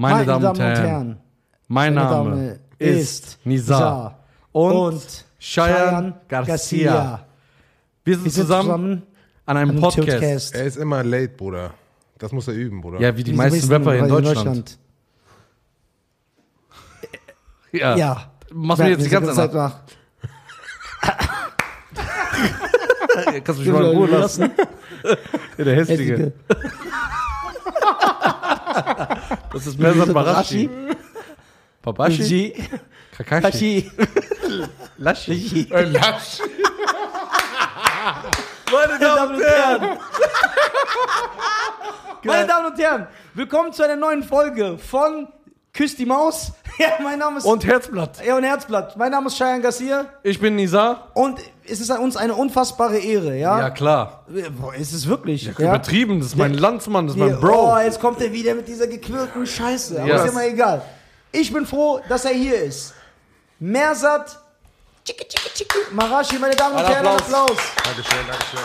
Meine, Damen, und Herren, mein meine Name Dame ist Nizar und, und Cheyenne Garcia. Garcia. Wir sind, Wir sind zusammen, zusammen an einem Podcast. Podcast. Er ist immer late, Bruder. Das muss er üben, Bruder. Ja, wie die Wie meisten wissen, Rapper in weil Deutschland. Ja. Ja. Machst du mir jetzt die ganze Zeit nach. Kannst du mich mal in Ruhe lassen? Ja, der Hässliche. Das ist Mersat Barashi. Babashi? Kakashi? Hashi. Lashi? Äh, Lasch. Meine Meine Damen und Herren. Meine Damen und Herren, willkommen zu einer neuen Folge von Küss die Maus. Ja, mein Name ist Und Herzblatt. ja, und Herzblatt. Mein Name ist Cheyenne Garcia Ich bin Nizar. und es ist uns eine unfassbare Ehre, ja? Ja, klar. Boah, ist es wirklich? Ja, Übertrieben, das ist mein Landsmann, das ist mein Bro. Oh, jetzt kommt er wieder mit dieser gequirlten Scheiße. Aber Ja. ist immer egal. Ich bin froh, dass er hier ist. Mersat. Marashi, meine Damen und Herren, Applaus. Applaus. Dankeschön, Dankeschön,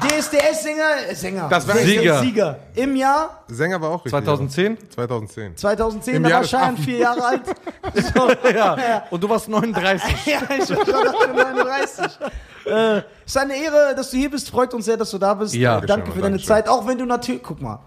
Dankeschön. DSDS-Sänger, äh, Sänger. Das war- Sieger. Sieger. Im Jahr Sänger war auch richtig. 2010? 2010. 2010, Im da Jahr war Affen. vier Jahre alt. So. Ja. Und du warst 39. Ja, ich war schon 39. äh, es ist eine Ehre, dass du hier bist. Freut uns sehr, dass du da bist. Ja. danke für deine Dankeschön. Zeit. Auch wenn du natürlich, guck mal,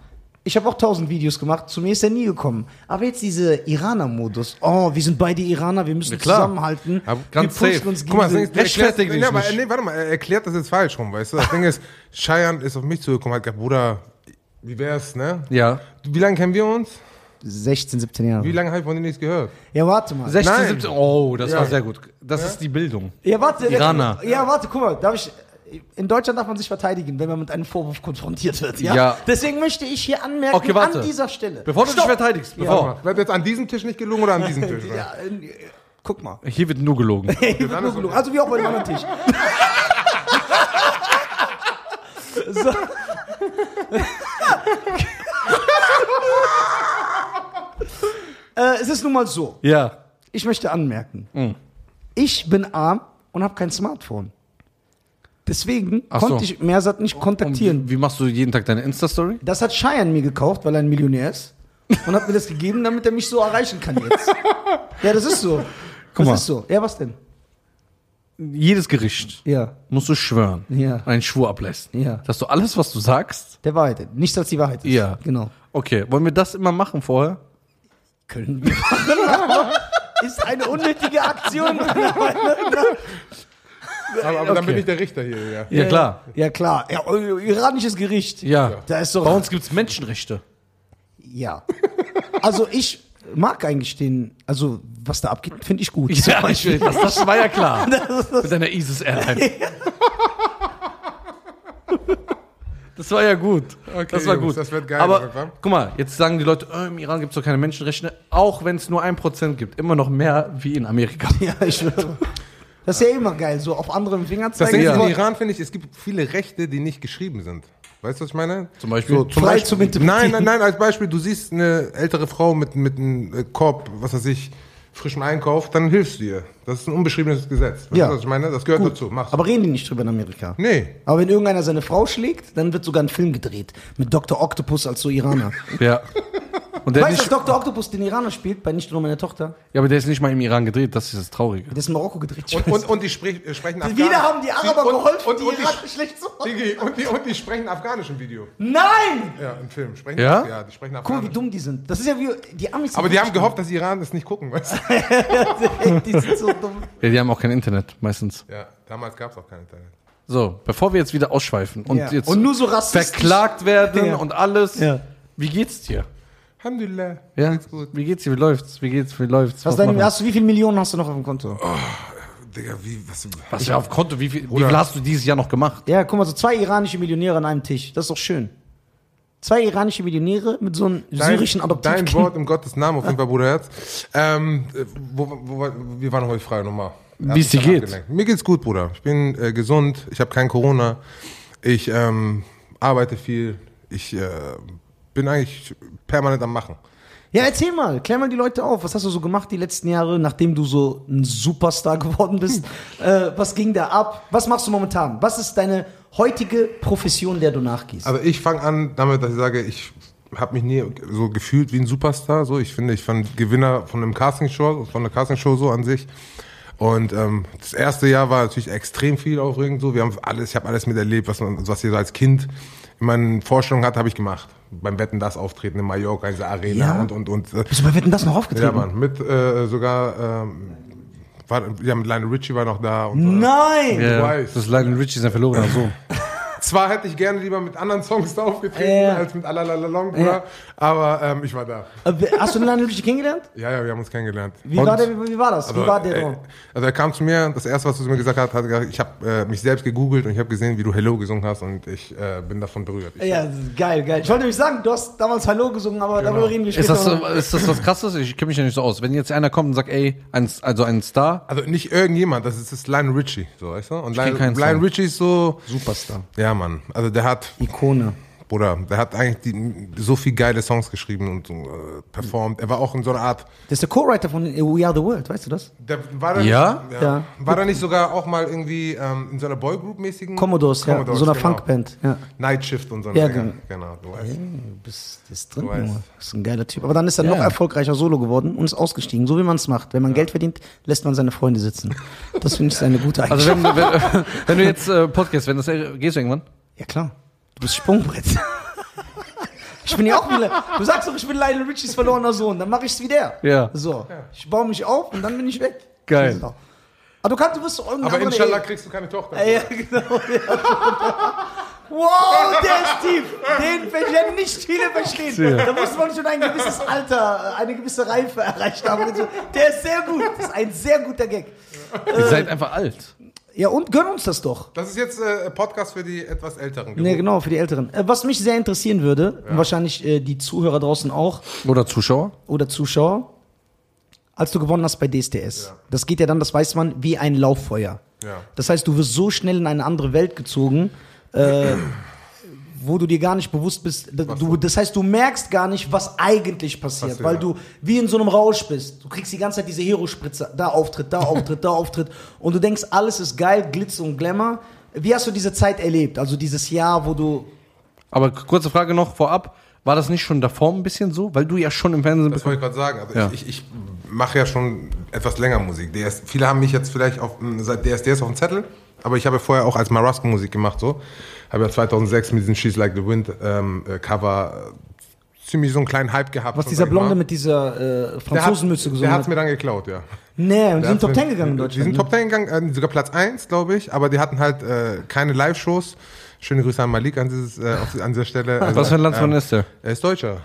ich habe auch tausend Videos gemacht. Zu mir ist er nie gekommen. Aber jetzt diese Iraner-Modus. Oh, wir sind beide Iraner. Wir müssen Ja, klar. zusammenhalten. Aber ganz wir pushen safe. uns Guck mal, das Ding ist, erklärst- dich ja, aber, nicht. nee, warte mal, er erklärt das jetzt falsch rum, weißt du? Das Ding ist, Cheyenne ist auf mich zugekommen, hat gesagt, Bruder, wie wär's, ne? Ja. Wie lange kennen wir uns? 16, 17 Jahre. Wie lange habe ich von dir nichts gehört? Ja, warte mal. 16, Nein. 17. Oh, das Ja. war sehr gut. Das ist die Bildung. Ja, warte. Iraner. Ja, warte, guck mal. Darf ich, in Deutschland darf man sich verteidigen, wenn man mit einem Vorwurf konfrontiert wird. Ja. Ja. Deswegen möchte ich hier anmerken, Okay, warte. an dieser Stelle. Bevor du dich Stopp. verteidigst, bevor. Wird jetzt an diesem Tisch nicht gelungen oder an diesem Tisch? Ja, äh, guck mal. Hier wird nur gelogen. Hier wird nur gelogen. Also wie auch bei dem anderen Tisch. so. äh, es ist nun mal so. Ja. Ich möchte anmerken. Mhm. Ich bin arm und habe kein Smartphone. Deswegen Ach konnte so. ich Mersat nicht Und kontaktieren. wie, wie machst du jeden Tag deine Insta-Story? Das hat Cheyenne mir gekauft, weil er ein Millionär ist. Und hat mir das gegeben, damit er mich so erreichen kann jetzt. Ja, das ist so. Guck das mal. ist so. Ja, was denn? Jedes Gericht Ja, musst du schwören. Ja. Einen Schwur ableisten. Ja. Dass du alles, was du sagst. der Wahrheit. Nichts als die Wahrheit ist. Ja. Genau. Okay, wollen wir das immer machen vorher? Können wir machen. aber ist eine unnötige Aktion. meiner Meinung nach. Aber, aber dann Okay. bin ich der Richter hier, ja. Ja, klar. Ja, klar. Ja, eu- iranisches Gericht. Ja. Da ist doch. Bei uns gibt's Menschenrechte. Ja. Also ich mag eigentlich den, also was da abgeht, finde ich gut. Ja, ich will, das, das war ja klar. Mit deiner ISIS Airline. Das war ja gut. Okay, das war Jungs, gut. das wird geil Aber irgendwann. guck mal, jetzt sagen die Leute, oh, im Iran gibt es doch keine Menschenrechte. Auch wenn es nur ein Prozent gibt, immer noch mehr wie in Amerika. Ja, ich schwöre. Das ist ja immer geil, so auf anderen Finger Das zeigen. Ding ist, Ja. in Iran finde ich, es gibt viele Rechte, die nicht geschrieben sind. Weißt du, was ich meine? Zum Beispiel? So, zum Beispiel. Nein, nein, nein, als Beispiel, du siehst eine ältere Frau mit, mit einem äh, Korb, was weiß ich, frischem Einkauf, dann hilfst du ihr. Das ist ein unbeschriebenes Gesetz. Weißt Ja. du, was ich meine? Das gehört Gut. dazu. Mach's. Aber reden die nicht drüber in Amerika? nee. Aber wenn irgendeiner seine Frau schlägt, dann wird sogar ein Film gedreht. Mit Dr. Octopus als so Iraner. Ja. Und der weißt du, dass Dr. Octopus den Iraner spielt, bei Nicht nur meine Tochter? ja, aber der ist nicht mal im Iran gedreht, das ist das Traurige. Der ist in Marokko gedreht. Und, und, und die sprich, äh, sprechen Afghanisch. Wieder haben die Araber und, geholfen, und, die und, Iraner die, schlecht zu machen. Digi, und, die, und die sprechen Afghanisch im Video. Nein! Ja, im Film. Sprechen Ja? Die, ja, die sprechen Guck mal, wie Afghanisch. dumm die sind. Das ist ja wie die Amis. sind Aber die haben gehofft, dass die Iran das nicht gucken, weißt du? die sind so dumm. Ja, die haben auch kein Internet meistens. Ja, damals gab es auch kein Internet. So, bevor wir jetzt wieder ausschweifen und Ja. jetzt Und nur so rassistisch. verklagt werden Ja. und alles, Ja. wie geht's dir? Alhamdulillah. Ja, Geht's gut. wie geht's dir? Wie läuft's? Wie geht's? Wie läuft's? Was dein, wir? hast du, wie viele Millionen hast du noch auf dem Konto? Digga, wie, was, Was ist auf Konto? Wie viel, wie viel hast du dieses Jahr noch gemacht? Ja, guck mal, so zwei iranische Millionäre an einem Tisch. Das ist doch schön. Zwei iranische Millionäre mit so einem syrischen dein Adoptivkind. Wort im Gottes Namen, auf jeden Fall, Bruder Herz. Ähm, äh, wo, wo, wo, wie war noch die Frage nochmal? Wie es dir Ich geht. abgelenkt. Mir geht's gut, Bruder. Ich bin äh, gesund, ich habe kein Corona, ich ähm, arbeite viel, ich äh, bin eigentlich permanent am Machen. Ja, erzähl mal, klär mal die Leute auf. Was hast du so gemacht die letzten Jahre, nachdem du so ein Superstar geworden bist? äh, was ging da ab? Was machst du momentan? Was ist deine heutige Profession, der du nachgehst? Also ich fange an damit, dass ich sage, ich habe mich nie so gefühlt wie ein Superstar. So, ich finde, ich fand Gewinner von einem Castingshow, von einer Castingshow so an sich. Und ähm, das erste Jahr war natürlich extrem viel aufregend. So, wir haben alles, ich habe alles miterlebt, was man, was ich so als Kind in meinen Vorstellungen hatte, habe ich gemacht. Beim Wetten das Auftreten in Mallorca, in dieser Arena Ja? und und und. Äh, Bist du bei Wetten das noch ja, aufgetreten? Mann, mit äh, sogar, ähm, war, ja, mit Lionel Richie war noch da. Und, äh, Nein! Ja, weiß. das ist Lionel Richie sein verlorener Sohn. Zwar hätte ich gerne lieber mit anderen Songs da aufgetreten Ja. als mit Alalalong, Bruder, Ja. aber ähm, ich war da. Äh, Hast du den Lionel Richie kennengelernt? Ja, ja, wir haben uns kennengelernt. Wie Und- war, der, wie war das? Wie Also, war der? ey, drauf? also er kam zu mir, das erste, was er zu mir gesagt hat, hat er gesagt, ich habe äh, mich selbst gegoogelt und ich habe gesehen, wie du Hello gesungen hast und ich äh, bin davon berührt. Ich, Ja, geil, geil. Ich wollte nämlich sagen, du hast damals Hallo gesungen, aber darüber reden wir Ist später. das, noch. ist das was krasses? Ich kenne mich ja nicht so aus. Wenn jetzt einer kommt und sagt, ey, ein, also ein Star, Also nicht irgendjemand, das ist, das ist Lionel Richie, so weißt du? Und kenn Lionel. Richie ist so, Superstar. ja Mann, also der hat, Ikone. Bruder, der hat eigentlich die, so viel geile Songs geschrieben und äh, performt. Er war auch in so einer Art, Der ist der Co-Writer von We Are the World, weißt du das? der war da Ja? Nicht, Ja. War da nicht sogar auch mal irgendwie ähm, in so einer Boygroup-mäßigen? Commodores, ja. So einer genau. Funkband, ja. Night Shift und so. Ja, eine- genau. genau. Du weißt. Du bist, drin, Du weißt. Junge. Das ist ein geiler Typ. Aber dann ist er noch Ja. erfolgreicher Solo geworden und ist ausgestiegen. So wie man es macht. Wenn man Geld verdient, lässt man seine Freunde sitzen. Das finde ich eine gute also Eigenschaft. wenn, wenn, wenn du jetzt äh, Podcast, wenn das äh, gehst du irgendwann? ja, klar. Du bist Sprungbrett. Ich bin ja auch wieder. Du sagst doch, ich bin Lionel Richies verlorener Sohn. Dann mache ich es wie der. Ja. So. Ich baue mich auf und dann bin ich weg. Geil. So. Aber du kannst, du wirst irgendein Aber inshallah kriegst du keine Tochter. Ja, genau. Ja. Wow, der ist tief. Den werden nicht viele verstehen. Da muss man schon ein gewisses Alter, eine gewisse Reife erreicht haben. Und so. Der ist sehr gut. Das ist ein sehr guter Gag. Ihr seid einfach alt. Ja, und gönn uns das doch. Das ist jetzt äh, ein Podcast für die etwas Älteren. Ne, genau, für die Älteren. Äh, Was mich sehr interessieren würde, und wahrscheinlich äh, die Zuhörer draußen auch Oder Zuschauer? oder Zuschauer, als du gewonnen hast bei DSDS. Das geht ja dann, das weiß man, wie ein Lauffeuer. Ja. Das heißt, du wirst so schnell in eine andere Welt gezogen, äh, wo du dir gar nicht bewusst bist. Du, das heißt, du merkst gar nicht, was eigentlich passiert, Passiert, weil ja. du wie in so einem Rausch bist. Du kriegst die ganze Zeit diese Hero-Spritze, da Auftritt, da Auftritt, da Auftritt. Und du denkst, alles ist geil, Glitz und Glamour. Wie hast du diese Zeit erlebt? Also dieses Jahr, wo du. Aber kurze Frage noch vorab. War das nicht schon davor ein bisschen so? Weil du ja schon im Fernsehen Das bist. wollte ich gerade sagen. Also Ja. ich, ich, ich mache ja schon etwas länger Musik. DS, viele haben mich jetzt vielleicht auf, seit DSDS auf dem Zettel, aber ich habe vorher auch als Marasco Musik gemacht. So. Habe ja 2006 mit diesem She's Like the Wind ähm, äh, Cover äh, ziemlich so einen kleinen Hype gehabt. Was dieser ich mal. Blonde mit dieser äh, Der hat- Franzosenmütze gesungen Der hat hat. es mir dann geklaut, ja. Nee, und die Der sind Top hat's 10 mir- gegangen in Die Deutschland. sind ne? Top 10 gegangen, äh, sogar Platz 1, glaube ich, aber die hatten halt äh, keine Live-Shows. Schöne Grüße an Malik an, dieses, äh, auf, an dieser Stelle. Also, Was für ein Landsmann ist der? Er ist Deutscher.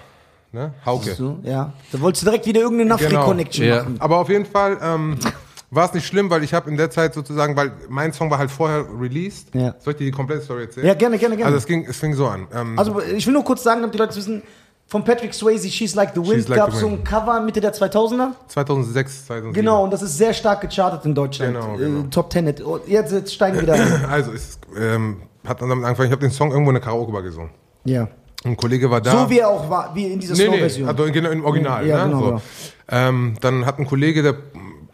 Ne? Hauke. So, ja. Da wolltest du direkt wieder irgendeine Nafri-Connection Ja. machen. Aber auf jeden Fall ähm, war es nicht schlimm, weil ich habe in der Zeit sozusagen, weil mein Song war halt vorher released. Ja. Soll ich dir die komplette Story erzählen? Ja, gerne, gerne, gerne. Also es ging, es fing so an. Ähm, Also ich will nur kurz sagen, damit die Leute wissen, von Patrick Swayze, She's Like the Wind, Like gab es so ein Cover Mitte der 2000er. 2006, 2007. Genau, und das ist sehr stark gechartet in Deutschland. Genau, genau. Äh, Top 10. Hit. Und jetzt, jetzt steigen wir wieder. Also es ähm, hat dann damit angefangen, ich habe den Song irgendwo in der Karaoke-Bar gesungen. Ja. Ein Kollege war da. So wie er auch war, wie in dieser Nee, nee, Slow-Version. also genau, im Original. Ja, ne? genau, so. genau. Ähm, dann hat ein Kollege, der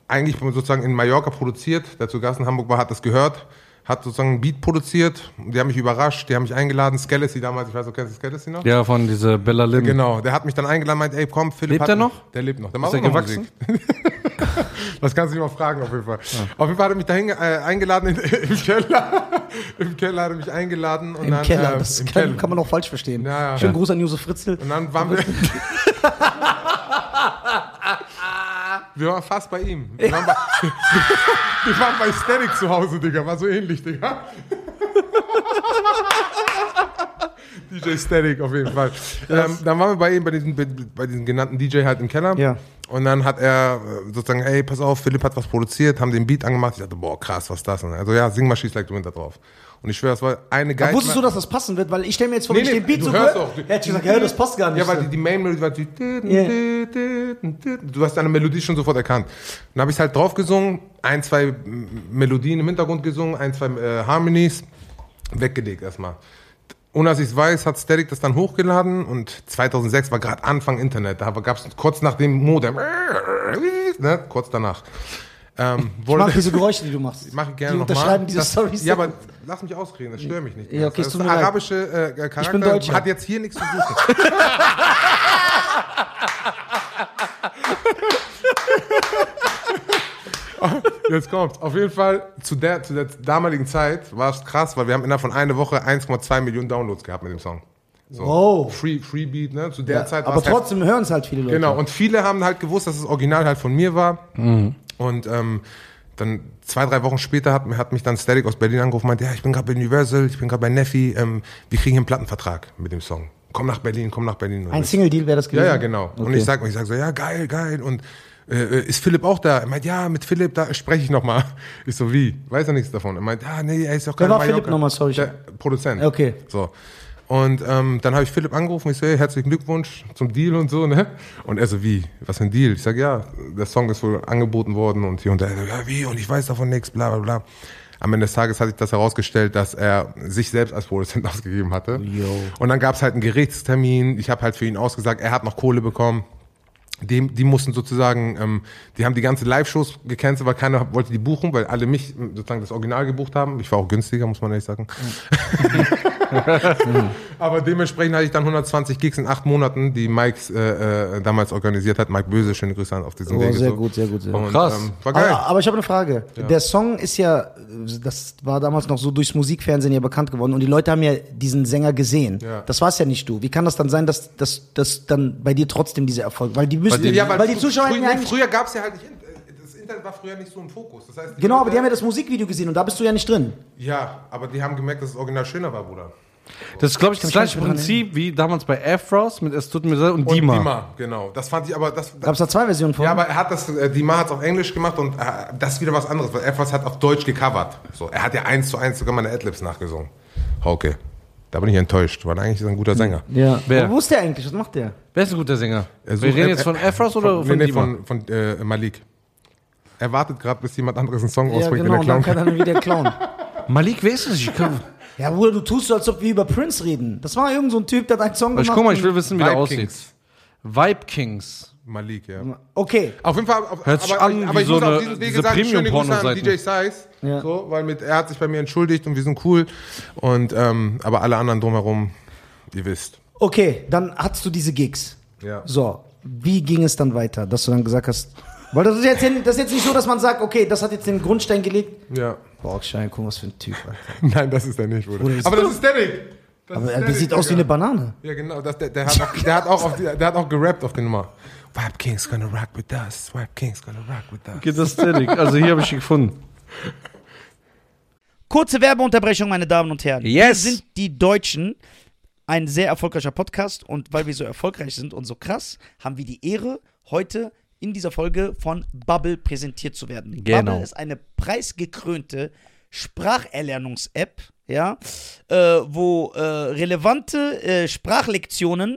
eigentlich sozusagen in Mallorca produziert, der zu Gast in Hamburg war, hat das gehört, hat sozusagen ein Beat produziert. Die haben mich überrascht, die haben mich eingeladen. Skeleton damals, ich weiß, du kennst Skeleton noch? Ja, von dieser Bella Lynn. Genau, der hat mich dann eingeladen, meint, ey, komm, Philipp. Lebt hat er noch? Der lebt noch. Der Ist macht er auch noch gewachsen? Musik. Das kannst du dich mal fragen, auf jeden Fall. Auf jeden Fall hat er mich dahin äh, eingeladen in, im Keller. Im Keller hat er mich eingeladen. Und Im dann, Keller, äh, das im kann, Keller. kann man auch falsch verstehen. Ja, ja. Schönen Ja. Gruß an Josef Fritzl. Und dann waren wir. wir waren fast bei ihm. Wir waren bei, wir waren bei Static zu Hause, Digga. War so ähnlich, Digga. DJ Static auf jeden Fall. Ähm, dann waren wir bei ihm, bei diesem, bei diesem genannten DJ halt im Keller. Ja. Und dann hat er äh, sozusagen, ey, pass auf, Philipp hat was produziert, haben den Beat angemacht. Ich dachte, boah, krass, was ist das? Und also ja, sing mal She's Like the Wind da drauf. Und ich schwöre, das war eine geile. Wusstest du, dass das passen wird? Weil ich stelle mir jetzt vor, Nee, wenn ich nee, den Beat du so hörst auch. hätte gesagt, ja, das passt gar nicht. Ja, weil die, die Main Melodie war die, Du hast deine Melodie schon sofort erkannt. Dann habe ich halt drauf gesungen, ein, zwei Melodien im Hintergrund gesungen, ein, zwei äh, Harmonies, weggelegt erstmal. Ohne dass ich es weiß, hat Static das dann hochgeladen und 2006 war gerade Anfang Internet. Da gab es kurz nach dem Modem, ne, kurz danach. Ähm, Ich mag diese Geräusche, die du machst. Mache ich gerne Die unterschreiben diese Das- Storys. Ja, aber lass mich ausreden, das stört mich nicht. Ja, okay, das ist arabische äh, Charakter bin Deutscher. hat jetzt hier nichts zu suchen. Jetzt kommt's. Auf jeden Fall, zu der, zu der damaligen Zeit war es krass, weil wir haben innerhalb von einer Woche 1,2 Millionen Downloads gehabt mit dem Song. So. Wow. Free, Free Beat, ne? Zu der Ja, Zeit war aber heftig. trotzdem hören es halt viele Leute. Genau, und viele haben halt gewusst, dass das Original halt von mir war. Und ähm, dann zwei, drei Wochen später hat, hat mich dann Static aus Berlin angerufen und meinte, ja, ich bin gerade bei Universal, ich bin gerade bei Neffi, ähm, wir kriegen hier einen Plattenvertrag mit dem Song. Komm nach Berlin, komm nach Berlin. Und Ein Single-Deal wäre das ja, gewesen? ja, genau. Und Okay. ich sag, ich sag so, ja, geil, geil. Und äh, ist Philipp auch da? Er meint, ja, mit Philipp, da spreche ich nochmal. Ich so, wie? Weiß er nichts davon? Er meint, ah, nee, er ist doch Wer kein war Philipp Mallorca. nochmal? Sorry, Der Produzent. Okay. So. Und ähm, dann habe ich Philipp angerufen, ich so, hey, herzlichen Glückwunsch zum Deal und so, ne? Und er so, wie? Was für ein Deal? Ich sag, ja, der Song ist wohl angeboten worden und hier und da. Ja, wie? Und ich weiß davon nichts, bla bla bla. Am Ende des Tages hat sich das herausgestellt, dass er sich selbst als Produzent ausgegeben hatte. Und dann gab es halt einen Gerichtstermin. Ich habe halt für ihn ausgesagt, er hat noch Kohle bekommen. Die, die mussten sozusagen, ähm, die haben die ganze Live-Shows gecancelt, weil keiner wollte die buchen, weil alle mich sozusagen das Original gebucht haben. Ich war auch günstiger, muss man ehrlich sagen. Aber dementsprechend hatte ich dann 120 Gigs in acht Monaten, die Mike äh, äh, damals organisiert hat. Mike Böse, schöne Grüße an auf diesen Oh, Wege. sehr so. gut, sehr gut, sehr. Und, Krass. Ähm, war geil. Aber, aber ich habe eine Frage. Der Song ist ja, das war damals noch so durchs Musikfernsehen ja bekannt geworden und die Leute haben ja diesen Sänger gesehen. Ja. Das war es ja nicht du. Wie kann das dann sein, dass, dass, dass dann bei dir trotzdem dieser Erfolg, weil die müssen, dir- ja, weil, die Zuschauer früher, ja früher gab es ja halt nicht, das Internet war früher nicht so im Fokus. Das heißt, genau, aber die haben ja das Musikvideo gesehen und da bist du ja nicht drin. Ja, aber die haben gemerkt, dass das Original schöner war, Bruder. Das ist, glaube ich, das gleiche Prinzip wie damals bei Afros mit Es tut mir leid und Und Dima. Dima, genau. Das fand ich aber, das, Gab es da zwei Versionen von? Ja, aber er hat das, äh, Dima hat es auf Englisch gemacht und äh, das ist wieder was anderes, weil Evers hat auf Deutsch gecovert. So, er hat ja eins zu eins sogar meine Adlibs nachgesungen. Hauke. Da bin ich enttäuscht, weil eigentlich ist er ein guter Sänger. ja. Wer? Wo ist der eigentlich? Was macht der? Wer ist ein guter Sänger? Er Wir reden jetzt von er- Afros oder von, nee, nee, von, von äh, Malik. Er wartet gerade, bis jemand anderes einen Song Ja, ausbringt, genau, und er dann kann er dann wieder klauen. Malik, wer ist das? Ich, kann, Ja, Bruder, du tust so, als ob wir über Prince reden. Das war irgend so ein Typ, der hat einen Song ich gemacht. guck mal, ich will wissen, wie der Vibe aussieht. Kings. Vibe Kings. Malik, ja. Okay. Auf jeden Fall, auf, Hört sich aber, an aber ich so muss eine- auf diesen Wege sagen, schöne Grüße an. DJ Size, Ja. so, weil mit, er hat sich bei mir entschuldigt und wir sind cool und ähm, aber alle anderen drumherum, ihr wisst. Okay, dann hattest du diese Gigs. Ja. So, wie ging es dann weiter, dass du dann gesagt hast, weil das ist jetzt, das ist jetzt nicht so, dass man sagt, okay, das hat jetzt den Grundstein gelegt. Ja. Boah, Schein, guck mal, was für ein Typ, Alter. Nein, das ist er nicht, Bruder. Bruder, das aber das ist Static. Das Aber er der sieht aus wie eine Banane. Ja, genau. Das, der, der, hat auch, der, hat auch auf die, der hat auch gerappt auf der Nummer. Vibe King's gonna rock with us. Vibe King's gonna rock with us. Geht das Static? Also hier habe ich ihn gefunden. Kurze Werbeunterbrechung, meine Damen und Herren. Yes. Wir sind die Deutschen, ein sehr erfolgreicher Podcast und weil wir so erfolgreich sind und so krass, haben wir die Ehre, heute in dieser Folge von Bubble präsentiert zu werden. Genau. Bubble ist eine preisgekrönte Spracherlernungs-App, ja, äh, wo äh, relevante äh, Sprachlektionen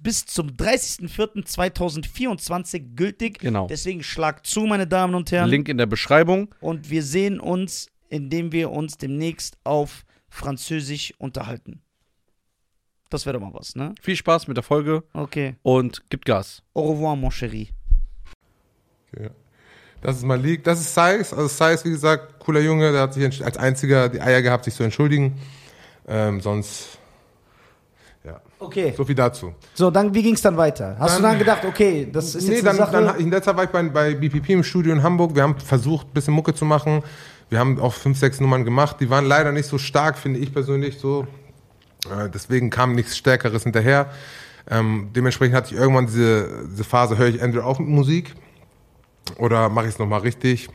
bis zum 30.04.2024 gültig. Genau. Deswegen schlag zu, meine Damen und Herren. Link in der Beschreibung. Und wir sehen uns, indem wir uns demnächst auf Französisch unterhalten. Das wäre doch mal was, ne? Viel Spaß mit der Folge Okay. und gibt Gas. Au revoir, mon chéri. Ja. Das ist Malik, das ist Saiz. Also Saiz, wie gesagt, cooler Junge, der hat sich als einziger die Eier gehabt, sich zu entschuldigen. Ähm, sonst, Okay. so viel dazu. So, dann, wie ging es dann weiter? Hast du Dann- dann gedacht, okay, das ist nee, jetzt dann, eine Sache... dann in der Zeit war ich bei, bei BPP im Studio in Hamburg. Wir haben versucht, ein bisschen Mucke zu machen. Wir haben auch fünf, sechs Nummern gemacht. Die waren leider nicht so stark, finde ich persönlich so. Äh, deswegen kam nichts Stärkeres hinterher. Ähm, dementsprechend hatte ich irgendwann diese, diese Phase, höre ich entweder auf mit Musik oder mache ich es nochmal richtig.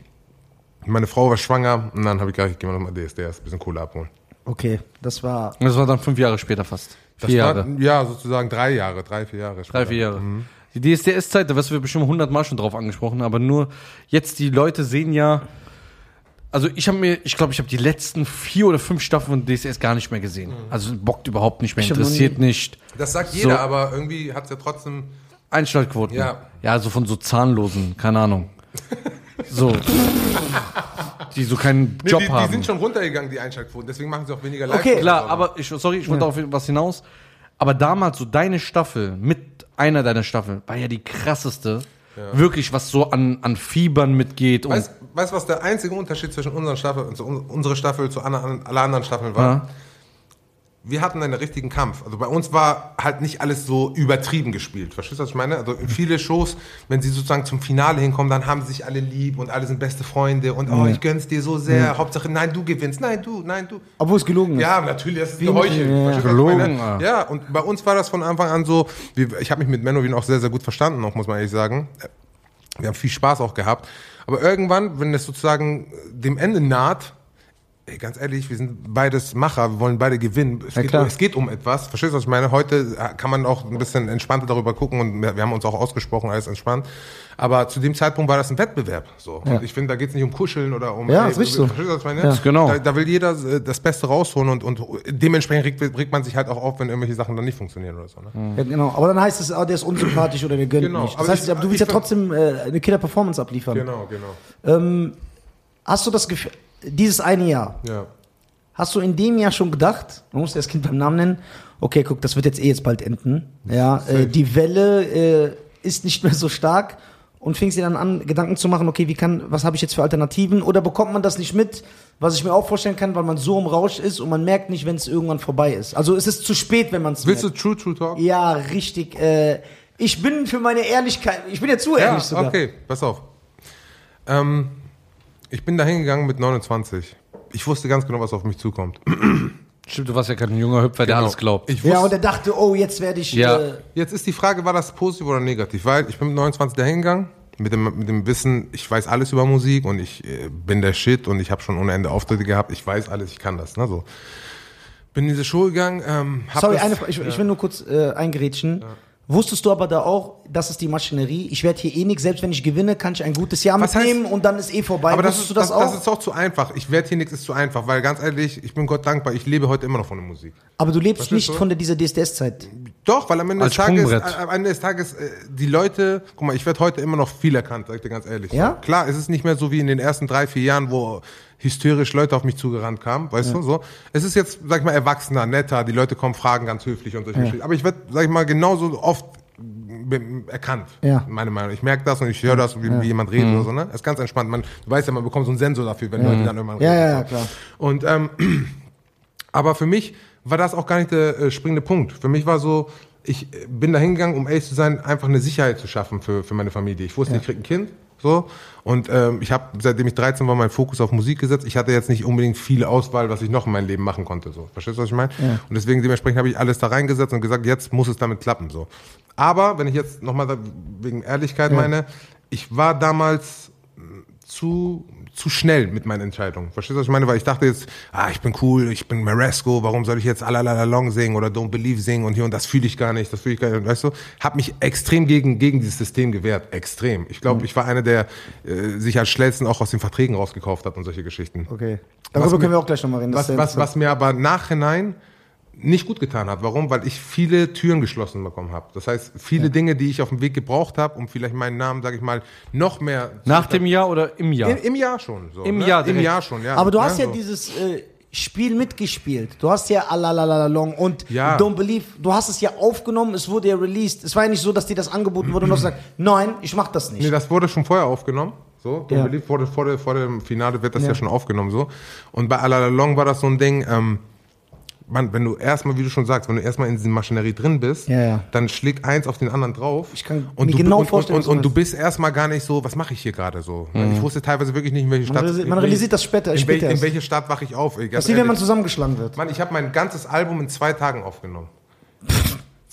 Meine Frau war schwanger und dann habe ich gedacht, ich gehe mal nochmal DSDS, ein bisschen Kohle abholen. okay, das war... Das war dann fünf Jahre später fast. Das Vier war, Jahre. ja, sozusagen drei Jahre, drei, vier Jahre. Drei, vier Jahre. Die DSDS-Zeit, da wirst du bestimmt hundertmal schon drauf angesprochen, aber nur jetzt die Leute sehen ja. Also ich habe mir, ich glaube, ich habe die letzten vier oder fünf Staffeln von DSDS gar nicht mehr gesehen. Also bockt überhaupt nicht mehr, Ich interessiert nicht. Das sagt jeder, So. aber irgendwie hat es ja trotzdem. Einschaltquoten. Ja. Ja, so von so Zahnlosen, keine Ahnung. So. die so keinen Nee, Job die, die haben. sind schon runtergegangen, die Einschaltquoten, deswegen machen sie auch weniger live. Okay. Klar, aber ich, sorry, ich wollte auf was hinaus. Aber damals so deine Staffel mit einer deiner Staffeln war ja die krasseste. Wirklich, was so an, an Fiebern mitgeht. Weißt du, was der einzige Unterschied zwischen unseren Staffel, zu un- unserer Staffel zu anderen, alle anderen Staffeln war? Ja. Wir hatten einen richtigen Kampf. Also bei uns war halt nicht alles so übertrieben gespielt. Verstehst du, was ich meine? Also in viele Shows, wenn sie sozusagen zum Finale hinkommen, dann haben sie sich alle lieb und alle sind beste Freunde und oh, ich gönn's dir so sehr. Hauptsache, nein, du gewinnst, nein, du, nein, du. Obwohl es gelogen ist. Ja, natürlich, das ist geheuchelt. ja. Gelogen, ja. Und bei uns war das von Anfang an so, ich habe mich mit Menowin auch sehr, sehr gut verstanden, noch, muss man ehrlich sagen. Wir haben viel Spaß auch gehabt. Aber irgendwann, wenn es sozusagen dem Ende naht, ey, ganz ehrlich, wir sind beides Macher, wir wollen beide gewinnen. Es, Ja, geht, klar. es geht um etwas. Verstehst du, was ich meine? Heute kann man auch ein bisschen entspannter darüber gucken und wir wir haben uns auch ausgesprochen, alles entspannt. Aber zu dem Zeitpunkt war das ein Wettbewerb. So. Und ich finde, da geht es nicht um Kuscheln oder um. Ja, ist richtig so. Verstehst du, was ich meine? Ja. Genau. Da, da will jeder äh, das Beste rausholen und, und dementsprechend regt, regt man sich halt auch auf, wenn irgendwelche Sachen dann nicht funktionieren oder so. Ne? Ja, genau. Aber dann heißt es, ah, der ist unsympathisch oder der gönnt Genau. nicht. Das Aber heißt, ich- du willst ja trotzdem äh, eine Killer-Performance abliefern. Genau, genau. Ähm, hast du das Gefühl, dieses eine Jahr, Ja. hast du in dem Jahr schon gedacht, man muss das Kind beim Namen nennen, okay, guck, das wird jetzt eh jetzt bald enden. Ja, äh, die Welle äh, ist nicht mehr so stark und fingst dir dann an, Gedanken zu machen, okay, wie kann, was habe ich jetzt für Alternativen? Oder bekommt man das nicht mit, was ich mir auch vorstellen kann, weil man so im Rausch ist und man merkt nicht, wenn es irgendwann vorbei ist. Also es ist zu spät, wenn man es Willst merkt. du True True Talk? Ja, richtig. Äh, ich bin für meine Ehrlichkeit, ich bin ja zu ehrlich sogar. okay, pass auf. Ähm, ich bin da hingegangen mit 29. Ich wusste ganz genau, was auf mich zukommt. Stimmt, du warst ja kein junger Hüpfer, der Genau. alles glaubt. Ich Ja, und er dachte, oh, jetzt werde ich. Ja. Äh, Jetzt ist die Frage, war das positiv oder negativ? Weil ich bin mit 29 da hingegangen, mit dem, mit dem Wissen, ich weiß alles über Musik und ich äh, bin der Shit und ich habe schon ohne Ende Auftritte gehabt. Ich weiß alles, ich kann das. Ne, so. Bin in diese Show gegangen. Ähm, hab sorry, das, eine, Frage, ich, ich will nur kurz äh, eingerätschen. Wusstest du aber da auch, das ist die Maschinerie, ich werde hier eh nichts, selbst wenn ich gewinne, kann ich ein gutes Jahr Was heißt- mitnehmen und dann ist eh vorbei. Aber das Wusstest ist, du das, das, auch? das ist auch zu einfach. Ich werde hier nichts, ist zu einfach, weil ganz ehrlich, ich bin Gott dankbar. Ich lebe heute immer noch von der Musik. aber du lebst Verstehst nicht du? von der, dieser DSDS-Zeit. Doch, weil am Ende Als des Tages, am Ende des Tages, äh, die Leute, guck mal, ich werde heute immer noch viel erkannt, sag ich dir ganz ehrlich. Ja? Klar, es ist nicht mehr so wie in den ersten drei, vier Jahren, wo hysterisch Leute auf mich zugerannt kamen, weißt du, so. Es ist jetzt, sag ich mal, erwachsener, netter, die Leute kommen, fragen ganz höflich und solche Geschichten. Aber ich werde, sag ich mal, genauso oft erkannt, Ja. meine Meinung. Ich merke das und ich höre das, wie, wie jemand redet oder so, ne? Das ist ganz entspannt. Man, du weißt ja, man bekommt so einen Sensor dafür, wenn Leute dann irgendwann Ja, reden. ja, ja, klar. Und ähm, aber für mich war das auch gar nicht der äh, springende Punkt. Für mich war so, ich äh, bin da hingegangen, um ehrlich zu sein, einfach eine Sicherheit zu schaffen für, für meine Familie. Ich wusste, ich krieg ein Kind. So. Und ähm, ich habe, seitdem ich 13 war, meinen Fokus auf Musik gesetzt. Ich hatte jetzt nicht unbedingt viel Auswahl, was ich noch in meinem Leben machen konnte. So. Verstehst du, was ich meine? Und deswegen dementsprechend habe ich alles da reingesetzt und gesagt, jetzt muss es damit klappen. So. Aber wenn ich jetzt nochmal wegen Ehrlichkeit meine, ich war damals zu, zu schnell mit meinen Entscheidungen. Verstehst du, was ich meine? Weil ich dachte jetzt, ah, ich bin cool, ich bin Maresco, warum soll ich jetzt Alalala Long singen oder Don't Believe singen und hier und das fühle ich gar nicht, das fühle ich gar nicht, weißt du? Hab mich extrem gegen, gegen dieses System gewehrt, extrem. Ich glaube, ich war einer, der äh, sich als schnellsten auch aus den Verträgen rausgekauft hat und solche Geschichten. Okay. Darüber mir- können wir auch gleich nochmal reden. Was, was, was mir aber nachhinein nicht gut getan hat. Warum? Weil ich viele Türen geschlossen bekommen habe. Das heißt, viele Dinge, die ich auf dem Weg gebraucht habe, um vielleicht meinen Namen, sage ich mal, noch mehr zu Nach dem Jahr oder im Jahr? Im, Im Jahr schon. So, Im ne? Jahr Im direkt. Jahr schon, ja. Aber du hast ja so. dieses, äh, Spiel mitgespielt. Du hast ja Alalalalong und Ja. Don't Believe, du hast es ja aufgenommen, es wurde ja released. Es war ja nicht so, dass dir das angeboten wurde und du hast gesagt, nein, ich mach das nicht. Nee, das wurde schon vorher aufgenommen. So, Ja. ja. Believe wurde vor, der, vor dem Finale wird das ja, schon aufgenommen. so. Und bei Alalong war das so ein Ding, ähm, man, wenn du erstmal, wie du schon sagst, wenn du erstmal in dieser Maschinerie drin bist, Ja, ja. dann schlägt eins auf den anderen drauf. Ich kann und mir du, genau und, vorstellen, und, und, und du bist erstmal gar nicht so, was mache ich hier gerade so? Ich wusste teilweise wirklich nicht, in welche Stadt. man in welche- realisiert das später- In, später in welche Stadt wache ich auf? Ey, das ist wie wenn man ehrlich. zusammengeschlagen wird. Mann, ich habe mein ganzes Album in zwei Tagen aufgenommen.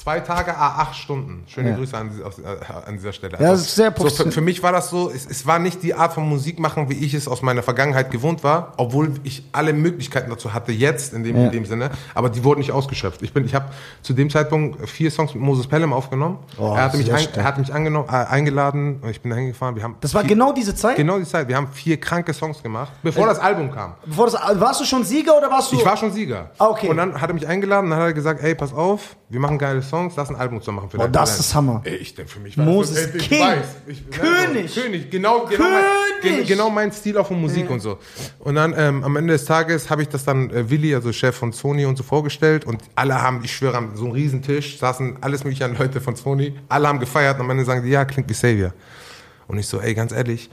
Zwei Tage, a acht Stunden. Schöne Ja. Grüße an, aus- äh, an dieser Stelle. Ja, das ist sehr so, für, für mich war das so, es, es war nicht die Art von Musik machen, wie ich es aus meiner Vergangenheit gewohnt war, obwohl ich alle Möglichkeiten dazu hatte, jetzt in dem, Ja. in dem Sinne, aber die wurden nicht ausgeschöpft. Ich, bin, ich habe zu dem Zeitpunkt vier Songs mit Moses Pelham aufgenommen. Oh, er, hatte mich ein, er hat mich angenommen, äh, eingeladen, und ich bin da hingefahren. Wir haben Das war vier, genau diese Zeit? genau die Zeit. Wir haben vier kranke Songs gemacht, bevor das Album kam. Bevor das, warst du schon Sieger oder warst du... Ich war schon Sieger. Ah, okay. Und dann hat er mich eingeladen und dann hat er gesagt, ey, pass auf, wir machen geile Songs, lass ein Album zu machen. Für Oh, dein das Talent. ist Hammer. Ey, ich denke, für mich war Moses das ey, ich King. weiß. Ich, König. So, König, genau, genau, Mein, König. gen- genau mein Stil auch von Musik und so. Und dann ähm, am Ende des Tages habe ich das dann äh, Willi, also Chef von Sony und so vorgestellt und alle haben, ich schwöre, haben so einen riesen Tisch, saßen alles mögliche an Leute von Sony, alle haben gefeiert und am Ende sagen die, ja, klingt wie Savior. Und ich so, ey, ganz ehrlich,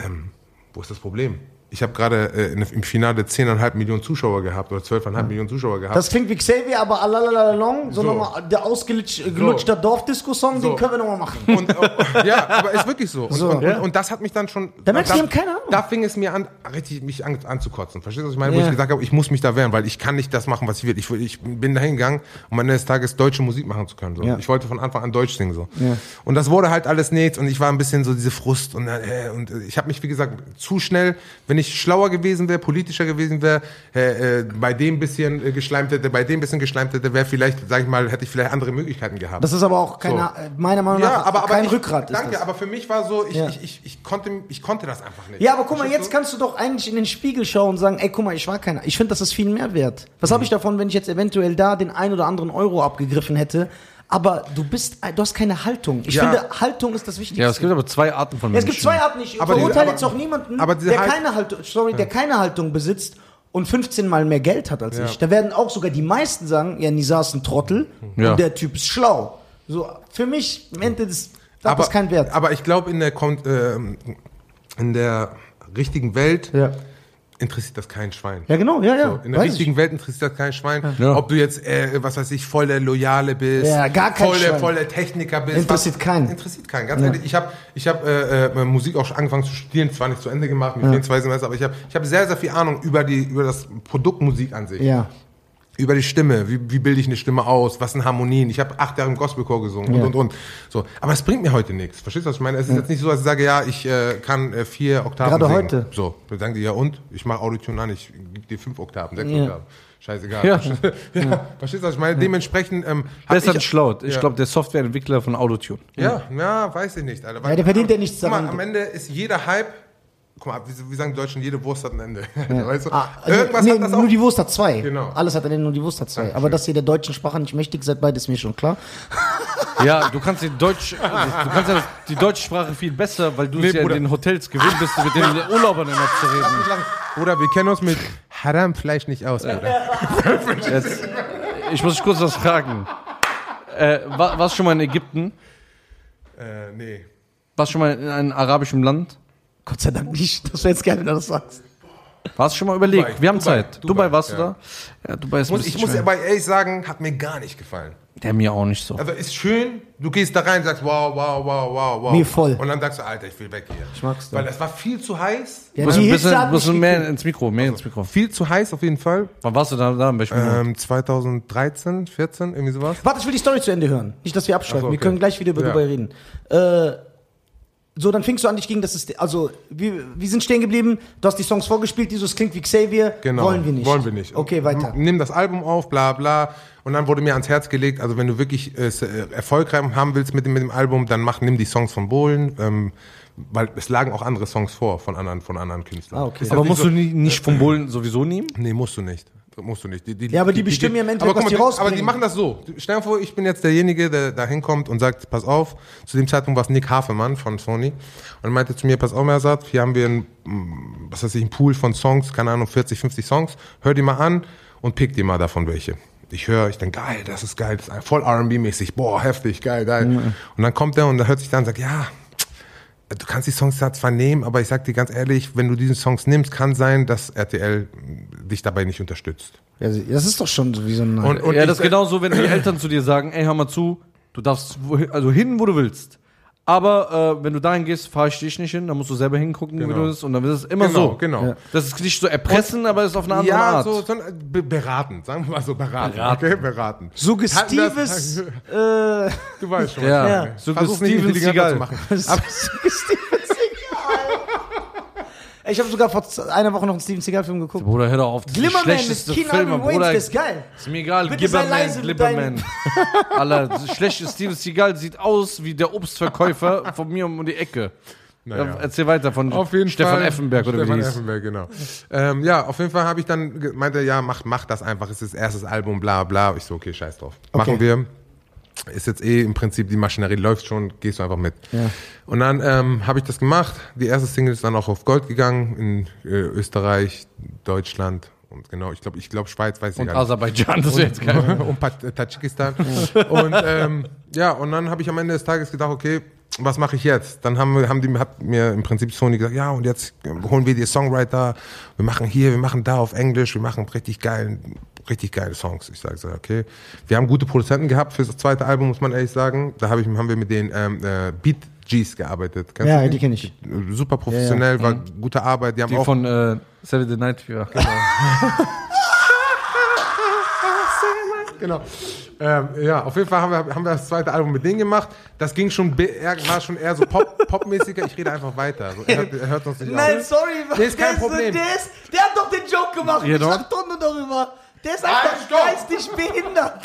ähm, wo ist das Problem? Ich habe gerade äh, im Finale 10,5 Millionen Zuschauer gehabt oder 12,5 Millionen Zuschauer gehabt. Das klingt wie Xavier, aber Alalalalong, so, So. nochmal der ausgelutschte Dorfdisco-Song, So. den können wir nochmal machen. Und, äh, ja, aber ist wirklich so. Und, So, und, ja. und, und das hat mich dann schon. Da merkst du, keine Ahnung. Da fing es mir an, richtig mich an, anzukotzen. Verstehst du, was ich meine? Ja. Wo ich gesagt habe, ich muss mich da wehren, weil ich kann nicht das machen, was ich will. Ich, ich bin da hingegangen, um am Ende des Tages deutsche Musik machen zu können. So. Ja. Ich wollte von Anfang an Deutsch singen. So. Ja. Und das wurde halt alles nichts und ich war ein bisschen so diese Frust. Und, äh, und ich habe mich, wie gesagt, zu schnell, wenn ich schlauer gewesen wäre, politischer gewesen wäre, äh, äh, bei dem bisschen äh, geschleimt hätte, bei dem bisschen geschleimt hätte, wäre vielleicht, sag ich mal, hätte ich vielleicht andere Möglichkeiten gehabt. Das ist aber auch keine, äh, meiner Meinung nach Ja, aber, aber kein ich, Rückgrat. Danke, aber für mich war so, ich, Ja. ich, ich, ich, konnte, ich konnte das einfach nicht. Ja, aber guck mal, jetzt kannst du doch eigentlich in den Spiegel schauen und sagen, ey, guck mal, ich war keiner. Ich finde, das ist viel mehr wert. Was habe ich davon, wenn ich jetzt eventuell da den ein oder anderen Euro abgegriffen hätte? Aber du bist, du hast keine Haltung. Ich Ja. finde, Haltung ist das Wichtigste. Ja, es gibt aber zwei Arten von Ja, es Menschen. gibt zwei Arten. Ich Aber verurteile jetzt auch niemanden, der Halt- keine Haltung, sorry, der keine Haltung besitzt und 15 Mal mehr Geld hat als ich. Da werden auch sogar die meisten sagen, ja, Nisa ist ein Trottel und der Typ ist schlau. So, für mich, im Ende des, hat aber, das keinen Wert. Aber ich glaube, in der, ähm, in der richtigen Welt ja. Interessiert das kein Schwein. ja, genau, ja, ja. So, in der weiß richtigen ich. Welt interessiert das kein Schwein. Ja. Ob du jetzt, äh, was weiß ich, voll der Loyale bist, Ja, gar kein voll, der, Schwein. voll der Techniker bist. Interessiert was, keinen. Interessiert keinen, ganz ehrlich. Ich habe ich hab, äh, äh, Musik auch schon angefangen zu studieren, zwar nicht zu Ende gemacht, mit 24 Semester, aber ich habe ich hab sehr, sehr viel Ahnung über, die, über das Produkt Musik an sich. Ja. Über die Stimme, wie, wie bilde ich eine Stimme aus, was sind Harmonien. Ich habe acht Jahre im Gospelchor gesungen Ja. und und und. So, aber es bringt mir heute nichts. Verstehst du, was ich meine? Es ist jetzt nicht so, dass ich sage, ja, ich äh, kann äh, vier Oktaven Gerade singen. heute. So, dann sagen die ja und ich mache Autotune an, ich gebe dir fünf Oktaven, sechs Ja. Oktaven. Scheißegal. Ja. ja. Verstehst du, was ich meine? Dementsprechend ähm, Besser ich, als schlau. Ich Ja. glaube, der Softwareentwickler von Autotune. Ja, ja, weiß ich nicht, Alter. Ja, der verdient ja nichts Guck mal, daran. am Ende ist jeder Hype. Guck mal, wie, wie sagen die Deutschen, jede Wurst hat ein Ende. weißt du? Ah, Irgendwas nee, hat das auch. nur die Wurst hat zwei. Genau. Alles hat er nur die Wurst hat zwei. Aber dass ihr der deutschen Sprache nicht mächtig seid, beides mir schon klar. Ja, du kannst die Deutsch, du kannst ja die deutsche Sprache viel besser, weil du es Nee, ja in Bruder. den Hotels gewöhnt bist, mit den Urlaubern immer zu reden. Bruder, wir kennen uns mit Haram-Fleisch nicht aus, Bruder. Jetzt, ich muss dich kurz was fragen. Äh, war, warst du schon mal in Ägypten? Äh, nee. Warst du schon mal in einem arabischen Land? Gott sei Dank nicht. Das wäre jetzt geil, wenn du das sagst. Warst du schon mal überlegt? Dubai, Wir haben Dubai, Zeit. Dubai, Dubai, warst du ja. da? Ja, Dubai ist ein Muss, ich bisschen muss aber ehrlich sagen, hat mir gar nicht gefallen. Der mir auch nicht so. Also ist schön, du gehst da rein, sagst wow, wow, wow, wow, wow. Mir voll. Und dann sagst du, Alter, ich will weg hier. Ich mag's da. Weil es war viel zu heiß. Ja, Du bisschen, musst mich mehr gekillt. ins Mikro, mehr ins Mikro. Viel zu heiß auf jeden Fall. Wann warst du da? da in welchem? Ähm, 2013, 14, irgendwie sowas. Warte, ich will die Story zu Ende hören. Nicht, dass wir abschreiben. Ach so, Wir okay. können gleich wieder über Ja. Dubai reden. Äh, so, dann fingst du an, dich gegen das System. Also, wir, wir sind stehen geblieben. Du hast die Songs vorgespielt, die so, es klingt wie Xavier. Genau. Wollen wir nicht. Wollen wir nicht. Okay, weiter. Nimm das Album auf, bla bla. Und dann wurde mir ans Herz gelegt, also wenn du wirklich äh, s- äh, erfolgreich haben willst mit dem, mit dem Album, dann mach, nimm die Songs von Bohlen. Ähm, weil es lagen auch andere Songs vor von anderen, von anderen Künstlern. Ah, okay. Ist aber musst nicht du nie, nicht vom Bullen sowieso nehmen? Nee, musst du nicht. Musst du nicht. Die, die, Ja, aber die bestimmen ja im Endeffekt, was die mal, rausbringen. Aber die machen das so. Stell dir vor, ich bin jetzt derjenige, der da hinkommt und sagt, pass auf, zu dem Zeitpunkt war es Nick Hafermann von Sony und meinte zu mir, pass auf, Mersat, hier haben wir einen, mm, was weiß ich, einen Pool von Songs, keine Ahnung, 40, 50 Songs, hör die mal an und pick dir mal davon welche. Ich höre, ich denke, geil, das ist geil, das ist voll R&B-mäßig, boah, heftig, geil, geil. Und dann kommt er und hört sich dann und sagt, ja, du kannst die Songs zwar nehmen, aber ich sag dir ganz ehrlich, wenn du diese Songs nimmst, kann sein, dass RTL dich dabei nicht unterstützt. Ja, das ist doch schon so wie so ein. Und, und ja, das ist genauso, wenn die Eltern zu dir sagen, ey, hör mal zu, du darfst wohin, also hin, wo du willst. Aber äh, wenn du dahin gehst, fahre ich dich nicht hin, dann musst du selber hingucken, wie Genau. du bist. Und dann ist es immer Genau, so. genau. Ja. Das ist nicht so erpressen, aber es ist auf eine andere ja, Art. so, so be beraten, sagen wir mal so beraten. Beraten. Okay, beraten. Suggestives. Hatten äh, das- Du weißt schon. Ja. was ich Ja. meine. So Versuch nicht zu machen. Seagal. Ich habe sogar vor einer Woche noch einen Steven Seagal-Film geguckt. Bruder, hör doch auf. Das Glimmerman mit schlechteste Keenan Film, Ivory Wayans, Bruder. das ist geil. Ist mir egal, Bitte mit Glibberman. Alter, schlechte Steven Seagal sieht aus wie der Obstverkäufer von mir um die Ecke. Naja. Ja, erzähl weiter von Auf jeden Stefan Fall. Effenberg oder Stefan wie hieß. Effenberg, genau. Ähm, ja, auf jeden Fall habe ich dann meinte, ja, mach, mach das einfach. Es ist das erstes Album, bla bla. Ich so, okay, scheiß drauf. Machen wir. Ist jetzt eh im Prinzip, die Maschinerie läuft schon, gehst du einfach mit. Und dann ähm, habe ich das gemacht. Die erste Single ist dann auch auf Gold gegangen in äh, Österreich, Deutschland und genau, ich glaube, ich glaube Schweiz, weiß ich Und gar nicht. Aserbaidschan, das wäre jetzt geil. und äh, Tadschikistan. und ähm, ja, und dann habe ich am Ende des Tages gedacht, okay, was mache ich jetzt? Dann haben, wir, haben die hat mir im Prinzip Sony gesagt, ja, und jetzt holen wir die Songwriter, wir machen hier, wir machen da auf Englisch, wir machen richtig geil, richtig geile Songs. Ich sage so, okay. Wir haben gute Produzenten gehabt für das zweite Album, muss man ehrlich sagen. Da hab ich, haben wir mit den ähm, äh, Beat Gs gearbeitet. Kennst Ja, du die kenn ich. Super professionell, war gute Arbeit. Die haben Die auch von äh, Saturday Night Fever. Genau. Ähm, ja, auf jeden Fall haben wir, haben wir das zweite Album mit denen gemacht. Das ging schon, be- eher, war schon eher so Pop, popmäßiger. Ich rede einfach weiter. So, er, hört, er hört uns nicht Nein, auf. sorry. Nee, ist kein der Problem. der, ist, der hat doch den Joke gemacht. Ja, ich doch. nur darüber. Der ist einfach geistig behindert.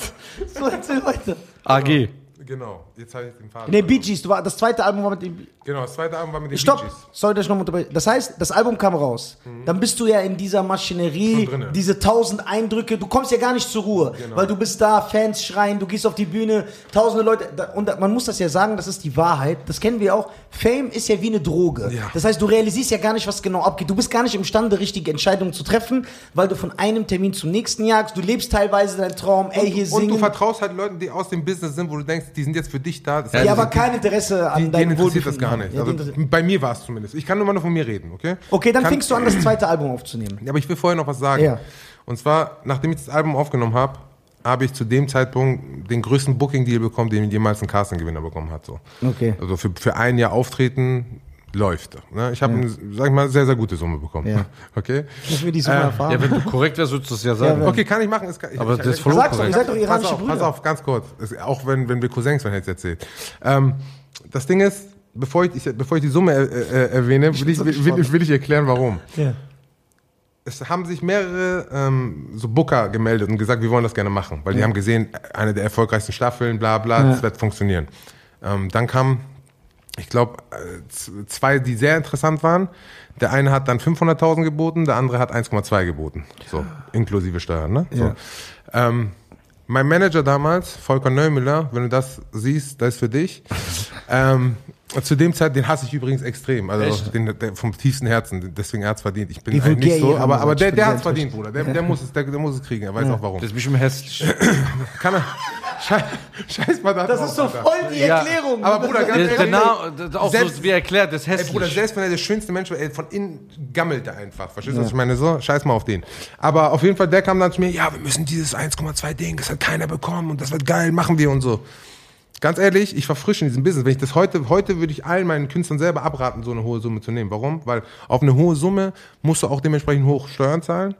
So, erzähl weiter. AG. Genau, jetzt habe ich den Faden. Nee, Bee Gees, du war, das zweite Album war mit dem. Genau, das zweite Album war mit den Bee Stopp! Gees. Sorry, dass ich noch unterbreche. Das heißt, das Album kam raus. Dann bist du ja in dieser Maschinerie, diese tausend Eindrücke. Du kommst ja gar nicht zur Ruhe, weil du bist da, Fans schreien, du gehst auf die Bühne, tausende Leute. Und man muss das ja sagen, das ist die Wahrheit. Das kennen wir auch. Fame ist ja wie eine Droge. Ja. Das heißt, du realisierst ja gar nicht, was genau abgeht. Du bist gar nicht imstande, richtige Entscheidungen zu treffen, weil du von einem Termin zum nächsten jagst. Du lebst teilweise deinen Traum, ey, hier Und du singen. vertraust halt Leuten, die aus dem Business sind, wo du denkst, die sind jetzt für dich da. Das heißt, ja, die aber sind- kein Interesse an die, denen deinem interessiert das gar haben. nicht. Ja, Also, bei mir war es zumindest. Ich kann nur mal nur von mir reden, okay? Okay, dann kann, fängst du an, das zweite Album aufzunehmen. Ja, aber ich will vorher noch was sagen. Ja. Und zwar, nachdem ich das Album aufgenommen habe, habe ich zu dem Zeitpunkt den größten Booking-Deal bekommen, den jemals ein Casting-Gewinner bekommen hat. So. Okay. Also für, für ein Jahr auftreten läuft. Ne? Ich habe, eine, sag ich mal, sehr, sehr gute Summe bekommen. Ja. Okay? Müssen wir die Summe erfahren? Ja, wenn du korrekt wärst, würdest du es ja sagen. Ja, Okay, kann ich machen. Ist, ich, Aber ich, das ist ich, voll Sag's doch, ihr unkorrekt. seid doch pass iranische auf, Brüder. pass auf, ganz kurz. Es, auch wenn, wenn wir Cousins werden, hätte ich erzählt. Ähm, das Ding ist, bevor ich, ich, bevor ich die Summe äh, äh, erwähne, will ich, will, will, will ich erklären, warum. Ja. Es haben sich mehrere ähm, so Booker gemeldet und gesagt, wir wollen das gerne machen, weil die haben gesehen, eine der erfolgreichsten Staffeln, bla bla, das wird funktionieren. Ähm, dann kam, ich glaube, äh, zwei, die sehr interessant waren. Der eine hat dann 500.000 geboten, der andere hat 1,2 geboten, so inklusive Steuern. Ne? So. Ähm, mein Manager damals, Volker Neumüller, wenn du das siehst, das ist für dich. ähm, zu dem Zeit, den hasse ich übrigens extrem, also den, der, vom tiefsten Herzen, deswegen er hat's verdient. Ich bin eigentlich nicht so, aber, aber der, der hat's verdient, Bruder. Der, der, muss es, der, der muss es kriegen, er weiß auch warum. Das ist bestimmt hässlich. Kann er, scheiß, scheiß mal da Das drauf, ist so Alter. voll die Ja. Erklärung. Aber Bruder, ganz Der, ehrlich, das- auch Selbst- so wie erklärt, das ist Ey, hässlich. Bruder, selbst wenn er der schönste Mensch war, ey, von innen gammelt er einfach. Verstehst du, was ich meine? So, scheiß mal auf den. Aber auf jeden Fall, der kam dann zu mir, ja, wir müssen dieses 1,2 Ding, das hat keiner bekommen und das wird geil, machen wir und so. Ganz ehrlich, ich verfrische in diesem Business. Wenn ich das heute, heute würde ich allen meinen Künstlern selber abraten, so eine hohe Summe zu nehmen. Warum? Weil auf eine hohe Summe musst du auch dementsprechend hoch Steuern zahlen.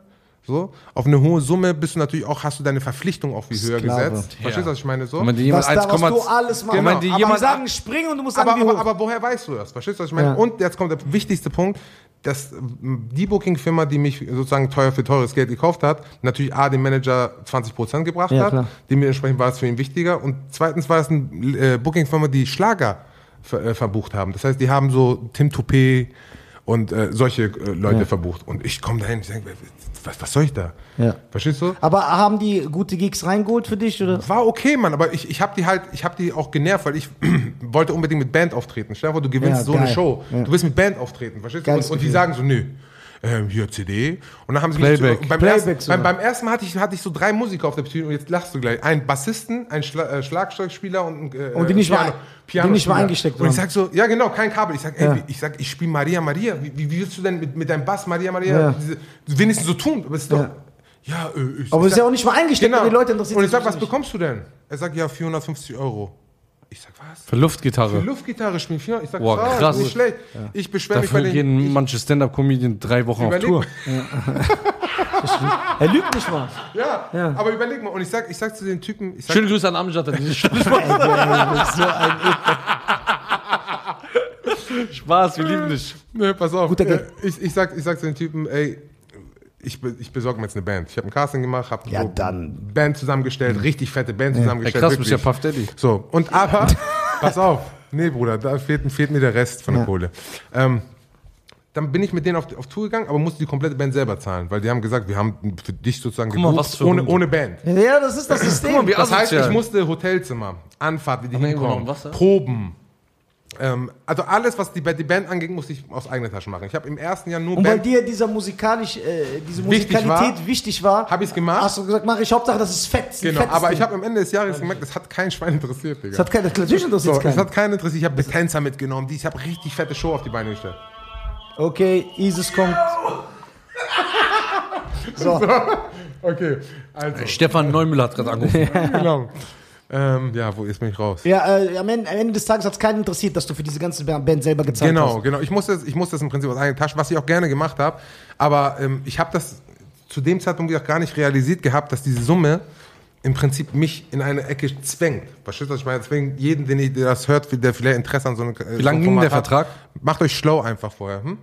So. Auf eine hohe Summe bist du natürlich auch, hast du deine Verpflichtung auch viel höher Sklave. gesetzt. Verstehst du, was ich meine? So. Wenn man die jemand was, da, was 1,2 du alles machst. Wenn man die aber sagen springen und du musst sagen, aber, wie aber, aber woher weißt du das? Verstehst du, was ich meine? Ja. Und jetzt kommt der wichtigste Punkt, dass die Booking-Firma, die mich sozusagen teuer für teures Geld gekauft hat, natürlich A, dem Manager 20% gebracht Ja, hat. Dementsprechend war es für ihn wichtiger. Und zweitens war es eine äh, Booking-Firma, die Schlager ver, äh, verbucht haben. Das heißt, die haben so Tim Toupé und äh, solche äh, Leute verbucht. Und ich komme dahin, ich denke, was, was soll ich da? Ja. Verstehst du? Aber haben die gute Gigs reingeholt für dich? Oder? War okay, Mann, aber ich, ich habe die halt, ich habe die auch genervt, weil ich wollte unbedingt mit Band auftreten. Stell dir vor, du gewinnst Ja, so eine geil. Show. Ja. Du willst mit Band auftreten, verstehst du? Und, und die sagen so, nö. Ähm, hier CD. Und dann haben sie Playback. mich beim, Playback ersten, beim, beim ersten Mal hatte ich, hatte ich so drei Musiker auf der Bühne und jetzt lachst du gleich. Einen Bassisten, einen Schla äh, Schlagzeugspieler und, äh, Und die nicht mal- Piano, die nicht mal Pianospieler. eingesteckt Und ich sag so, ja genau, kein Kabel. Ich sag, ey, Ja. ich sag, ich spiele Maria Maria. Wie, wie, willst du denn mit, mit deinem Bass Maria Maria Ja. diese, wenigstens so tun? Aber es ist doch, Ja. ja, äh, ich, Aber ich ist ja auch nicht mal eingesteckt, Genau. die Leute interessieren Und ich sag, was nicht. bekommst du denn? Er sagt, ja, 450 Euro. Ich sag, was? Für Luftgitarre. Für Luftgitarre spielen 400? Ich sag, Boah, krass, krass. nicht schlecht. Ich beschwere mich bei Dafür den... gehen manche Stand-Up-Comedien drei Wochen auf Tour. Er lügt nicht mal. Ja, Ja. aber überleg mal. Und ich sag, ich sag zu den Typen, ich sag, Schöne Grüße an Amjad, so ein Spaß, wir lieben dich. ne, pass auf. Guter äh, ich, ich, sag, ich sag zu den Typen, ey, ich, ich besorge mir jetzt eine Band. Ich habe ein Casting gemacht, habe Ja, so dann. Band zusammengestellt, richtig fette Band Ey, zusammengestellt. krass, du bist ja wirklich. Puff Daddy. So, und aber, pass auf. Nee, Bruder, da fehlt, fehlt mir der Rest von der Ja. Kohle. Ähm, dann bin ich mit denen auf, auf Tour gegangen, aber musste die komplette Band selber zahlen, weil die haben gesagt, wir haben für dich sozusagen Guck mal, gebucht, was für ohne, ohne Band. Ja, das ist das System. Guck mal, wie Das heißt, ich musste Hotelzimmer, Anfahrt, wie die hinkommen? Proben. Ähm, also alles, was die, die Band angeht, musste ich aus eigener Tasche machen. Ich habe im ersten Jahr nur Und weil Band, dir dieser musikalisch, äh, diese Wichtig Musikalität war, wichtig war, hab ich's gemacht. Hast du gesagt, mach ich Hauptsache, das ist fett. das ist genau, fettes aber Ding. ich habe am Ende des Jahres gemerkt, das hat kein Schwein interessiert, Digga. Das hat keine, natürlich interessiert so, keinen. es hat keinen interessiert. Ich habe Tänzer mitgenommen, die, ich habe richtig fette Show auf die Beine gestellt. Okay, Isis kommt. So, Okay, also, Stefan Neumüller hat gerade angerufen. genau. Ähm, ja, wo ist bin ich raus? ja, äh, am, Ende, am Ende des Tages hat es keinen interessiert, dass du für diese ganze Band selber gezahlt Genau, hast. genau. Ich musste, das- ich musste das im Prinzip aus eigener Tasche, was ich auch gerne gemacht habe. Aber ähm, ich habe das zu dem Zeitpunkt auch gar nicht realisiert gehabt, dass diese Summe im Prinzip mich in eine Ecke zwängt. Verstehst du, was ich meine? Deswegen jeden, den ich, der das hört, der vielleicht Interesse an so einem Wie lange ging der Vertrag? Macht euch schlau einfach vorher. Hm?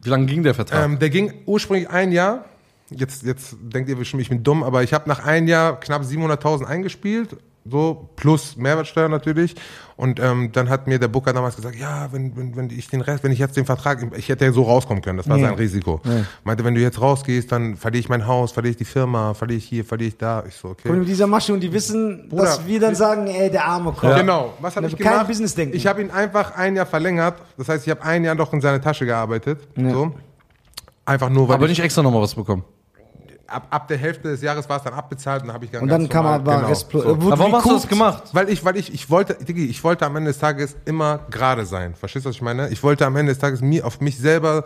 Wie lange ging der Vertrag? Ähm, der ging ursprünglich ein Jahr. Jetzt, jetzt denkt ihr bestimmt, ich bin dumm, aber ich habe nach einem Jahr knapp 700.000 eingespielt, so plus Mehrwertsteuer natürlich. Und ähm, dann hat mir der Booker damals gesagt, ja, wenn, wenn, wenn ich den Rest, wenn ich jetzt den Vertrag, ich hätte ja so rauskommen können, das war Nee. sein Risiko. Meinte, wenn du jetzt rausgehst, dann verliere ich mein Haus, verliere ich die Firma, verliere ich hier, verliere ich da. Ich so, okay. Und mit dieser Masche und die wissen, Bruder, dass wir dann sagen, ey, der Arme kommt. Genau. Was habe Ja, ich kein gemacht? Business-Denken. Ich habe ihn einfach ein Jahr verlängert. Das heißt, ich habe ein Jahr noch in seine Tasche gearbeitet. So. Einfach nur, weil aber ich, nicht extra nochmal was bekommen. Ab, ab der Hälfte des Jahres war es dann abbezahlt und dann habe ich dann Und dann ganz kam normal- aber genau, Rest so. wurde Aber warum hast du das gemacht? Weil ich, weil ich, ich wollte, Diggi, ich wollte am Ende des Tages immer gerade sein. Verstehst du, was ich meine? Ich wollte am Ende des Tages mir auf mich selber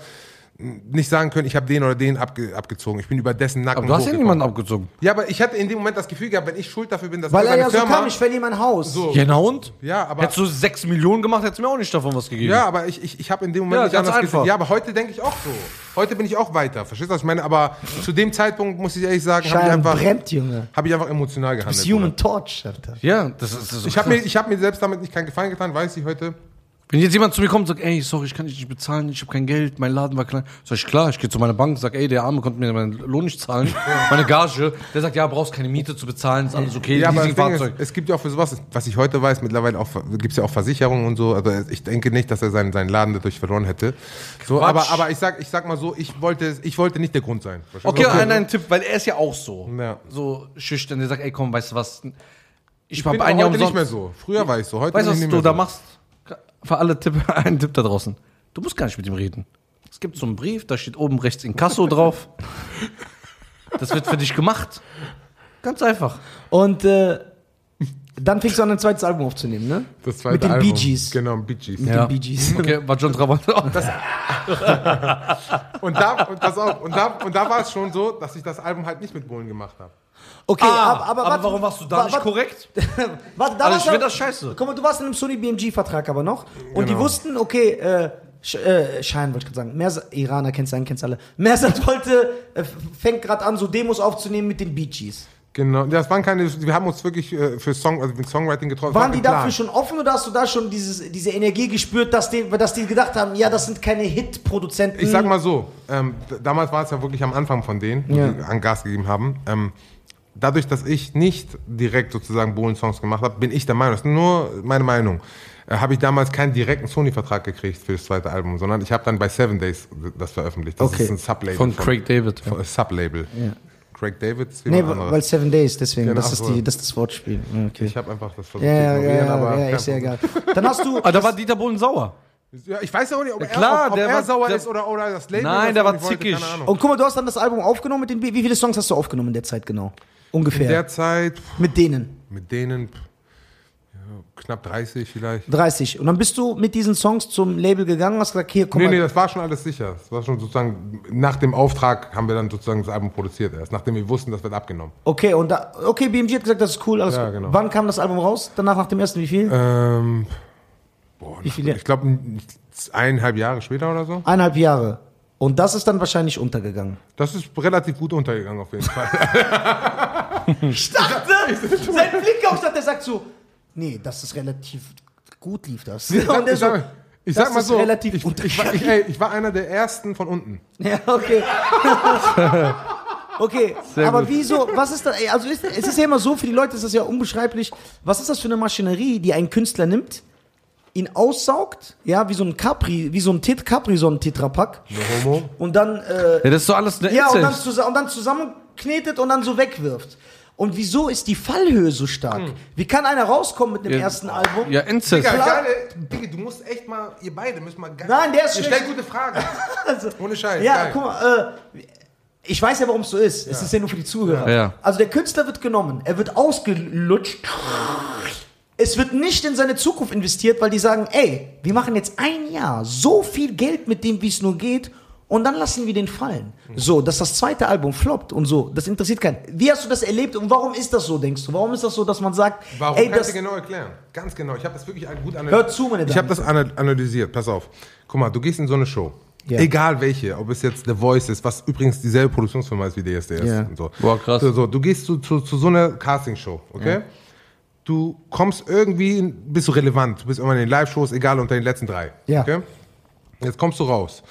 nicht sagen können, ich habe den oder den abge, abgezogen. Ich bin über dessen Nacken Aber du hast ja niemanden abgezogen. Ja, aber ich hatte in dem Moment das Gefühl gehabt, wenn ich schuld dafür bin, dass Weil er ja so Firma, kam, ich verliere mein Haus. so, Ja, na und? ja, aber Hättest du 6 Millionen gemacht, hättest du mir auch nicht davon was gegeben. Ja, aber ich, ich, ich habe in dem Moment Ja, nicht ganz anders einfach. gesehen. Ja, aber heute denke ich auch so. Heute bin ich auch weiter. Verstehst du, was ich meine? Aber zu dem Zeitpunkt, muss ich ehrlich sagen, habe ich, einfach- brennt, Junge. hab ich einfach emotional Das gehandelt. ist Human Bruder. Torch, Alter. Ja, das ist, das ist so Ich habe mir, ich hab mir selbst damit nicht keinen Gefallen getan, weiß ich heute. Wenn jetzt jemand zu mir kommt und sagt, ey, sorry, ich kann dich nicht bezahlen, ich habe kein Geld, mein Laden war klein. Sag ich, klar, ich gehe zu meiner Bank, sag, ey, der Arme konnte mir meinen Lohn nicht zahlen, meine Gage. Der sagt, ja, brauchst keine Miete zu bezahlen, ist alles okay, Ja, aber Leasingfahrzeug. ist, es gibt ja auch für sowas, was ich heute weiß, mittlerweile auch, gibt's ja auch Versicherungen und so. Also ich denke nicht, dass er seinen, seinen Laden dadurch verloren hätte. So, Quatsch. aber, aber ich sag, ich sag mal so, ich wollte, ich wollte nicht der Grund sein. Du? Okay, ein, ein Tipp, weil er ist ja auch so. Ja. So schüchtern, der sagt, ey, komm, weißt du was, ich, Ich bin ein auch Jahr heute nicht umsonst. mehr so. Früher war ich so, heute Weißt du, was du nicht da so. machst? Für alle Tipp, einen Tipp da draußen. Du musst gar nicht mit ihm reden. Es gibt so einen Brief, da steht oben rechts Inkasso drauf. Das wird für dich gemacht. Ganz einfach. Und äh, dann fingst du an, ein zweites Album aufzunehmen, ne? Das zweite Mit den Album. Bee Gees. Genau, Bee Gees. Mit Ja. den Bee Gees. Okay, war John Travolta. Und da, und, pass auf, und da, und da war es schon so, dass ich das Album halt nicht mit Bullen gemacht habe. Okay, aber, aber, warte, Ah, warum warst du da wa- nicht korrekt? Warte, da Also ich du- find das scheiße. Guck mal, du warst in einem Sony BMG-Vertrag aber noch. Und die Genau. wussten, okay, äh, Sch äh, Schein wollte ich gerade sagen. Mersat, Iraner kennst du einen, kennst du alle. Mersat wollte, äh, fängt gerade an, so Demos aufzunehmen mit den Bee Gees. Genau, das waren keine, wir haben uns wirklich äh, für Song, also mit Songwriting getroffen. Waren die dafür schon offen oder hast du da schon dieses, diese Energie gespürt, dass die, dass die gedacht haben, ja, das sind keine Hit-Produzenten? Ich sag mal so, ähm, damals war es ja wirklich am Anfang von denen, Ja. die an Gas gegeben haben. Ähm, dadurch, dass ich nicht direkt sozusagen Bohlen-Songs gemacht habe, bin ich der Meinung, das ist nur meine Meinung, äh, habe ich damals keinen direkten Sony-Vertrag gekriegt für das zweite Album, sondern ich habe dann bei Seven Days das veröffentlicht. Das Okay. ist ein Sublabel. Von Craig David. Von, äh, Sublabel. Ja. Craig David ist Nee, anderes. weil Seven Days, deswegen, Genau, das, ist die, das ist das Wortspiel. Ja, Okay. Ich habe einfach das versucht Ja, zu ja, ignorieren, ja, aber ja, ist ja egal. Dann hast du. Ah, da war Dieter Bohlen sauer. Ja, ich weiß auch nicht, ob Ja, er, klar, ob, ob der er war- sauer der- ist oder, oder das Label. Nein, der war wollte, zickig. Und guck mal, du hast dann das Album aufgenommen mit den. Wie viele Songs hast du aufgenommen in der Zeit genau? Ungefähr. In der Zeit mit denen. mit denen pff, ja, knapp 30 vielleicht. 30. Und dann bist du mit diesen Songs zum Label gegangen, hast gesagt, hier, komm Nee, mal. nee, das war schon alles sicher. Das war schon sozusagen, nach dem Auftrag haben wir dann sozusagen das Album produziert erst, nachdem wir wussten, das wird abgenommen. Okay, und da, okay, BMG hat gesagt, das ist cool, alles Ja, genau. Wann kam das Album raus? Danach nach dem ersten, wie viel? Ähm, boah, Wie viele? Ich glaube, eineinhalb Jahre später oder so. Eineinhalb Jahre. Und das ist dann wahrscheinlich untergegangen. Das ist relativ gut untergegangen auf jeden Fall. Ich dachte, sein Blick auf der sagt so, nee, das ist relativ gut lief das. Ich sag, ich sag, ich das sag mal so, relativ ich, ich, war, ich, ey, ich war einer der ersten von unten. Ja, okay. Okay, Sehr aber gut. wieso, was ist da, ey, also ist, es ist ja immer so, für die Leute ist das ja unbeschreiblich, was ist das für eine Maschinerie, die ein Künstler nimmt, ihn aussaugt, ja, wie so ein Capri, wie so ein Tet Capri, so ein Tetrapack, No homo. und dann, äh, Ja, das ist doch alles eine ja, und dann, und dann zusammenknetet und dann so wegwirft. Und wieso ist die Fallhöhe so stark? Wie kann einer rauskommen mit dem Ja. ersten Album? Ja, Inzest. Digga, Klar. geil, ey. Digga, du musst echt mal, ihr beide müsst mal geil. Nein, der ist schlecht. stellt gute Fragen. Also, Ohne Scheiß. Ja, geil. guck mal, äh, ich weiß ja, warum es so ist. Es ist ja nur für die Zuhörer. Ja. Also der Künstler wird genommen, er wird ausgelutscht. Es wird nicht in seine Zukunft investiert, weil die sagen, ey, wir machen jetzt ein Jahr so viel Geld mit dem, wie es nur geht, und dann lassen wir den fallen. So, dass das zweite Album floppt und so, das interessiert keinen. Wie hast du das erlebt und warum ist das so, denkst du? Warum ist das so, dass man sagt, Warum ey, kann ich das, dir genau erklären? Ganz genau. Ich habe das wirklich gut analysiert. Hört zu, meine Ich Damen habe das ana- analysiert. Pass auf. Guck mal, du gehst in so eine Show. Ja. Egal welche, ob es jetzt The Voice ist, was übrigens dieselbe Produktionsfirma ist wie DSDS. Ja. Und so. Boah, krass. So, so, du gehst zu, zu, zu so einer Castingshow, okay? Du kommst irgendwie, bist du relevant, du bist immer in den Live-Shows, egal unter den letzten drei. Ja. Okay? Jetzt kommst du raus.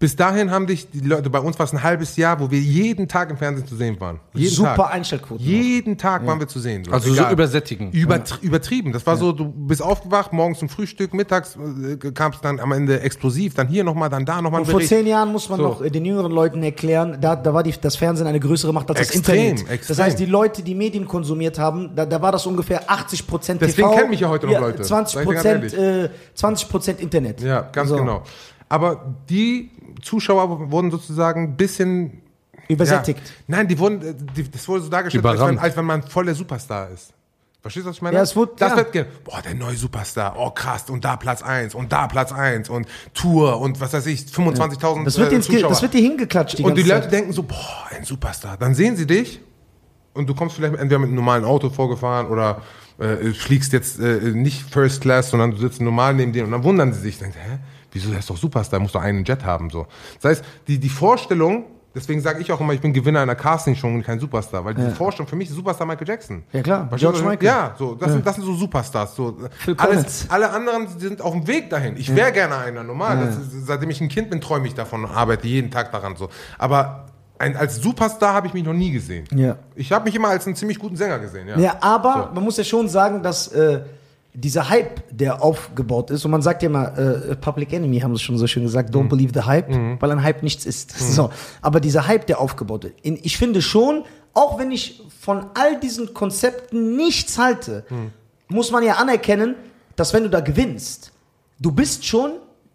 Bis dahin haben dich die Leute, bei uns war es ein halbes Jahr, wo wir jeden Tag im Fernsehen zu sehen waren. Jeden Super Tag. Einschaltquoten Jeden Tag waren wir zu sehen. So. Also so übersättigen. Übertri übertrieben. Das war so, du bist aufgewacht, morgens zum Frühstück, mittags äh, kam es dann am Ende explosiv, dann hier nochmal, dann da nochmal Und vor zehn Jahren muss man So. noch äh, den jüngeren Leuten erklären, da, da war die, das Fernsehen eine größere Macht als Extrem, das Internet. Das extrem. heißt, die Leute, die Medien konsumiert haben, da, da war das ungefähr 80 Prozent Deswegen TV. kennen mich ja heute noch Leute. 20 Sag ich dir Prozent äh, 20 Prozent Internet. Ja, ganz So. genau. Aber die Zuschauer wurden sozusagen ein bisschen Übersättigt. Ja, nein, die wurden, die, das wurde so dargestellt, als wenn, als wenn man voll der Superstar ist. Verstehst du, was ich meine? Ja, es wurde- das ja. wird, ge- boah, der neue Superstar, oh krass, und da Platz 1 und da Platz 1 und Tour und was weiß ich, 25.000 Das wird, äh, Zuschauer. das wird dir hingeklatscht die und die Leute Zeit. denken so, boah, ein Superstar. Dann sehen sie dich und du kommst vielleicht entweder mit einem normalen Auto vorgefahren oder äh, fliegst jetzt äh, nicht First Class, sondern du sitzt normal neben dir und dann wundern sie sich, denken, hä, wieso, der ist doch Superstar, muss doch einen Jet haben, so. Das heißt, die, die Vorstellung, deswegen sage ich auch immer, ich bin Gewinner einer Castingshow und kein Superstar, weil diese Vorstellung, für mich ist Superstar Michael Jackson. Ja, klar, George? Michael. Ja, so, das, Sind, das sind so Superstars, so. Alles, alle anderen sind auf dem Weg dahin. Ich wäre gerne einer, normal. Das ist, seitdem ich ein Kind bin, träume ich davon und arbeite jeden Tag daran, so. Aber ein, als Superstar habe ich mich noch nie gesehen. Ja. Ich habe mich immer als einen ziemlich guten Sänger gesehen, ja. Ja, aber So. man muss ja schon sagen, dass äh, dieser Hype, der aufgebaut ist, und man sagt ja immer, äh, Public Enemy haben es schon so schön gesagt, Mhm. don't believe the hype, weil ein Hype nichts ist. So, aber dieser Hype, der aufgebaut wird, ich finde schon, auch wenn ich von all diesen Konzepten nichts halte, Mhm. muss man ja anerkennen, dass wenn du da gewinnst, du bist schon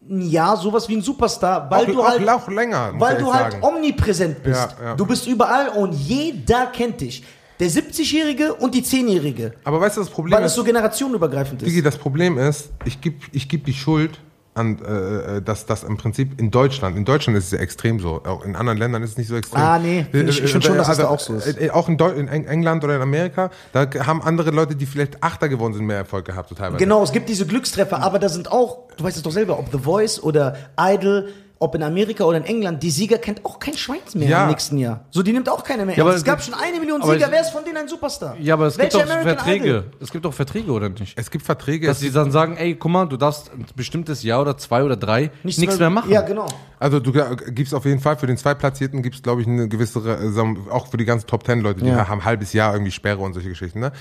ein Jahr sowas wie ein Superstar, weil Auch- du auch- halt, auch länger, weil du halt sagen. omnipräsent bist. Ja, ja. Du bist überall und jeder kennt dich. Der 70-Jährige und die 10-Jährige. Aber weißt du, das Problem Weil es ist, so generationenübergreifend ist. Digi, das Problem ist, ich gebe ich geb die Schuld an, äh, äh, dass das im Prinzip in Deutschland, in Deutschland ist es ja extrem so, auch in anderen Ländern ist es nicht so extrem. Ah, nee, ich- ich find schon, dass es da auch so ist. äh, Auch in, Deu in Eng- England oder in Amerika, da haben andere Leute, die vielleicht Achter geworden sind, mehr Erfolg gehabt, teilweise. Genau, es gibt diese Glückstreffer, aber da sind auch, du weißt es doch selber, ob The Voice oder Idol, ob in Amerika oder in England, die Sieger kennt auch kein Schwein mehr Ja. im nächsten Jahr. So, die nimmt auch keiner mehr. Ja, aber es gab schon gibt- eine Million Sieger. Wer ist von denen ein Superstar? Ja, aber es gibt Welcher doch American Verträge. Idol? Es gibt doch Verträge, oder nicht? Es gibt Verträge. Dass sie gibt, dann sagen, ey, guck mal, du darfst ein bestimmtes Jahr oder zwei oder drei nichts, mehr machen. Ja, genau. also du gibst auf jeden Fall für den Zweitplatzierten gibt's glaube ich eine gewisse äh, auch für die ganzen Top Ten Leute, die Ja. haben ein halbes Jahr irgendwie Sperre und solche Geschichten. Ne?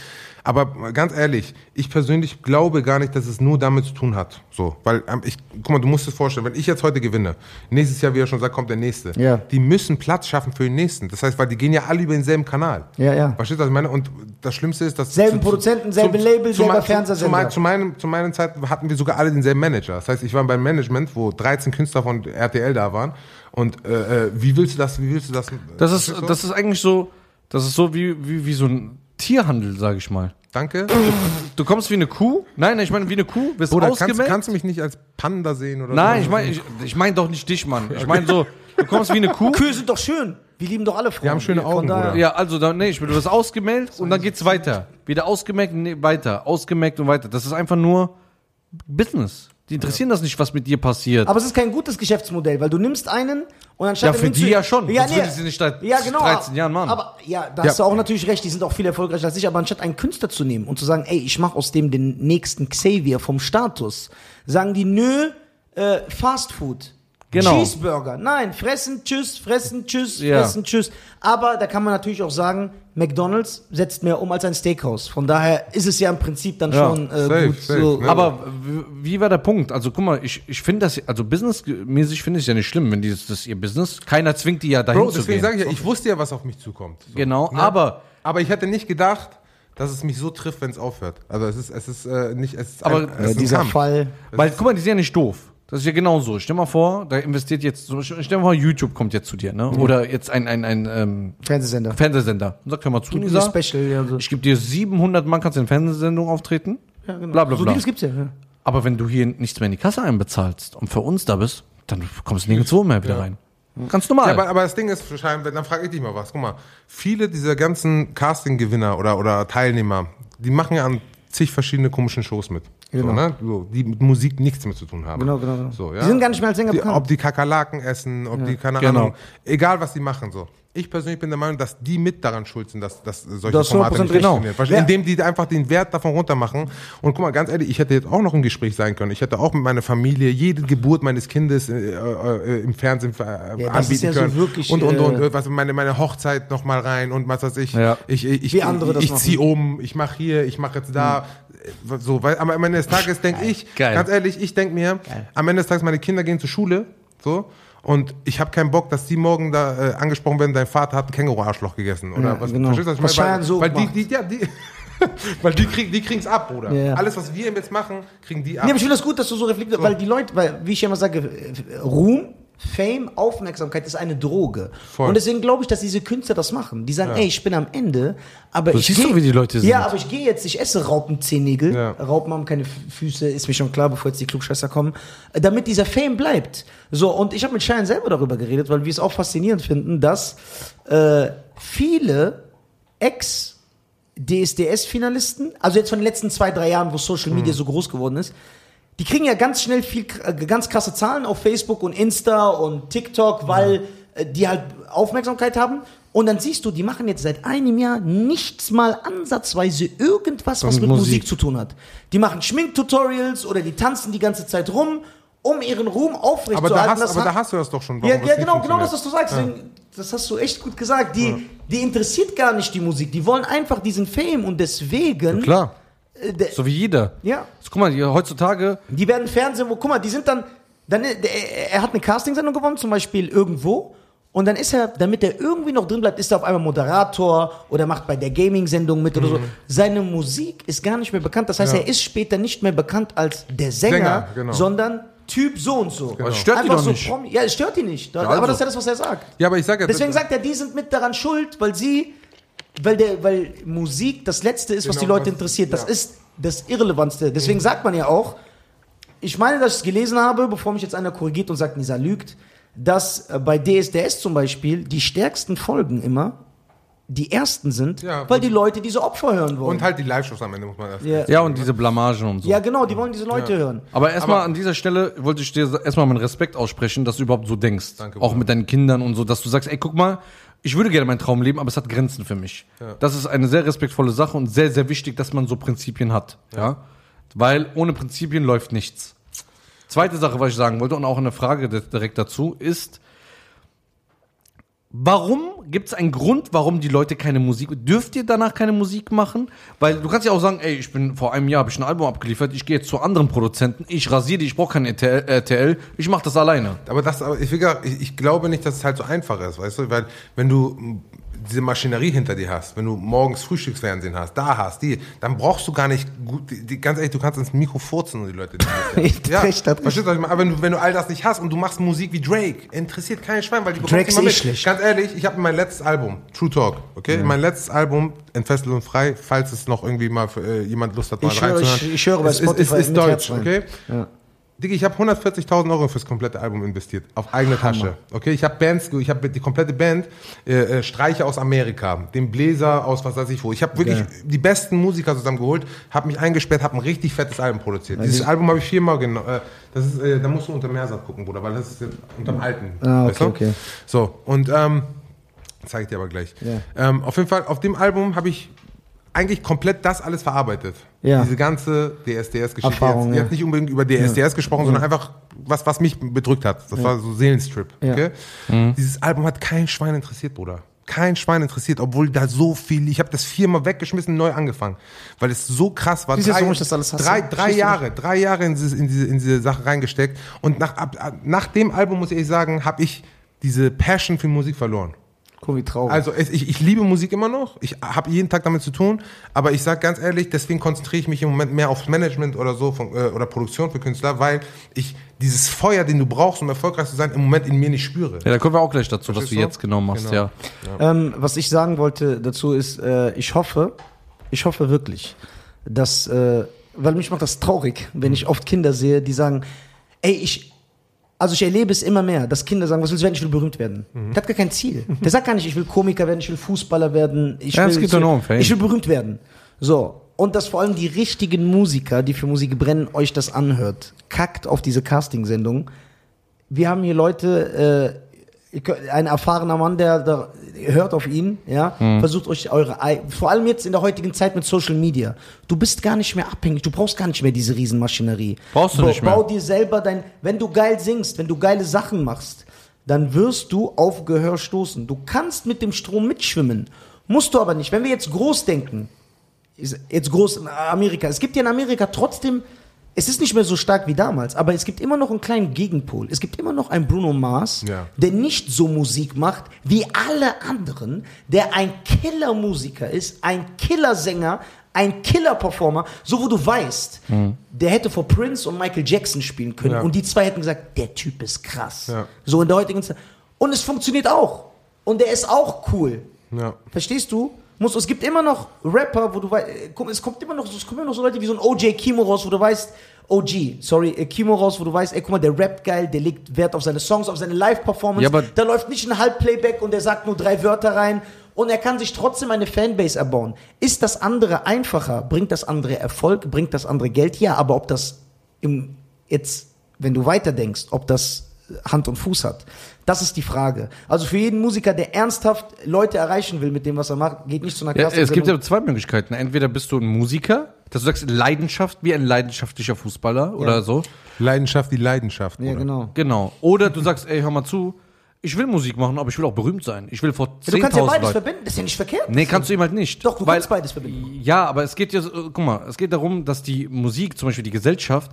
Aber ganz ehrlich, ich persönlich glaube gar nicht, dass es nur damit zu tun hat. So, weil ähm, ich guck mal, du musst es vorstellen, wenn ich jetzt heute gewinne, nächstes Jahr wie er schon sagt, kommt der nächste. Ja. Die müssen Platz schaffen für den nächsten. Das heißt, weil die gehen ja alle über denselben Kanal. Ja, ja. Verstehst du, was ich meine? Und das Schlimmste ist, dass Selben Produzenten, selbe Label, selber mein- Fernsehsender. Zu, mein, zu, meinem, zu meinen Zeiten hatten wir sogar alle denselben Manager. Das heißt, ich war beim Management, wo 13 Künstler von RTL da waren. Und äh, äh, wie willst du das? Wie willst du das? Das ist, das ist eigentlich so, das ist so wie, wie, wie so ein Tierhandel, sag ich mal. Danke. Du kommst wie eine Kuh. Nein, ich meine wie eine Kuh, wirst Oder kannst, ausgemeldet. kannst du mich nicht als Panda sehen oder Nein, so? ich meine ich, ich mein doch nicht dich, Mann. Ich meine so, du kommst wie eine Kuh. Kühe sind doch schön. Wir lieben doch alle Frauen. Die haben schöne Augen, Bruder. Ja, also dann, nee, ich bin, du wirst ausgemeldet und dann geht's weiter. Wieder ausgemerkt, nee, weiter, ausgemerkt und weiter. Das ist einfach nur Business. Die interessieren das nicht, was mit dir passiert. Aber es ist kein gutes Geschäftsmodell, weil du nimmst einen und anstatt Ja, für die ja schon. Sonst würde ich sie nicht seit 13 Jahren machen. Aber ja, da Ja. hast du auch natürlich recht, die sind auch viel erfolgreicher als ich, aber anstatt einen Künstler zu nehmen und zu sagen, ey, ich mache aus dem den nächsten Xavier vom Status, sagen die, nö, äh, Fast Food. Genau. Cheeseburger. Nein, fressen, tschüss, fressen, tschüss, Ja. fressen, tschüss. Aber da kann man natürlich auch sagen, McDonalds setzt mehr um als ein Steakhouse. Von daher ist es ja im Prinzip dann Ja, schon äh, safe, gut. safe, so. ne? Aber wie war der Punkt? Also guck mal, ich, ich finde das, also businessmäßig finde ich es ja nicht schlimm, wenn die das, ist ihr Business. Keiner zwingt die ja dahin Bro, zu deswegen gehen. sage ich ja, ich wusste ja, was auf mich zukommt. So. Genau, Ne? aber Aber ich hätte nicht gedacht, dass es mich so trifft, wenn es aufhört. Also es ist, es ist äh, nicht, es ist Aber, ein, es ist ein dieser Kampf. Fall. Weil, guck mal, die sind ja nicht doof. Das ist ja genauso. Stell mal vor, da investiert jetzt, so, stell dir mal vor, YouTube kommt jetzt zu dir, ne? Oder jetzt ein, ein, ein ähm, Fernsehsender. Fernsehsender. Und sagt, hör mal zu, Diese Nisa, Special, ja, so. ich gebe dir 700 Mann, kannst du in Fernsehsendungen auftreten. Ja, genau. Bla, bla, so bla. Deals gibt's ja. ja. Aber wenn du hier nichts mehr in die Kasse einbezahlst und für uns da bist, dann kommst du nirgendwo mehr wieder rein. Ganz normal. Ja, aber, aber das Ding ist, scheinbar, dann frage ich dich mal was. Guck mal, viele dieser ganzen Casting-Gewinner oder, oder Teilnehmer, die machen ja an zig verschiedene komischen Shows mit. So, Genau. ne? so, die mit Musik nichts mehr zu tun haben. Genau, genau, genau. So, ja? Die sind gar nicht mehr als Sänger die, bekannt. Ob die Kakerlaken essen, ob die, keine Genau. Ahnung, egal was die machen, so. Ich persönlich bin der Meinung, dass die mit daran schuld sind, dass, dass solche Du hast Formate 100% nicht genau. funktionieren. Ja. Indem die einfach den Wert davon runtermachen. Und guck mal, ganz ehrlich, ich hätte jetzt auch noch im Gespräch sein können. Ich hätte auch mit meiner Familie jede Geburt meines Kindes äh, äh, im Fernsehen äh, Ja, das ist anbieten ja so können. wirklich, und, und, und, äh, äh, was, meine, meine Hochzeit noch mal rein und was weiß ich. Ja. Ich, ich, ich, Wie andere das ich machen. ziehe um, ich mache hier, ich mache jetzt da. äh, So, weil am Ende des Tages denke ich, Geil. ganz ehrlich, ich denke mir, am Ende des Tages, meine Kinder gehen zur Schule, so, und ich habe keinen Bock, dass die morgen da äh, angesprochen werden, dein Vater hat ein Känguru-Arschloch gegessen. Oder Ja, was, genau. verstehst du, was ich meine? So Weil, weil die, die, ja, die, weil die kriegen die kriegen's ab, Bruder. Ja. Alles, was wir jetzt machen, kriegen die ab. Nee, aber ich finde das gut, dass du so reflektierst, weil die Leute, weil, wie ich immer sage, äh, Ruhm, Fame, Aufmerksamkeit ist eine Droge. Voll. Und deswegen glaube ich, dass diese Künstler das machen. Die sagen, ey, ich bin am Ende, aber Du ich siehst geh- doch, wie die Leute sind. Ja, aber ich gehe jetzt, ich esse Raupenzehennägel. Ja. Raupen haben keine Füße, ist mir schon klar, bevor jetzt die Klugscheißer kommen. Damit dieser Fame bleibt. So, und ich habe mit Schein selber darüber geredet, weil wir es auch faszinierend finden, dass äh, viele Ex- DSDS-Finalisten, also jetzt von den letzten zwei, drei Jahren, wo Social Media Mhm. so groß geworden ist, die kriegen ja ganz schnell viel, äh, ganz krasse Zahlen auf Facebook und Insta und TikTok, weil äh, die halt Aufmerksamkeit haben. Und dann siehst du, die machen jetzt seit einem Jahr nichts mal ansatzweise irgendwas, was Und mit Musik. Musik. zu tun hat. Die machen Schminktutorials oder die tanzen die ganze Zeit rum, um ihren Ruhm aber aufrechtzuerhalten. aber hat- da hast du das doch schon. ja, ja genau, genau das, was du sagst. Deswegen, Das hast du echt gut gesagt. Die, die interessiert gar nicht die Musik. Die wollen einfach diesen Fame und deswegen. Klar. Äh, So wie jeder. ja. So, guck mal, hier, heutzutage, Die werden Fernsehen, wo, guck mal, die sind dann, dann der, er hat eine Castingsendung gewonnen, zum Beispiel irgendwo. Und dann ist er, damit er irgendwie noch drin bleibt, ist er auf einmal Moderator oder macht bei der Gaming-Sendung mit oder so. Seine Musik ist gar nicht mehr bekannt. Das heißt, Mhm. Ja. er ist später nicht mehr bekannt als der Sänger, Sänger, genau. sondern Typ so und so. Das stört die Einfach doch so nicht. Ja, es stört ihn nicht. aber also. das ist ja das, was er sagt. Ja, aber ich sag ja, Deswegen sagt er, die sind mit daran schuld, weil sie, weil der, weil Musik das Letzte ist, was die Genau, Leute was- interessiert. Das ja. ist das Irrelevantste. Deswegen sagt man ja auch, ich meine, dass ich es gelesen habe, bevor mich jetzt einer korrigiert und sagt, Nisa lügt, dass äh, bei DSDS zum Beispiel die stärksten Folgen immer die ersten sind, Ja, weil die Leute diese Opfer hören wollen. Und halt die Live-Shows am Ende, muss man erst Ja. Ja, und diese Blamage und so. ja, genau, die wollen diese Leute hören. Aber erstmal an dieser Stelle wollte ich dir erstmal meinen Respekt aussprechen, dass du überhaupt so denkst. Danke, auch Bruder. mit deinen Kindern und so, dass du sagst, ey, guck mal, ich würde gerne meinen Traum leben, aber es hat Grenzen für mich. Das ist eine sehr respektvolle Sache und sehr, sehr wichtig, dass man so Prinzipien hat. Ja. Weil ohne Prinzipien läuft nichts. Zweite Sache, was ich sagen wollte, und auch eine Frage di- direkt dazu, ist, Warum gibt es einen Grund, warum die Leute keine Musik? Dürft ihr danach keine Musik machen? Weil du kannst ja auch sagen, ey, ich bin vor einem Jahr habe ich ein Album abgeliefert, ich gehe jetzt zu anderen Produzenten, ich rasiere die, ich brauche kein RTL, ich mache das alleine. Aber das, aber ich, ich, glaube nicht, dass es halt so einfach ist, weißt du, weil wenn du diese Maschinerie hinter dir hast, wenn du morgens Frühstücksfernsehen hast, da hast, die, dann brauchst du gar nicht gut, die, die, ganz ehrlich, du kannst ins Mikro furzen und die Leute. Die Hat ja, recht, recht. verstehst du, was ich meine? Aber wenn du, wenn du all das nicht hast und du machst Musik wie Drake, interessiert kein Schwein, weil die Drake ist eh schlecht. Ganz ehrlich, ich habe mein letztes Album, True Talk, okay, mein letztes Album, Entfesselt und Frei, falls es noch irgendwie mal für, äh, jemand Lust hat, mal Ich höre- reinzuhören. ich- ich höre bei Es ist- ist, ist Deutsch, okay? Ja. Digga, ich habe 140.000 Euro fürs komplette Album investiert. Auf eigene Tasche. Okay, ich habe Bands, ich habe die komplette Band, äh, äh, Streicher aus Amerika, den Bläser aus was weiß ich wo. Ich habe wirklich die besten Musiker zusammengeholt, habe mich eingesperrt, habe ein richtig fettes Album produziert. Dieses Album habe ich viermal genommen. Äh, das ist, äh, da musst du unter Meersat gucken, Bruder, weil das ist äh, unterm alten. Ah, okay, okay. So, und ähm, zeige ich dir aber gleich. Ja. Ähm, auf jeden Fall, auf dem Album habe ich eigentlich komplett das alles verarbeitet. Ja. Diese ganze DSDS-Geschichte. Jetzt, ja. jetzt nicht unbedingt über DSDS gesprochen, sondern einfach was, was mich bedrückt hat. Das war so Seelenstrip. Ja. Okay? Dieses Album hat kein Schwein interessiert, Bruder. Kein Schwein interessiert, obwohl da so viel. Ich habe das viermal weggeschmissen, neu angefangen, weil es so krass war. Warum ich das alles hasse? drei, drei Jahre, drei Jahre in diese, in diese, in diese Sache reingesteckt. Und nach, ab, ab- nach dem Album muss ich ehrlich sagen, habe ich diese Passion für Musik verloren. Guck, wie traurig. Also es, ich, ich liebe Musik immer noch. Ich habe jeden Tag damit zu tun. Aber ich sage ganz ehrlich, deswegen konzentriere ich mich im Moment mehr aufs Management oder so von, äh, oder Produktion für Künstler, weil ich dieses Feuer, den du brauchst, um erfolgreich zu sein, im Moment in mir nicht spüre. Ja, da kommen wir auch gleich dazu, was du du? jetzt genau machst, Genau. ja. Ähm, was ich sagen wollte dazu ist, äh, ich hoffe, ich hoffe wirklich, dass, äh, weil mich macht das traurig, wenn ich oft Kinder sehe, die sagen, ey, ich, also ich erlebe es immer mehr, dass Kinder sagen, was willst du werden? Ich will berühmt werden. Der hat gar kein Ziel. Der sagt gar nicht, ich will Komiker werden, ich will Fußballer werden, ich Ja, will, ich will, ich will berühmt werden. So. Und dass vor allem die richtigen Musiker, die für Musik brennen, euch das anhört. Kackt auf diese Casting-Sendung. Wir haben hier Leute, äh, ein erfahrener Mann, der, der hört auf ihn, ja, Mhm. versucht euch eure, ei- vor allem jetzt in der heutigen Zeit mit Social Media. Du bist gar nicht mehr abhängig, du brauchst gar nicht mehr diese Riesenmaschinerie. Brauchst du Bau- nicht mehr. Bau dir selber dein, wenn du geil singst, wenn du geile Sachen machst, dann wirst du auf Gehör stoßen. Du kannst mit dem Strom mitschwimmen, musst du aber nicht. Wenn wir jetzt groß denken, jetzt groß in Amerika. Es gibt ja in Amerika trotzdem, es ist nicht mehr so stark wie damals, aber es gibt immer noch einen kleinen Gegenpol. Es gibt immer noch einen Bruno Mars, Ja. der nicht so Musik macht wie alle anderen, der ein Killer-Musiker ist, ein Killer-Sänger, ein Killer-Performer, so wo du weißt, der hätte vor Prince und Michael Jackson spielen können Ja. und die zwei hätten gesagt, der Typ ist krass. Ja. So in der heutigen Zeit. Und es funktioniert auch. Und der ist auch cool. Ja. Verstehst du? Muss, es gibt immer noch Rapper, wo du weißt, es kommt immer noch, es kommen immer noch so Leute wie so ein OJ Kimo raus, wo du weißt, OG, sorry, äh, Kimo raus, wo du weißt, ey, guck mal, der rappt geil, der legt Wert auf seine Songs, auf seine Live-Performance. Ja, da läuft nicht ein Halbplayback und der sagt nur drei Wörter rein und er kann sich trotzdem eine Fanbase erbauen. Ist das andere einfacher? Bringt das andere Erfolg? Bringt das andere Geld? Ja, aber ob das im, jetzt, wenn du weiterdenkst, ob das Hand und Fuß hat, das ist die Frage. Also für jeden Musiker, der ernsthaft Leute erreichen will mit dem, was er macht, geht nicht zu einer Ja, Klasse. es gibt ja zwei Möglichkeiten. Entweder bist du ein Musiker, dass du sagst Leidenschaft, wie ein leidenschaftlicher Fußballer oder so. Leidenschaft, die Leidenschaft. Ja, Bruder. genau. Genau. Oder du sagst, ey, hör mal zu, ich will Musik machen, aber ich will auch berühmt sein. Ich will vor 10.000 Ja, du kannst ja beides Leuten. verbinden, das ist ja nicht verkehrt. Nee, kannst du ihm halt nicht. Doch, du Weil- kannst beides verbinden. Ja, aber es geht ja, guck mal, es geht darum, dass die Musik, zum Beispiel die Gesellschaft,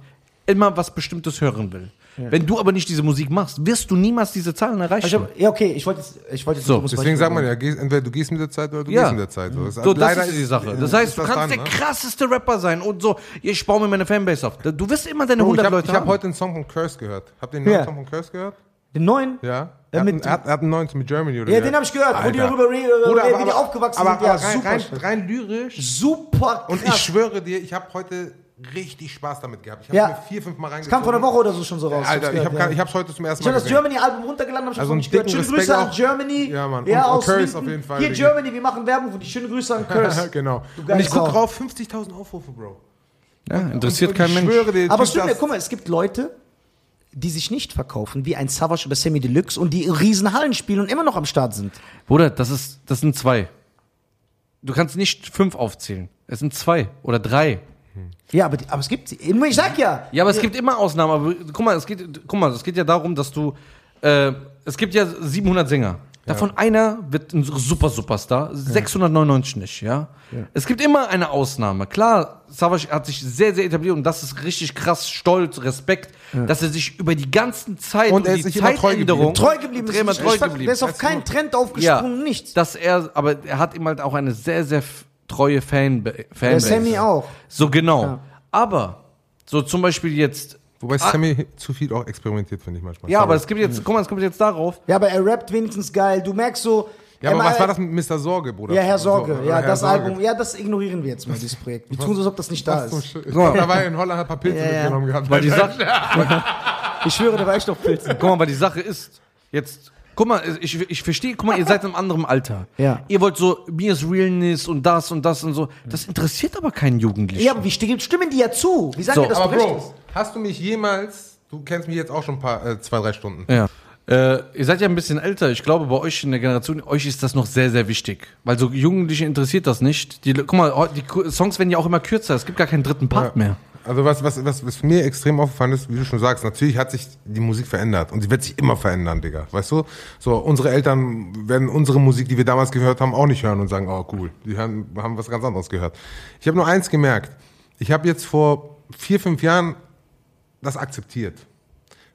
immer was Bestimmtes hören will. Wenn du aber nicht diese Musik machst, wirst du niemals diese Zahlen erreichen. Ich hab, ja, okay, ich wollte jetzt, ich wollte jetzt So, Deswegen Beispiel sagt man ja, gehst, entweder du gehst mit der Zeit oder du Ja. gehst mit der Zeit. So, das, So, das leider ist die Sache. Das heißt, du das kannst dann, der ne? krasseste Rapper sein und so, ich baue mir meine Fanbase auf. Du wirst immer deine ich 100 habe Leute hab haben. heute einen Song von Curse gehört. Habt ihr den neuen Ja. Song von Curse gehört? Den neuen? Ja. Ja, Er, hat, mit- einen, er, hat, er hat einen neuen mit Germany oder Ja, wie? den habe ich gehört, wo die Alter. darüber reden, wie die aufgewachsen aber, sind. Ja, aber rein, super. rein, rein lyrisch. super Und ich krass. schwöre dir, ich habe heute richtig Spaß damit gehabt. Ich habe Ja. mir vier, fünf Mal Das reingezogen. kam vor einer Woche oder so schon so raus. Alter, ich hab's habe ja. es heute zum ersten Ich habe Mal das. Germany-Album runtergeladen, habe ich Also nicht gehört. Schöne Respekt Grüße an auch. Germany. Ja, Mann. Ja, Und- und Curse Linden. auf jeden Fall, Hier. Germany, wir machen Werbung für dich. Schöne Grüße an Curse. genau. Und ich gucke drauf, 50.000 Aufrufe, Bro. Ja, interessiert kein Mensch. Schwöre, dir, Aber stimmt, guck mal, es gibt Leute, die sich nicht verkaufen, wie ein Savage oder Sammy Deluxe und die riesen Hallen spielen und immer noch am Start sind. Bruder, das ist, das sind zwei. Du kannst nicht fünf aufzählen. Es sind zwei oder drei. Ja, aber, die- aber es gibt sie. Ich sag ja. Ja, aber es gibt immer Ausnahmen. Aber guck mal, es geht, guck mal, es geht ja darum, dass du, äh, es gibt ja 700 Sänger. Davon einer wird ein super Superstar, 699 nicht, ja? Es gibt immer eine Ausnahme. Klar, Savage hat sich sehr, sehr etabliert und das ist richtig krass, stolz, Respekt, dass er sich über die ganzen Zeit Und er die ist sich immer treu Zeitänderung Treu geblieben. Ist treu geblieben. Der ist auf keinen Trend aufgesprungen, nichts. Dass er, aber er hat ihm halt auch eine sehr, sehr treue Fan Der Fanbase. Sammy auch. So genau. Ja. Aber, so zum Beispiel jetzt, Wobei Ah. Sammy zu viel auch experimentiert, finde ich manchmal. ja, Sorry. aber es gibt jetzt, guck mal, es kommt jetzt darauf, Ja, aber er rappt wenigstens geil. Du merkst so. Ja, er aber was war das mit Mr. Sorge, Bruder? Ja, Herr Sorge. So, ja, Herr das Sorge. Album. Ja, das ignorieren wir jetzt mal, dieses Projekt. Wir tun so, als ob das nicht da Was ist. Ich glaub, da war in Holland, hat ein paar Pilze Ja, ja. mitgenommen gehabt. weil die Sache, Ich schwöre, der war echt auf Pilzen. guck mal, weil die Sache ist, jetzt, guck mal, ich, ich verstehe, guck mal, ihr seid in einem anderen Alter. Ja. Ihr wollt so, mir ist Realness und das und das und so. Das interessiert aber keinen Jugendlichen. Ja, aber wie sti- stimmen die ja zu? Wie sagen So, wir das Aber Bro, hast du mich jemals, du kennst mich jetzt auch schon ein paar, äh, zwei, drei Stunden. Ja. Äh, ihr seid ja ein bisschen älter. Ich glaube, bei euch in der Generation, euch ist das noch sehr, sehr wichtig. Weil so Jugendliche interessiert das nicht. Die, guck mal, die Songs werden ja auch immer kürzer. Es gibt gar keinen dritten Part mehr. Also was, was, was, was mir extrem aufgefallen ist, wie du schon sagst, natürlich hat sich die Musik verändert und sie wird sich immer verändern, Digga. Weißt du? So, unsere Eltern werden unsere Musik, die wir damals gehört haben, auch nicht hören und sagen, oh cool, die hören, haben was ganz anderes gehört. Ich habe nur eins gemerkt. Ich habe jetzt vor vier, fünf Jahren das akzeptiert.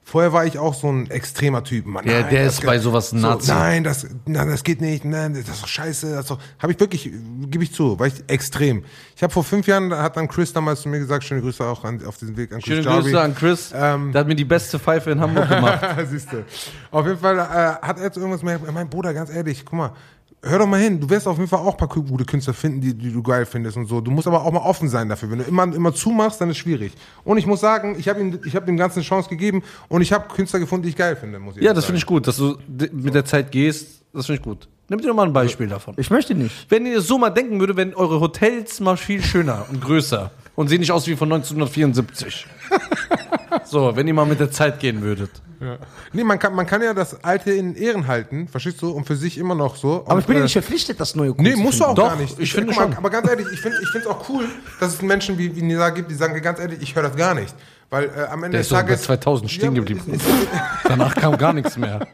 Vorher war ich auch so ein extremer Typ. Mann, Der- nein, der das ist geht- bei sowas ein Nazi. nein, das, nein, das geht nicht. Nein, das ist doch scheiße. Das ist doch, habe ich wirklich, gebe ich zu, war ich extrem. Ich habe vor fünf Jahren, da hat dann Chris damals zu mir gesagt, schöne Grüße auch an, auf diesem Weg an Chris Schöne Jarvie. Grüße an Chris. Ähm, der hat mir die beste Pfeife in Hamburg gemacht. Siehst du. Auf jeden Fall äh, hat er jetzt irgendwas mehr. Mein Bruder, ganz ehrlich, guck mal, hör doch mal hin. Du wirst auf jeden Fall auch ein paar gute Künstler finden, die, die du geil findest und so. Du musst aber auch mal offen sein dafür. Wenn du immer, immer zumachst, dann ist es schwierig. Und ich muss sagen, ich habe ihm, ich habe dem Ganzen eine Chance gegeben und ich habe Künstler gefunden, die ich geil finde, muss ich ja, das finde ich gut, dass du mit der Zeit gehst. Das finde ich gut. Nimm dir doch mal ein Beispiel davon. Ich möchte nicht. Wenn ihr so mal denken würdet, wenn eure Hotels mal viel schöner und größer und sehen nicht aus wie von 1974. so, wenn ihr mal mit der Zeit gehen würdet. Nee, man kann, man kann ja das Alte in Ehren halten, verstehst du, und für sich immer noch so. Aber und, ich bin ja äh, nicht verpflichtet, das neue Kunst Nee, musst du auch. Doch, gar nicht. ich finde mal, schon. Aber ganz ehrlich, ich finde ich es auch cool, dass es Menschen wie, wie Nisa gibt, die sagen, ganz ehrlich, ich höre das gar nicht. Weil äh, am Ende Der des Tages... 2000 stehen Ja, geblieben. ist- ist- Danach kam gar nichts mehr.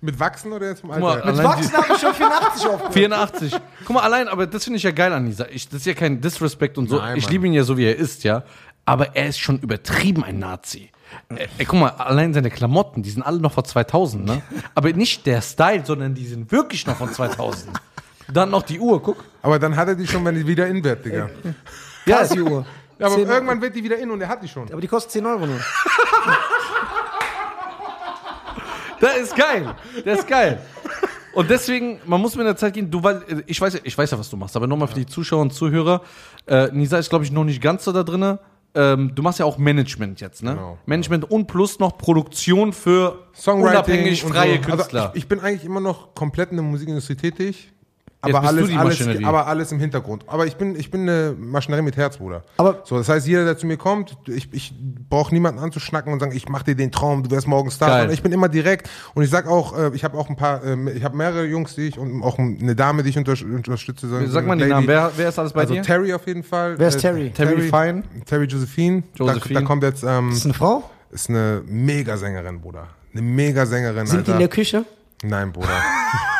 Mit Wachsen oder jetzt vom Guck mal, Alter? Mit Wachsen habe ich schon 84 aufgehört. 84. Guck mal, allein, aber das finde ich ja geil an Nisa. Ich, das ist ja kein Disrespect und so. Nein, ich liebe ihn ja so, wie er ist, ja. Aber er ist schon übertrieben ein Nazi. Ey, ey, guck mal, allein seine Klamotten, die sind alle noch von 2000, ne? Aber nicht der Style, sondern die sind wirklich noch von 2000. Dann noch die Uhr, guck. Aber dann hat er die schon, wenn die wieder in wird, Digga. Ja, ist die Uhr. Ja, aber 10 irgendwann wird die wieder in und er hat die schon. Aber die kostet 10 Euro nur. Der ist geil. Der ist geil. Und deswegen, man muss mit der Zeit gehen, du, weil, äh, ich weiß, ja- ich weiß ja, was du machst, aber nochmal für die Zuschauer und Zuhörer, äh, Nisa ist, glaube ich, noch nicht ganz so da drinne. Ähm, du machst ja auch Management jetzt, ne? Genau. Management und plus noch Produktion für Songwriting unabhängig freie so. Künstler. Also ich, ich bin eigentlich immer noch komplett in der Musikindustrie tätig. Aber alles, die alles, aber alles im Hintergrund. Aber ich bin, ich bin eine Maschinerie mit Herz, Bruder. Aber- so, das heißt, jeder, der zu mir kommt, ich, ich brauche niemanden anzuschnacken und sagen, ich mach dir den Traum, du wirst morgen Star. Geil. Ich bin immer direkt und ich sag auch, äh, ich habe auch ein paar, äh, ich habe mehrere Jungs, die ich und auch eine Dame, die ich unter, unterstütze. So, Sag mal die Lady. Namen. Wer, wer ist alles bei also dir? Terry auf jeden Fall. Wer ist Terry? Terry Fine? Terry Josephine. Josephine. Da, da kommt jetzt, ähm, Ist eine Frau? ist eine Megasängerin, Bruder. Eine Megasängerin, Sind die Alter. in der Küche? Nein, Bruder.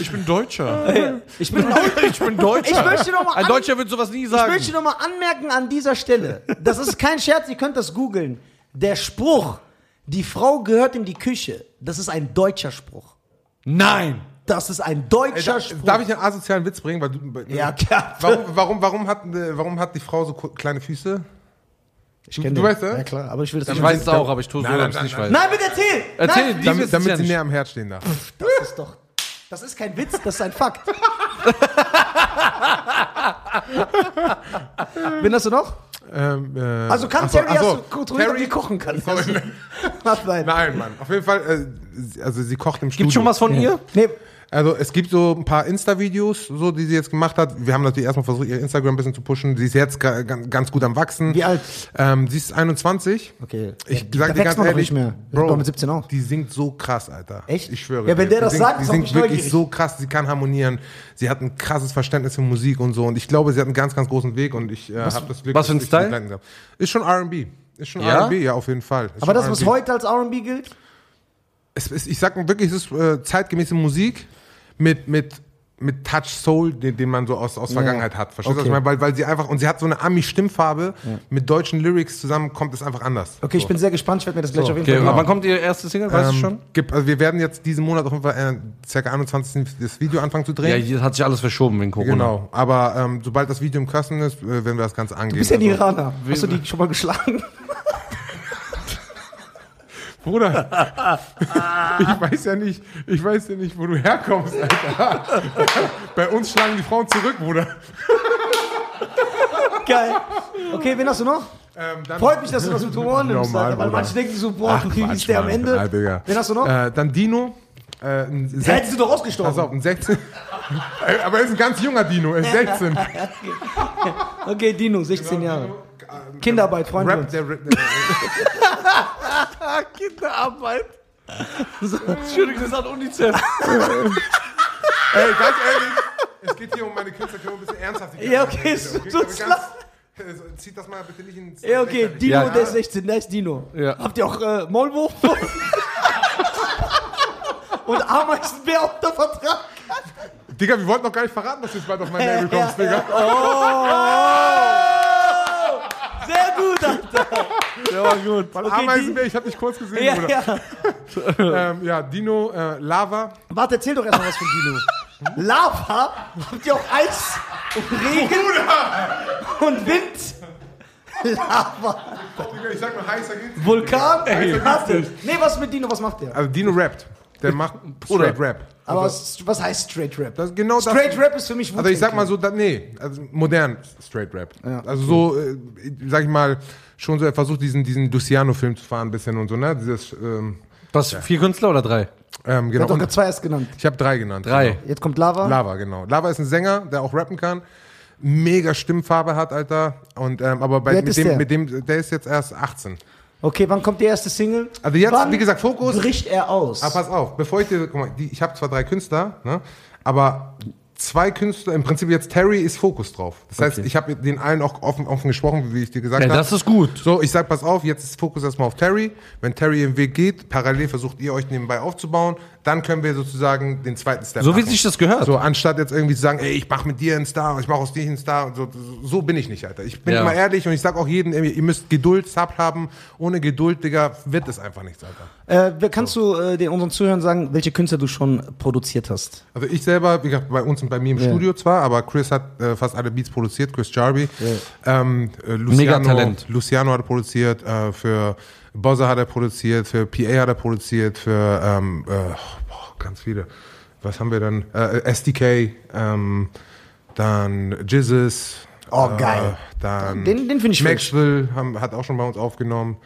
Ich bin Deutscher. Ich bin ich bin Deutscher. Ich möchte noch mal Ein an- Deutscher wird sowas nie Ich sagen. möchte noch mal anmerken an dieser Stelle, das ist kein Scherz, ihr könnt das googeln. Der Spruch, die Frau gehört in die Küche, das ist ein deutscher Spruch. Nein. Das ist ein Ey, deutscher da, Spruch. darf ich einen asozialen Witz bringen? Weil du, Ja, klar. Warum, warum, warum, hat, äh, warum hat die Frau so ku- kleine Füße? Ich kenn du den. weißt, ne? Ja klar, aber ich will das Ich nicht. weiß es auch, aber ich tue so, Nein, nein, ich nicht nein, weiß. Nein, bitte erzähl! Erzähl, Nein, die Damit, es damit sie nicht. näher am Herz stehen darf. das ist doch. Das ist kein Witz, das ist ein Fakt. Wen hast du noch? Ähm, äh, Also kann ach so, Terry, ach so, hast du kontrolliert, ob die kochen kann. Sorry. Ach, nein. Nein, Mann. Auf jeden Fall, äh, sie- also sie kocht im Studio. Gibt schon was von ihr? Nee, Also es gibt so ein paar Insta-Videos, so die sie jetzt gemacht hat. Wir haben natürlich erstmal versucht, ihr Instagram ein bisschen zu pushen. Sie ist jetzt ga- ga- ganz gut am wachsen. Wie alt? Ähm, sie ist 21. Okay. Ich Ja, sag dir wächst ganz ehrlich, nicht mehr. Sind doch mit 17 auch. Die singt so krass, Alter. Echt? Ich schwöre. Ja, wenn dir. der das sagt, singt, ist die singt wirklich neugierig. so krass. Sie kann harmonieren. Sie hat ein krasses Verständnis für Musik und so. Und ich glaube, sie hat einen ganz, ganz großen Weg. Und ich äh, habe das Glück, was für ein dass ich Style? sie begleiten darf. Ist schon R&B. Ist schon Ja? R&B, ja, auf jeden Fall. Ist Aber das, was heute als R&B gilt? es ist, ich sag mal wirklich, es ist äh, zeitgemäße Musik mit, mit, mit Touch Soul, den, den man so aus, aus Vergangenheit hat. Verstehst du, was Okay. ich meine? Weil, weil sie einfach, und sie hat so eine Ami-Stimmfarbe, mit deutschen Lyrics zusammen kommt es einfach anders. Okay, ich so. bin sehr gespannt. Ich werde mir das gleich auf jeden Okay, Fall aber wann kommt ihr erste Single? Weißt du Ähm, schon? Gibt, also wir werden jetzt diesen Monat auf jeden Fall äh, circa 21. das Video anfangen zu Ja, drehen. hier hat sich alles verschoben wegen Corona. Genau, aber ähm, sobald das Video im Kasten ist, äh, werden wir das Ganze angehen. Du bist ja Also- Iraner. Hast du die schon mal geschlagen? Bruder, ich weiß ja nicht, ich weiß ja nicht, wo du herkommst, Alter. Bei uns schlagen die Frauen zurück, Bruder. Geil. Okay, wen hast du noch? Ähm, Freut mich, dass du das mit Humor nimmst. Normal, Alter, weil manche denken so, boah, wie Quatsch, ist der am. Ende? Ah, Digga. Wen hast du noch? Äh, dann Dino. Äh, ein Der hätte sech- sie doch ausgestorben. Pass auf, ein 16. Ey, Aber er ist ein ganz junger Dino, er ist 16. Okay, Dino, 16 Jahre. Kinderarbeit, Freunde. Rap, der, der, der, Kinderarbeit. Entschuldigung, das hat UNICEF. ey, ganz ehrlich, es geht hier um meine Künstler, können wir ein bisschen ernsthaft Ja, okay, es okay, tut's ganz- äh, Zieht das mal bitte nicht ins. Ja, okay, Lächerliche. Dino, Ja. der ist 16, der ist Dino. Ja. Habt ihr auch äh, Maulwurf? Und Ameisenbär unter Vertrag? Digga, wir wollten noch gar nicht verraten, dass du jetzt bald auf mein Label kommst, Digga. Sehr gut, Alter. Ja, war gut. Weil Okay, Ameisenbär, ich hab dich kurz gesehen, Ja, Bruder. ja. Ähm, ja, Dino, äh, Lava. Warte, erzähl doch erstmal was von Dino. Lava? Habt ihr auch Eis und Regen und Wind? Lava. Digga, ich sag mal, heißer geht's. Vulkan? Warte. Nee, was mit Dino? Was macht der? Also Dino rappt. Der macht straight Rap. Aber was, was heißt Straight Rap? Das genau das. Straight Rap ist für mich Also ich sag mal so, da, nee, also modern Straight Rap. Ja, also so, äh, sag ich mal, schon so, er versucht diesen, diesen Luciano-Film zu fahren ein bisschen und so, ne? Dieses, ähm, Was, vier Künstler oder drei? ähm, genau. Und gerade zwei erst genannt. ich habe drei genannt. Drei. Genau. Jetzt kommt Lava. Lava, genau. Lava ist ein Sänger, der auch rappen kann. Mega Stimmfarbe hat, Alter. Und, ähm, aber bei, mit dem, der? mit dem, der ist jetzt erst 18. Okay, wann kommt die erste Single? Also jetzt, wann wie gesagt, Fokus. bricht er aus? Aber pass auf, bevor ich dir, guck mal, die, ich habe zwar drei Künstler, ne, aber zwei Künstler, im Prinzip jetzt Terry ist Fokus drauf. Das heißt, ich habe den allen auch offen, offen gesprochen, wie ich dir gesagt Ja, habe. das ist gut. So, ich sag, pass auf, jetzt ist Fokus erstmal auf Terry. Wenn Terry im Weg geht, parallel versucht ihr euch nebenbei aufzubauen, dann können wir sozusagen den zweiten Step So wie machen. sich das gehört. So, anstatt jetzt irgendwie zu sagen, ey, ich mach mit dir einen Star, ich mach aus dir einen Star. und So, so bin ich nicht, Alter. Ich bin Ja. immer ehrlich und ich sag auch jedem, ey, ihr müsst Geduld, Sub haben. Ohne Geduld, Digga, wird es einfach nichts, Alter. Äh, wer- kannst du äh, den unseren Zuhörern sagen, welche Künstler du schon produziert hast? Also ich selber, wie gesagt, bei uns und bei mir im Ja. Studio zwar, aber Chris hat äh, fast alle Beats produziert, Chris Jarby. Ähm, äh, Luciano, Mega Talent. Luciano hat er produziert, äh, für Bozza hat er produziert, für PA hat er produziert, für ähm, äh, boah, ganz viele. Was haben wir dann? Äh, SDK, ähm, dann Jizzes. Oh, geil. Äh, dann Den- den find ich. Maxwell haben, hat auch schon bei uns aufgenommen.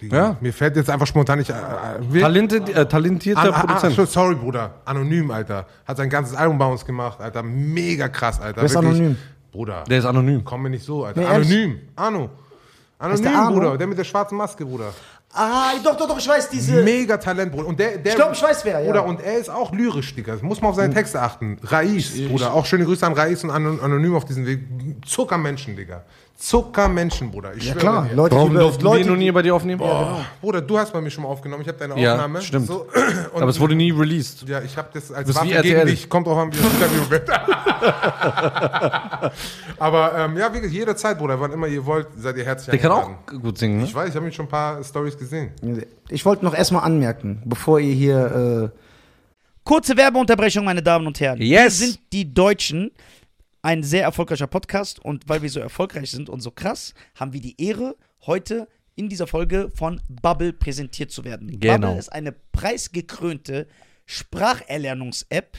Die, Ja. Mir fällt jetzt einfach spontan nicht. Äh, äh, Talente, äh, talentierter An, Produzent. ah, sorry, Bruder. Anonym, Alter. Hat sein ganzes Album bei uns gemacht, Alter. Mega krass, Alter. Wer ist Anonym? Bruder. Der ist anonym. Komm mir nicht so, Alter. Nee, ehrlich? anonym. Anonym, der? Bruder. Der mit der schwarzen Maske, Bruder. Ah, doch, doch, doch, ich weiß, diese... Mega Talent, Bruder. Und der, der, Ich glaub, ich weiß wer, ja. Bruder, und er ist auch lyrisch, Digga. Muss man auf seine Texte achten. Rais, Bruder. Auch schöne Grüße an Rais und Ano- Anonym auf diesem Weg. Zuckermenschen, Digga. Zuckermenschen, Bruder. Ich ja schwöre klar, dir. Leute, Warum die, durften Leute, wir noch nie bei dir aufnehmen? Bruder, du hast bei mir schon mal aufgenommen. Ich habe deine Ja, Aufnahme. stimmt. So, Aber es wurde nie released. Ja, ich habe das als Waffe gegen dich. Kommt auch an, wie das Interview wird. Aber ähm, ja, wie gesagt, jederzeit, Bruder, wann immer ihr wollt, seid ihr herzlich Der kann eingeladen. auch gut singen, ne? Ich weiß, ich habe mich schon ein paar Stories gesehen. Ich wollte noch erstmal anmerken, bevor ihr hier... Äh, Kurze Werbeunterbrechung, meine Damen und Herren. Yes. Wir sind die Deutschen. Ein sehr erfolgreicher Podcast und weil wir so erfolgreich sind und so krass, haben wir die Ehre, heute in dieser Folge von Bubble präsentiert zu werden. Genau. Bubble ist eine preisgekrönte Spracherlernungs-App,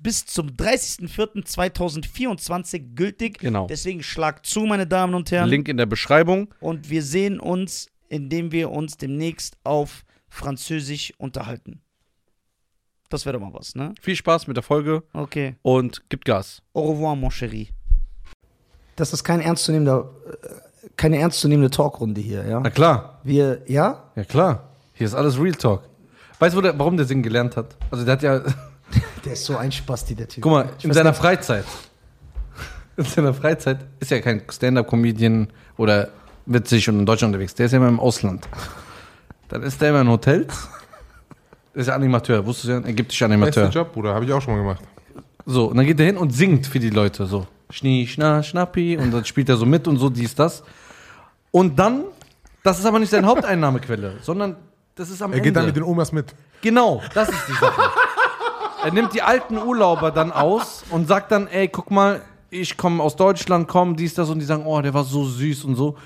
bis zum 30.04.2024 gültig. Genau. Deswegen schlag zu, meine Damen und Herren. Link in der Beschreibung. Und wir sehen uns, indem wir uns demnächst auf Französisch unterhalten. Das wäre doch mal was, ne? Viel Spaß mit der Folge Okay. und gibt Gas. Au revoir, mon chéri. Das ist kein ernstzunehmender, äh, keine ernstzunehmende Talkrunde hier, ja. Na klar, Wir, ja? ja klar. Hier ist alles Real Talk. Weißt du, warum der singen gelernt hat? Also der hat ja, Der ist so ein Spasti, der Typ. guck mal, Ich in seiner nicht. Freizeit, in seiner Freizeit ist er kein Stand-Up-Comedian oder witzig und in Deutschland unterwegs. Der ist ja immer im Ausland. Dann ist der immer in Hotels. Der ist ja Animateur, wusstest du ja, ägyptischer Animateur. Job, Bruder, habe ich auch schon mal gemacht. So, und dann geht er hin und singt für die Leute so. Schnie, schna, schnappi und dann spielt er so mit und so dies, das. Und dann, das ist aber nicht seine Haupteinnahmequelle, sondern das ist am Er Ende. geht dann mit den Omas mit. genau, das ist die Sache. Er nimmt die alten Urlauber dann aus und sagt dann, ey, guck mal, ich komme aus Deutschland, komm, dies, das und die sagen, oh, der war so süß und so.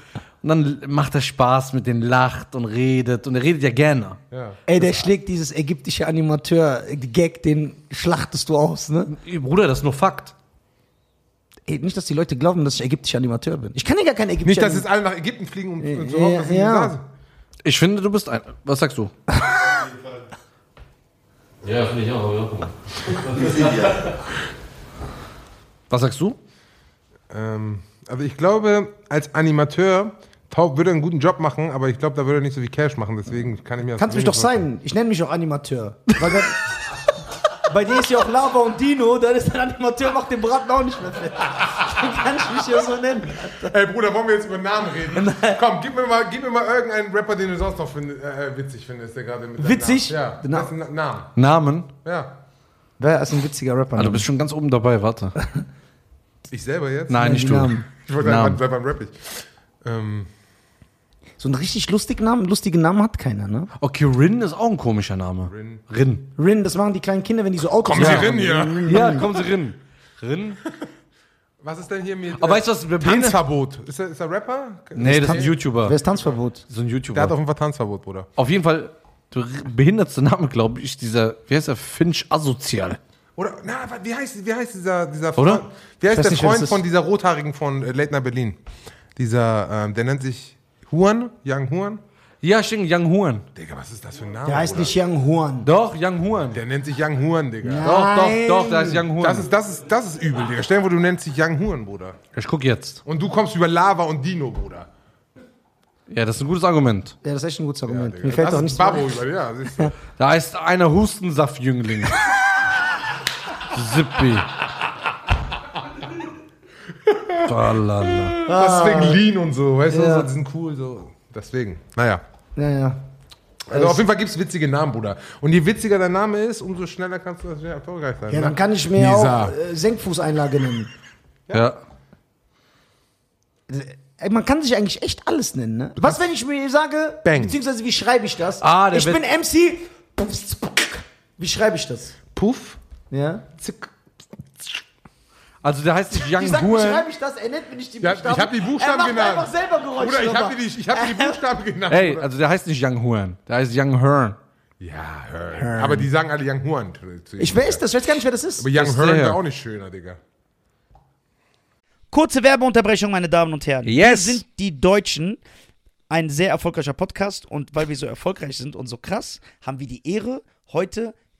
Und dann macht er Spaß mit denen, lacht und redet und er redet ja gerne. Ja. Ey, der schlägt dieses ägyptische Animateur-Gag, den schlachtest du aus, ne? Bruder, das ist nur Fakt. Ey, nicht, dass die Leute glauben, dass ich ägyptischer Animateur bin. Ich kann ja gar kein ägyptischer Nicht, dass jetzt alle nach Ägypten fliegen, um, um zu Ja, ja. Ich finde, du bist ein. Was sagst du? Ja, finde ich auch. Ja. Was sagst du? Ähm, also ich glaube, als Animateur Taub würde einen guten Job machen, aber ich glaube, da würde er nicht so viel Cash machen. Deswegen kann ich mir das Kannst mich doch sein. Ich nenne mich auch Animateur. Weil dann, bei dir ist ja auch Lava und Dino, dann ist der Animateur, macht den Braten auch nicht mehr fett. Kann ich mich ja so nennen. Ey Bruder, wollen wir jetzt über Namen reden? Komm, gib mir mal, gib mir mal irgendeinen Rapper, den du sonst noch find, äh, witzig findest, der gerade mit Witzig? Namen. Ja, Na- das ist ein Name. Namen? Ja. Wer ist ein witziger Rapper? Ah, du bist schon ganz oben dabei, warte. Ich selber jetzt? Nein, nicht du. Namen. Ich wollte sagen, wann, wann rapp ich? Ähm, So einen richtig lustigen Namen, lustigen Namen hat keiner, ne? Okay, Rin ist auch ein komischer Name. Rin. Rin. Rin, das machen die kleinen Kinder, wenn die so Autos Kommen Sie rein hier. Ja, kommen Sie Rin. Rin? Was ist denn hier mit Aber weißt du, was wir Tanzverbot? Ist er, ist er Rapper? Nee, das ist ein YouTuber. Wer ist Tanzverbot? So ein Der hat YouTuber. auf jeden Fall Tanzverbot, Bruder. Auf jeden Fall, der behindertste Name, glaube ich, dieser, wie heißt der? Finch Asozial. Oder, na, wie heißt, wie heißt dieser, dieser Oder? Freund, wie heißt der nicht, Freund das von dieser Rothaarigen von äh, Night Berlin? Dieser, ähm, der nennt sich Huan, Young Huan. Ja, stimmt, Young Huan. Digga, was ist das für ein Name? Der heißt Bruder? nicht Young Huan. Doch, Young Huan. Der nennt sich Young Huan, Digga. Doch, doch, doch, der ist Young Huan. Das ist, das ist, das ist übel, Digga. Stell dir vor, du nennst dich Young Huan, Bruder. ich guck jetzt. Und du kommst über Lava und Dino, Bruder. Ja, das ist ein gutes Argument. Ja, das ist echt ein gutes Argument. Digga. Mir fällt das auch ist nichts Babo über, ja, siehst du. Da heißt einer Hustensaft-Jüngling. Sippi. Tralala. Deswegen Lean und so, weißt du, Ja. so, die sind cool, so. Deswegen, naja. Ja, ja. Also auf jeden Fall gibt es witzige Namen, Bruder. Und je witziger dein Name ist, umso schneller kannst du das ja, erfolgreich sein. Ja, ne? dann kann ich mir Nisa. auch äh, Senkfußeinlage nennen. Ja. Ey, man kann sich eigentlich echt alles nennen, ne? Was, wenn ich mir sage, Bang. beziehungsweise wie schreibe ich das? Ah, der ich bin MC. Wie schreibe ich das? Puff, Ja? zick. Also der heißt Young sag, wie Huan. schreibe ich das? Er nennt mir nicht die Ja, Buchstaben. ich hab die Buchstaben er macht genannt. einfach selber Geräusche. Bruder, ich habe die, ich hab die Buchstaben genannt. Ey, Bruder. also der heißt nicht Young Huan. Der heißt Young Hearn. Ja, Hearn. Aber die sagen alle Young Huan. zu ihm. Ich weiß das, ich weiß gar nicht, wer das ist. Aber Young Hearn wäre auch nicht schöner, Digga. Kurze Werbeunterbrechung, meine Damen und Herren. Yes. Wir sind die Deutschen, ein sehr erfolgreicher Podcast und weil wir so erfolgreich sind und so krass, haben wir die Ehre, heute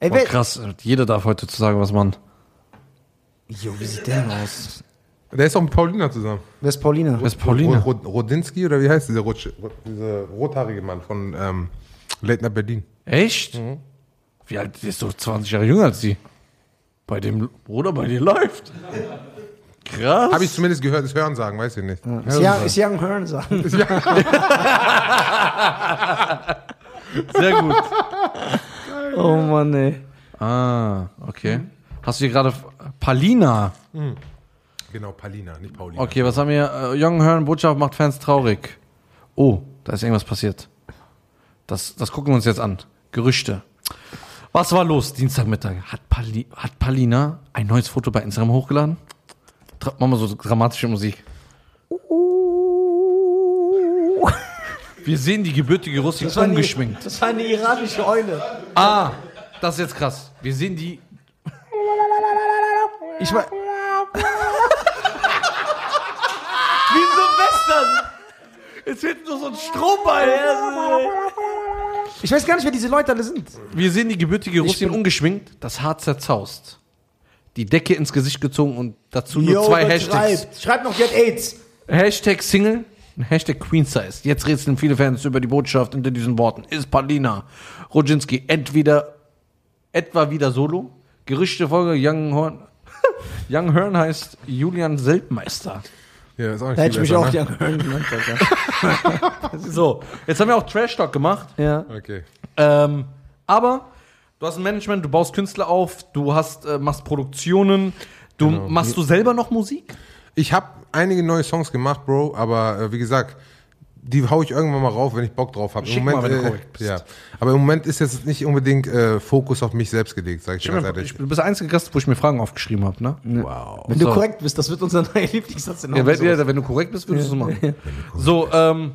Ey, Boah, krass, jeder darf heute zu sagen, was man. Jo, wie sieht der denn aus? Der ist auch mit Paulina zusammen. Wer ist Paulina? Wer ist Pauline? Rod, Rodinski oder wie heißt dieser, Rutsch, dieser rothaarige Mann von ähm, Late Night Berlin? Echt? Wie alt? Der ist doch 20 Jahre jünger als sie. Bei dem Bruder, bei dir läuft. Krass. Habe ich zumindest gehört, das Hören sagen, weiß ich nicht. Ist Young, ist Young Hearn sagen. Sehr gut. Oh Mann, ey. Ah, okay. Hast du hier gerade Palina? Genau, Paulina, nicht Paulina. Okay, was haben wir? Äh, Young Hearn, Botschaft macht Fans traurig. Oh, da ist irgendwas passiert. Das, das gucken wir uns jetzt an. Gerüchte. Was war los Dienstagmittag? Hat, Pali, hat Palina ein neues Foto bei Instagram hochgeladen? Tra mach mal so dramatische Musik. Wir sehen die gebürtige Russin Das war, eine, ungeschminkt. das war eine iranische Eule. Ah, das ist jetzt krass. Wir sehen die. Ich war. Wie so Western. Jetzt wird nur so ein Strohball. Ich weiß gar nicht, wer diese Leute alle sind. Wir sehen die gebürtige Russin ungeschminkt, das Haar zerzaust. Die Decke ins Gesicht gezogen und dazu nur zwei Hashtags. Schreibt. Schreibt noch, die hat AIDS. Hashtag Single, Hashtag Queen Size. Jetzt rätseln viele Fans über die Botschaft hinter diesen Worten. Ist Paulina Rodzinski entweder etwa wieder solo? Gerüchte Folge Young Horn. Young Hearn heißt Julian Seltmeister. Ja, ist auch nicht Da hätte ich mich besser, auch ne? Young Hearn genannt. So, jetzt haben wir auch Trash Talk gemacht. Ja. Okay. Ähm, aber du hast ein Management, du baust Künstler auf, du hast, äh, machst Produktionen. Du Genau. machst du selber noch Musik? Ich habe einige neue Songs gemacht, Bro, aber äh, wie gesagt, die hau ich irgendwann mal rauf, wenn ich Bock drauf habe. Schick mal, wenn du korrekt bist. Ja. Aber im Moment ist jetzt nicht unbedingt äh, Fokus auf mich selbst gelegt, sag ich dir ganz ehrlich. Ich, du bist der einzige Gast, wo ich mir Fragen aufgeschrieben habe, ne? Wow. Wenn du So. korrekt bist, das wird unser neuer Lieblingssatz in Ja, wenn, ja, wenn du korrekt bist, würdest du es machen. So, ähm,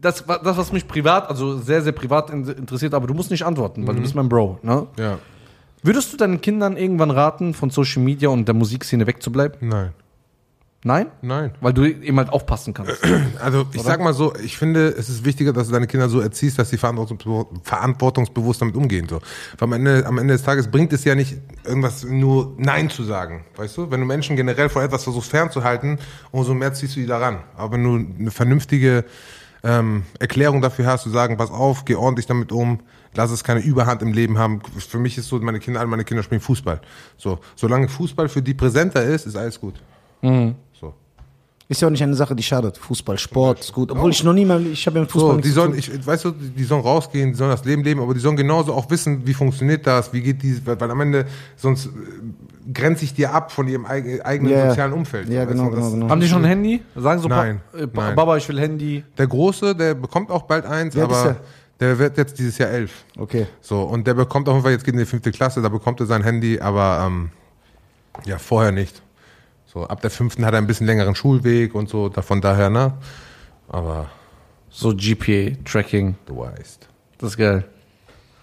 das, das, was mich privat, also sehr, sehr privat in- interessiert, aber du musst nicht antworten, weil du bist mein Bro, ne? Ja. Würdest du deinen Kindern irgendwann raten, von Social Media und der Musikszene wegzubleiben? Nein. Nein? Nein. Weil du eben halt aufpassen kannst. Also ich sag mal so, ich finde, es ist wichtiger, dass du deine Kinder so erziehst, dass sie verantwortungsbewusst, damit umgehen. So. Weil am Ende, am Ende des Tages bringt es ja nicht, irgendwas nur Nein zu sagen. Weißt du? Wenn du Menschen generell vor etwas versuchst fernzuhalten, umso mehr ziehst du die daran. Aber wenn du eine vernünftige ähm, Erklärung dafür hast, zu sagen, pass auf, geh ordentlich damit um, Lass es keine Überhand im Leben haben. Für mich ist so, meine Kinder, alle meine Kinder spielen Fußball. So, solange Fußball für die präsenter ist, ist alles gut. So. Ist ja auch nicht eine Sache, die schadet. Fußball, Sport ist gut. Obwohl ich noch nie mal, ich habe ja im Fußball So, die sollen, ich, weißt du, die sollen rausgehen, die sollen das Leben leben, aber die sollen genauso auch wissen, wie funktioniert das, wie geht die, weil, weil am Ende sonst äh, grenze ich dir ab von ihrem eig eigenen Ja, ja. sozialen Umfeld. Ja, genau, genau, genau. Haben die schon ein Handy? Sagen so, Nein, Pa- äh, Pa- nein. Baba, ich will Handy. Der Große, der bekommt auch bald eins, ist aber der wird jetzt dieses Jahr elf. Okay. So, und der bekommt auf jeden Fall, jetzt geht in die fünfte Klasse, da bekommt er sein Handy, aber ähm, ja, vorher nicht. So, ab der fünften hat er ein bisschen längeren Schulweg und so, da, von daher, ne? Aber So GPA-Tracking. du weißt. Das ist geil.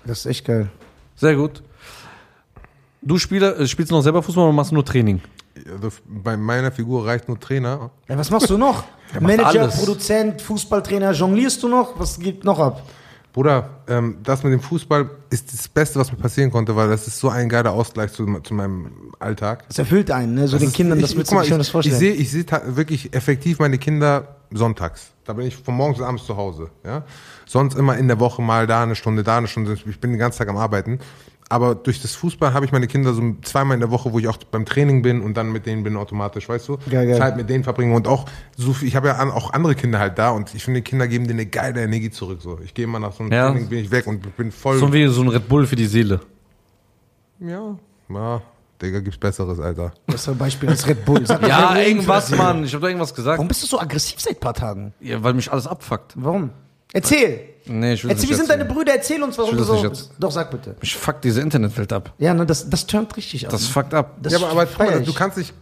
Das ist echt geil. Sehr gut. Du Spieler, äh, spielst du noch selber Fußball oder machst du nur Training? Also, bei meiner Figur reicht nur Trainer. Ja, was machst du noch? Manager, alles. Produzent, Fußballtrainer, jonglierst du noch? Was geht noch ab? Bruder, ähm, das mit dem Fußball ist das Beste, was mir passieren konnte, weil das ist so ein geiler Ausgleich zu, zu meinem Alltag. Das erfüllt einen, ne? So Das den ist- Kindern, das ich, du mal, dir schönes ich, ich vorstellen. sehe ich seh wirklich effektiv meine Kinder sonntags. Da bin ich von morgens bis abends zu Hause. Ja? Sonst immer in der Woche mal da eine Stunde, da eine Stunde. Ich bin den ganzen Tag am Arbeiten. Aber durch das Fußball habe ich meine Kinder so zweimal in der Woche, wo ich auch beim Training bin und dann mit denen bin automatisch, weißt du? Geil, geil. Zeit mit denen verbringen und auch so viel, ich habe ja auch andere Kinder halt da und ich finde, die Kinder geben dir eine geile Energie zurück. So. Ich gehe immer nach so einem Ja. Training, bin ich weg und bin voll. So wie so ein Red Bull für die Seele. ja, ja, Digga, gibt's Besseres, Alter. Bessere Beispiel als Red Bull. Ja, mal irgendwas. Mann. Ich habe da irgendwas gesagt. Warum bist du so aggressiv seit ein paar Tagen? Ja, weil mich alles abfuckt. Warum? Erzähl. Nee, ich will Erzähl, nicht wir sind deine. Brüder, erzähl uns, warum Ich du so Doch, sag bitte. Mich fuckt diese Internetwelt ab. Ja, ne, das, das turnt richtig ab. Das fuckt ab. Das ja, aber, aber guck mal, ich. du kannst dich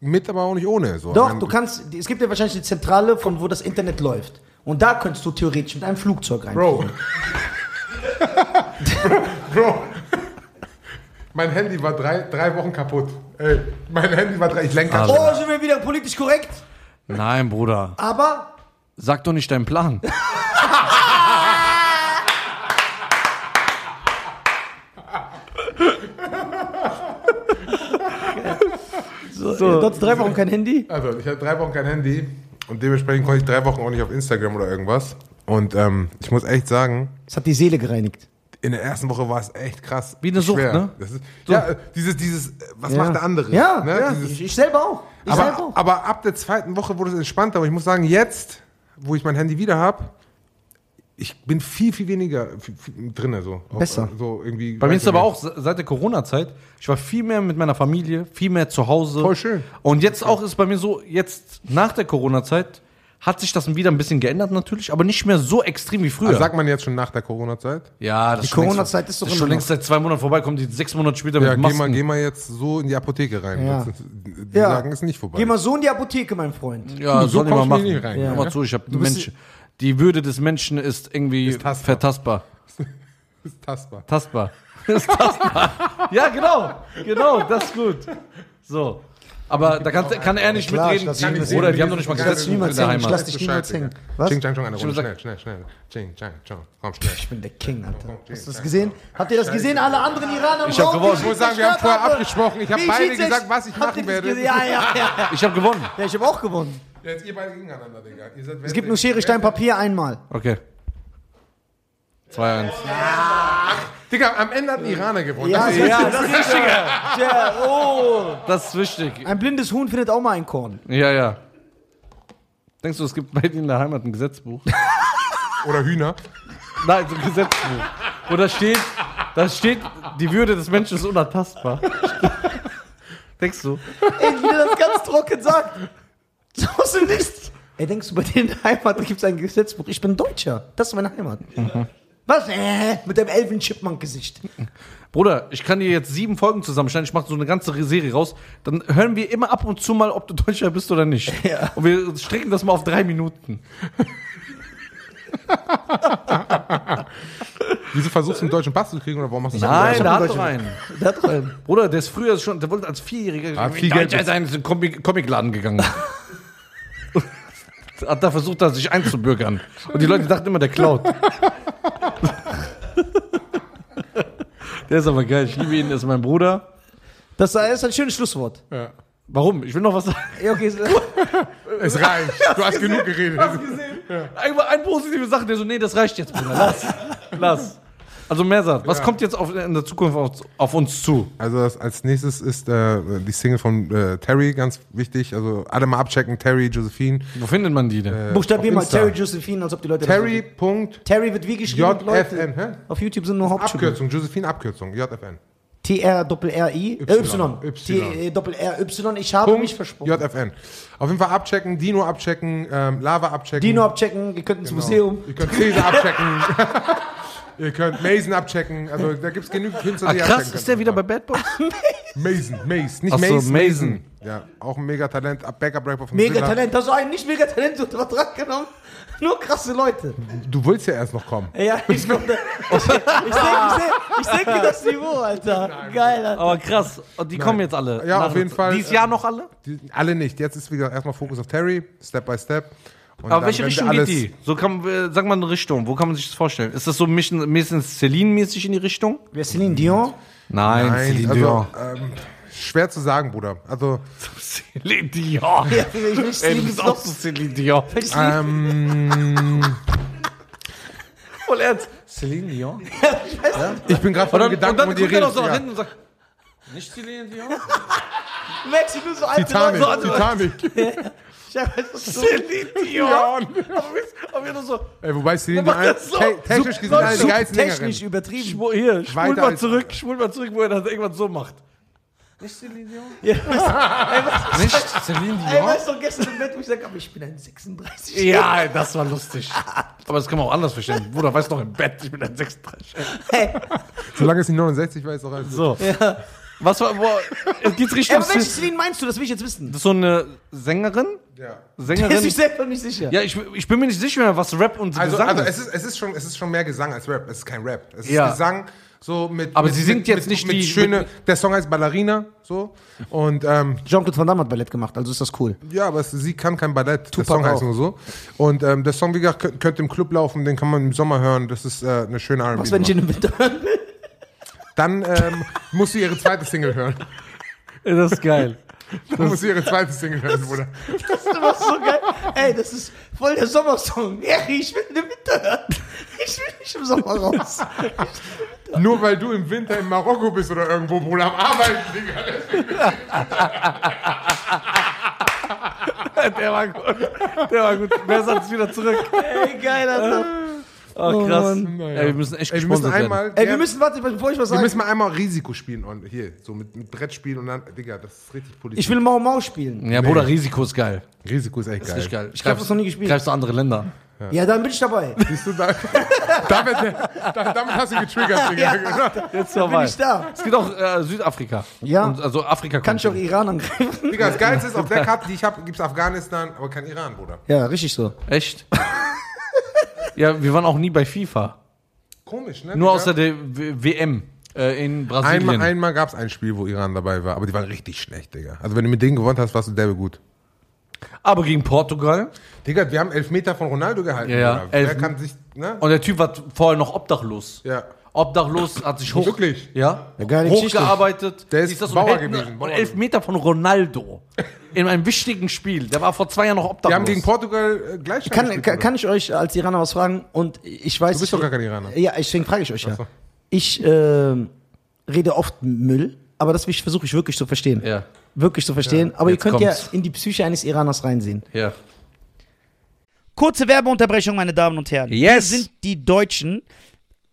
mit, aber auch nicht ohne. So. Ich Doch, meine, du kannst, es gibt ja wahrscheinlich die Zentrale, von wo das Internet läuft. Und da könntest du theoretisch mit einem Flugzeug rein. Bro. Bro. Mein Handy war drei, drei Wochen kaputt. Ey, mein Handy war drei. Ich lenke Also. Oh, sind wir wieder politisch korrekt? Nein, Bruder. Aber Sag doch nicht deinen Plan. so, du hattest drei Wochen kein Handy? Also, ich hatte drei Wochen kein Handy und dementsprechend konnte ich drei Wochen auch nicht auf Instagram oder irgendwas. Und ähm, ich muss echt sagen, Es hat die Seele gereinigt. in der ersten Woche war es echt krass. Wie eine Sucht, schwer. ne? Das ist, Ja, äh, dieses, dieses, was Ja. macht der andere? Ja, ne? ja Dieses, ich, ich selber auch. Ich selber aber, auch. aber ab der zweiten Woche wurde es entspannter. Aber ich muss sagen, jetzt, wo ich mein Handy wieder habe, ich bin viel, viel weniger drin. So. Auch, Besser. So irgendwie, Bei mir ist aber ich auch se- seit der Corona-Zeit, ich war viel mehr mit meiner Familie, viel mehr zu Hause. Voll schön. Und jetzt auch ist bei mir so, jetzt nach der Corona-Zeit hat sich das wieder ein bisschen geändert natürlich, aber nicht mehr so extrem wie früher. Also sagt man jetzt schon nach der Corona-Zeit? ja, das Die ist schon längst- Corona-Zeit ist doch schon längst seit zwei Monaten vorbei, kommt die sechs Monate später Ja, mit geh Masken. mal, geh mal jetzt so in die Apotheke rein. Ja. Ist- Die Ja. sagen, es ist nicht vorbei. Geh mal so in die Apotheke, mein Freund. ja, So soll ich mal kommst du machen. nicht rein, Hör ja. mal zu, ich hab bist- Mensch. Die Würde des Menschen ist irgendwie Ist tastbar. vertastbar. ist tastbar. Tastbar. ist tastbar. ja, genau. Genau, das ist gut. So. Aber da kann, kann er nicht Klar, mitreden. ihn nicht Oder sehen, die haben doch nicht mal das- Gesetz lass in der hängen, ich Heimat. lass dich niemals hängen. Was? Ching, chang, chong, eine Runde. Schnell, schnell, schnell. Ching, chang, chong. Komm, schnell. Ich bin der King, Alter. Hast du das gesehen? Habt ihr das gesehen? Alle anderen Iraner im Ich hab gewonnen. Ich muss sagen, wir haben vorher abgesprochen. Ich habe beide gesagt, was ich machen werde. Ja, ja, ja. Ich habe gewonnen. Ja, ich habe auch gewonnen. Jetzt ihr beide gegeneinander, Digga. Ihr seid Es gibt nur Schere, Stein, Papier einmal. Okay. 2-1. Digga, am Ende hat ein Iraner gewonnen. Ja, Das ist- ja, das ist wichtiger. Tja, oh. Das ist wichtig. Ein blindes Huhn findet auch mal ein Korn. Ja, ja. Denkst du, es gibt bei dir in der Heimat ein Gesetzbuch? Oder Hühner. Nein, so ein Gesetzbuch. Wo da steht, da steht, die Würde des Menschen ist unantastbar. Denkst du? Ey, wie der das ganz trocken sagt. So aus dem Nichts. Ey, denkst du, bei dir in der Heimat gibt es ein Gesetzbuch? Ich bin Deutscher. Das ist meine Heimat. Was? Äh, mit dem Elfen-Chipmunk-Gesicht. Bruder, ich kann dir jetzt sieben Folgen zusammenstellen. Ich mache so eine ganze Serie raus. Dann hören wir immer ab und zu mal, ob du Deutscher bist oder nicht. Ja. Und wir strecken das mal auf drei Minuten. Wieso versuchst du einen deutschen Pass zu kriegen oder warum machst du das? Nein, da hat doch einen. Der hat doch einen. Bruder, der ist früher schon, der wollte als Vierjähriger Hat viel Deutscher Geld sein, ist in den Comic- Comicladen gegangen. Hat da versucht, da sich einzubürgern. Und die Leute dachten immer, der klaut. der ist aber geil. Ich liebe ihn, der ist mein Bruder. Das ist ein schönes Schlusswort. Ja. Warum? Ich will noch was sagen. Ja, okay. Es reicht. Du hast genug geredet. Einfach ein positive Sache, der so, nee, das reicht jetzt, Bruder. Lass. Lass. Also Mersat, was Ja. kommt jetzt auf, in der Zukunft auf, auf uns zu? Also das, als nächstes ist äh, die Single von äh, Terry ganz wichtig. Also alle mal abchecken, Terry, Josephine. Wo findet man die denn? Äh, Buchstabier mal. Terry Josephine, als ob die Leute Terry. Punkt Terry wird wie geschrieben, Leute. JFN, hä? Auf YouTube sind nur Hauptschulden. Abkürzung, Josephine Abkürzung, JFN. Äh, Y. Y. T-Doppel-R-Y, ich habe mich versprochen. JFN. Auf jeden Fall abchecken, Dino abchecken, ähm, Lava abchecken. Dino abchecken, ihr könnt ins Genau. Museum. Ihr könnt Cäsar abchecken. Ihr könnt Mason abchecken. Also da gibt es genügend Künstler, Ah, die krass, abchecken ist der wieder bei Bad Boys? Mason, Mason. Nicht Ach so, Mason, Mason. Mason. Ja, auch ein Megatalent, Backup-Rapper von Mega Zilla. Talent, hast du einen nicht Mega Talent unter Vertrag genommen? Nur krasse Leute. Du willst ja erst noch kommen. Ja, ich komme. Ich, ich, senke, ich, senke, ich senke das Niveau, Alter. Geil, Alter. Aber krass. Und die kommen jetzt alle. Ja, nach- auf jeden Fall. Dieses Jahr noch alle? Die, alle nicht. Jetzt ist wieder erstmal Fokus auf Terry, Step by Step. Und Aber welche Richtung geht die? So kann, äh, sag mal eine Richtung. Wo kann man sich das vorstellen? Ist das so ein bisschen, ein bisschen Celine-mäßig in die Richtung? Wer ist Celine Dion? Nein, Nein, Celine also, Dion. ähm, schwer zu sagen, Bruder. Also, Celine Dion. Ja, Ey, Celine du bist ist auch so Celine Dion. ähm, Voll ernst. Celine Dion? ich bin gerade von den Gedanken und dann und ihr guckt er noch redet. so nach hinten und sagt, nicht Celine Dion? Nur so alte Titanic, Titanic. So, Celine Dion. Aber wir- nur so, Ey, wobei Celine Dion so? te technisch gesehen eine der geilsten technisch übertrieben. schwul, hier, schwul mal zurück, schwul mal zurück, wo er das irgendwann so macht. Nicht Celine Dion? Ja, weißt, Nicht Celine ey, weißt du, gestern im Bett, wo ich sag, aber ich bin ein 36. Ja, das war lustig. Aber das kann man auch anders verstehen. Bruder, weißt noch im Bett, ich bin ein 36. Hey, Solange es nicht 69 war, ist auch alles. So. Was war, boah, geht's ey, Richtung aber welche Celine? Celine meinst du? Das will ich jetzt wissen. Das ist so eine Sängerin? Ja. Der ist Sängerin? sich selber nicht sicher. Ja, ich, ich bin mir nicht sicher, was Rap und Also, Gesang also ist. es, ist, es, ist schon, es ist schon mehr Gesang als Rap. Es ist kein Rap. Es ist Ja. Gesang so mit. Aber mit, sie singt mit, jetzt mit, nicht mit die- schöne. mit- der Song heißt Ballerina so und ähm, Jean-Claude Van Damme hat Ballett gemacht, also ist das cool. ja, aber es, sie kann kein Ballett. der Tupac Song heißt auch. nur so. Und ähm, der Song wie gesagt könnt, könnt im Club laufen, den kann man im Sommer hören. Das ist äh, eine schöne R&B. Was, wenn ich in den Winter hören will? Dann ähm, muss sie ihre zweite Single hören. Das ist geil. Dann muss sie ihre zweite Single hören, Bruder. Das ist immer so geil. Ey, das ist voll der Sommersong. Ja, ich will in den Winter hören. Ich will nicht im Sommer raus. Nur weil du im Winter in Marokko bist oder irgendwo, Bruder, am Arbeiten, Digga. Der war gut. Der war gut. Wer sagt wieder zurück? Ey, geil, Alter. Oh, krass. Mann. Ey, wir müssen echt Ey, wir müssen gesponsert werden. einmal. Ey, wir müssen, warte, bevor ich was Wir sage. müssen mal einmal Risiko spielen und hier, so mit, mit Brettspielen und dann, Digga, das ist richtig Politik. Ich will Mau Mau spielen. Ja, Bruder, Risiko ist geil. Risiko ist echt geil. ist richtig geil. Ich hab das noch nie gespielt. Greifst du andere Länder. Ja, dann bin ich dabei. Siehst du, da, damit, da, damit hast du getriggert, Digga. Ja. Jetzt Bin vorbei. ich da. Es geht auch äh, Südafrika. Ja. Und, also Afrika Kann ich auch. Iran angreifen? Digga, das Geilste ist, auf der Karte, die ich habe, gibt es Afghanistan, aber kein Iran, Bruder. Ja, richtig so. Echt? Ja, wir waren auch nie bei FIFA. Komisch, ne? Nur außer der w WM äh, in Brasilien. Einmal, einmal gab es ein Spiel, wo Iran dabei war, aber die waren richtig schlecht, Digga. Also wenn du mit denen gewonnen hast, warst du derbe gut. Aber gegen Portugal. Digga, wir haben elf Meter von Ronaldo gehalten, Ja, ja. Bruder. Wer Elf- kann sich, ne? Und der Typ war vorher noch obdachlos. Ja. Obdachlos hat sich hoch, Wirklich? ja, Ja, geile Geschichte. hochgearbeitet. Der ist Dies, das und Bauer hält- gewesen, Und Bauer elf Meter von Ronaldo. in einem wichtigen Spiel. Der war vor zwei Jahren noch obdachlos. Wir haben gegen Portugal äh, Gleichstand Kann, gespielt, kann, kann ich euch als Iraner was fragen? Und ich weiß. Du bist doch gar kein Iraner. Ja, deswegen frage ich euch ja. So. Ich äh, rede oft Müll, aber das versuche ich wirklich zu verstehen. Ja, Wirklich zu verstehen. aber ihr jetzt könnt kommt's. ja in die Psyche eines Iraners reinsehen. ja. Kurze Werbeunterbrechung, meine Damen und Herren. Yes. Wir sind die Deutschen,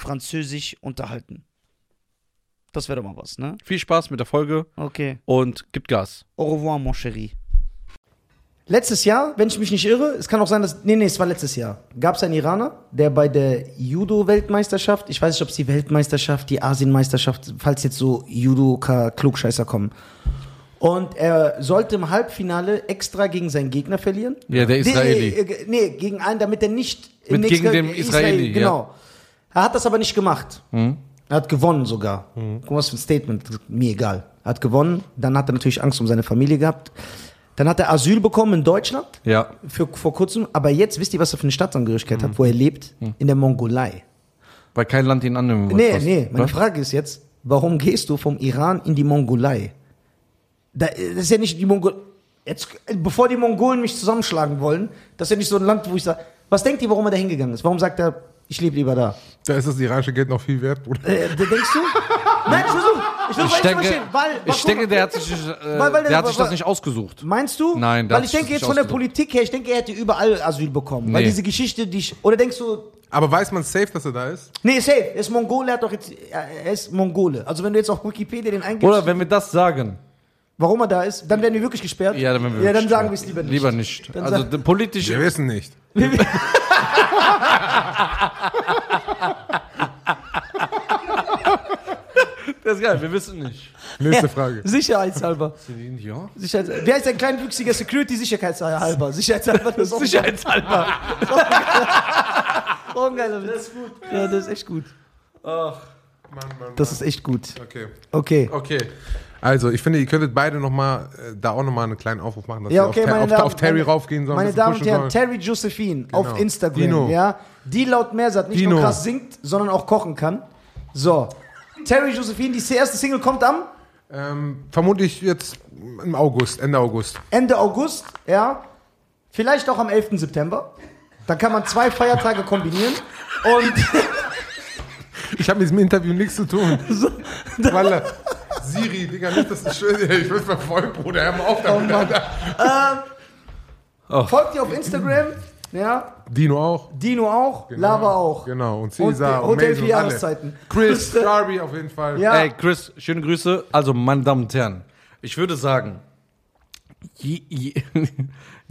Französisch unterhalten. Das wäre doch mal was, ne? Viel Spaß mit der Folge Okay. und gibt Gas. Au revoir, mon chéri. Letztes Jahr, wenn ich mich nicht irre, es kann auch sein, dass. Nee, nee, es war letztes Jahr. Gab es einen Iraner, der bei der Judo-Weltmeisterschaft, ich weiß nicht, ob es die Weltmeisterschaft, die Asienmeisterschaft, falls jetzt so Judoka-Klugscheißer kommen. Und er sollte im Halbfinale extra gegen seinen Gegner verlieren. Ja, der Israeli. Nee, äh, nee gegen einen, damit er nicht. Mit- gegen den Israeli, ja. Genau. Er hat das aber nicht gemacht. Hm? Er hat gewonnen sogar. Guck mal, was für ein Statement. Mir egal. Er hat gewonnen. Dann hat er natürlich Angst um seine Familie gehabt. Dann hat er Asyl bekommen in Deutschland Ja. für, vor kurzem. Aber jetzt wisst ihr, was er für eine Staatsangehörigkeit hat, wo er lebt? In der Mongolei. Weil kein Land ihn annehmen wollte. Nee, was? nee. Meine Was? Frage ist jetzt, warum gehst du vom Iran in die Mongolei? Da, das ist ja nicht die Mongol. Jetzt, bevor die Mongolen mich zusammenschlagen wollen, das ist ja nicht so ein Land, wo ich sage, was denkt ihr, warum er da hingegangen ist? Warum sagt er, ich lebe lieber da? Da ist das iranische Geld noch viel wert, Bruder. Äh, denkst du? Nein, ich versuche. Ich versuche Ich denke, verstehen, weil, weil, ich denke, der hat sich, äh, Weil- weil der- der hat sich weil- das nicht ausgesucht. Meinst du? Nein, der Weil ich denke jetzt von der. Politik her, ich denke, er hätte überall Asyl bekommen. Weil Nee. diese Geschichte, die ich. Oder denkst du, Aber weiß man safe, dass er da ist? nee, safe, er ist Mongole, er hat doch jetzt. Er ist Mongole. Also wenn du jetzt auf Wikipedia den eingibst, Oder wenn wir das sagen, warum er da ist, dann werden wir wirklich gesperrt. ja, dann, werden wir ja, dann sagen wir es lieber nicht. Lieber nicht. Dann also politisch. Wir wissen nicht. Das ist geil, wir wissen nicht. Nächste Frage. Sicherheitshalber. Ja. Sicherheits Wer ist ein kleinwüchsiger Security Sicherheitshalber? Sicherheitshalber. Das ist Sicherheitshalber. auch ein geiler Witz. Das ist gut. Ja, das ist echt gut. Mann, Mann, Das ist echt gut. Okay. Okay. Okay. Also, ich finde, ihr könntet beide noch mal, äh, da auch nochmal einen kleinen Aufruf machen, dass Ja, okay, meine auf, Damen, auf Terry meine- raufgehen sollen. Meine Damen und Herren. Terry Josephine Genau. auf Instagram, Dino. ja, die laut Mersat nicht Dino. nur krass singt, sondern auch kochen kann. So, Terry Josephine, die erste Single kommt am Ähm, vermutlich jetzt im August, Ende August. Ende August, ja, vielleicht auch am 11. September. Dann kann man zwei Feiertage kombinieren und Ich habe mit diesem Interview nichts zu tun. Weil, äh, Siri, Digga, nicht, dass ich schwöre, ich will verfolgt, Bruder, hör mal auf damit. Alter. folgt ihr auf Instagram, ja, Dino auch. Dino auch, Lava auch. Genau, und Und Caesar, Hotel und alle. Jahreszeiten. Chris, Darby auf jeden Fall. Ja. Ey, Chris, schöne Grüße. Also, meine Damen und Herren, ich würde sagen, je, je,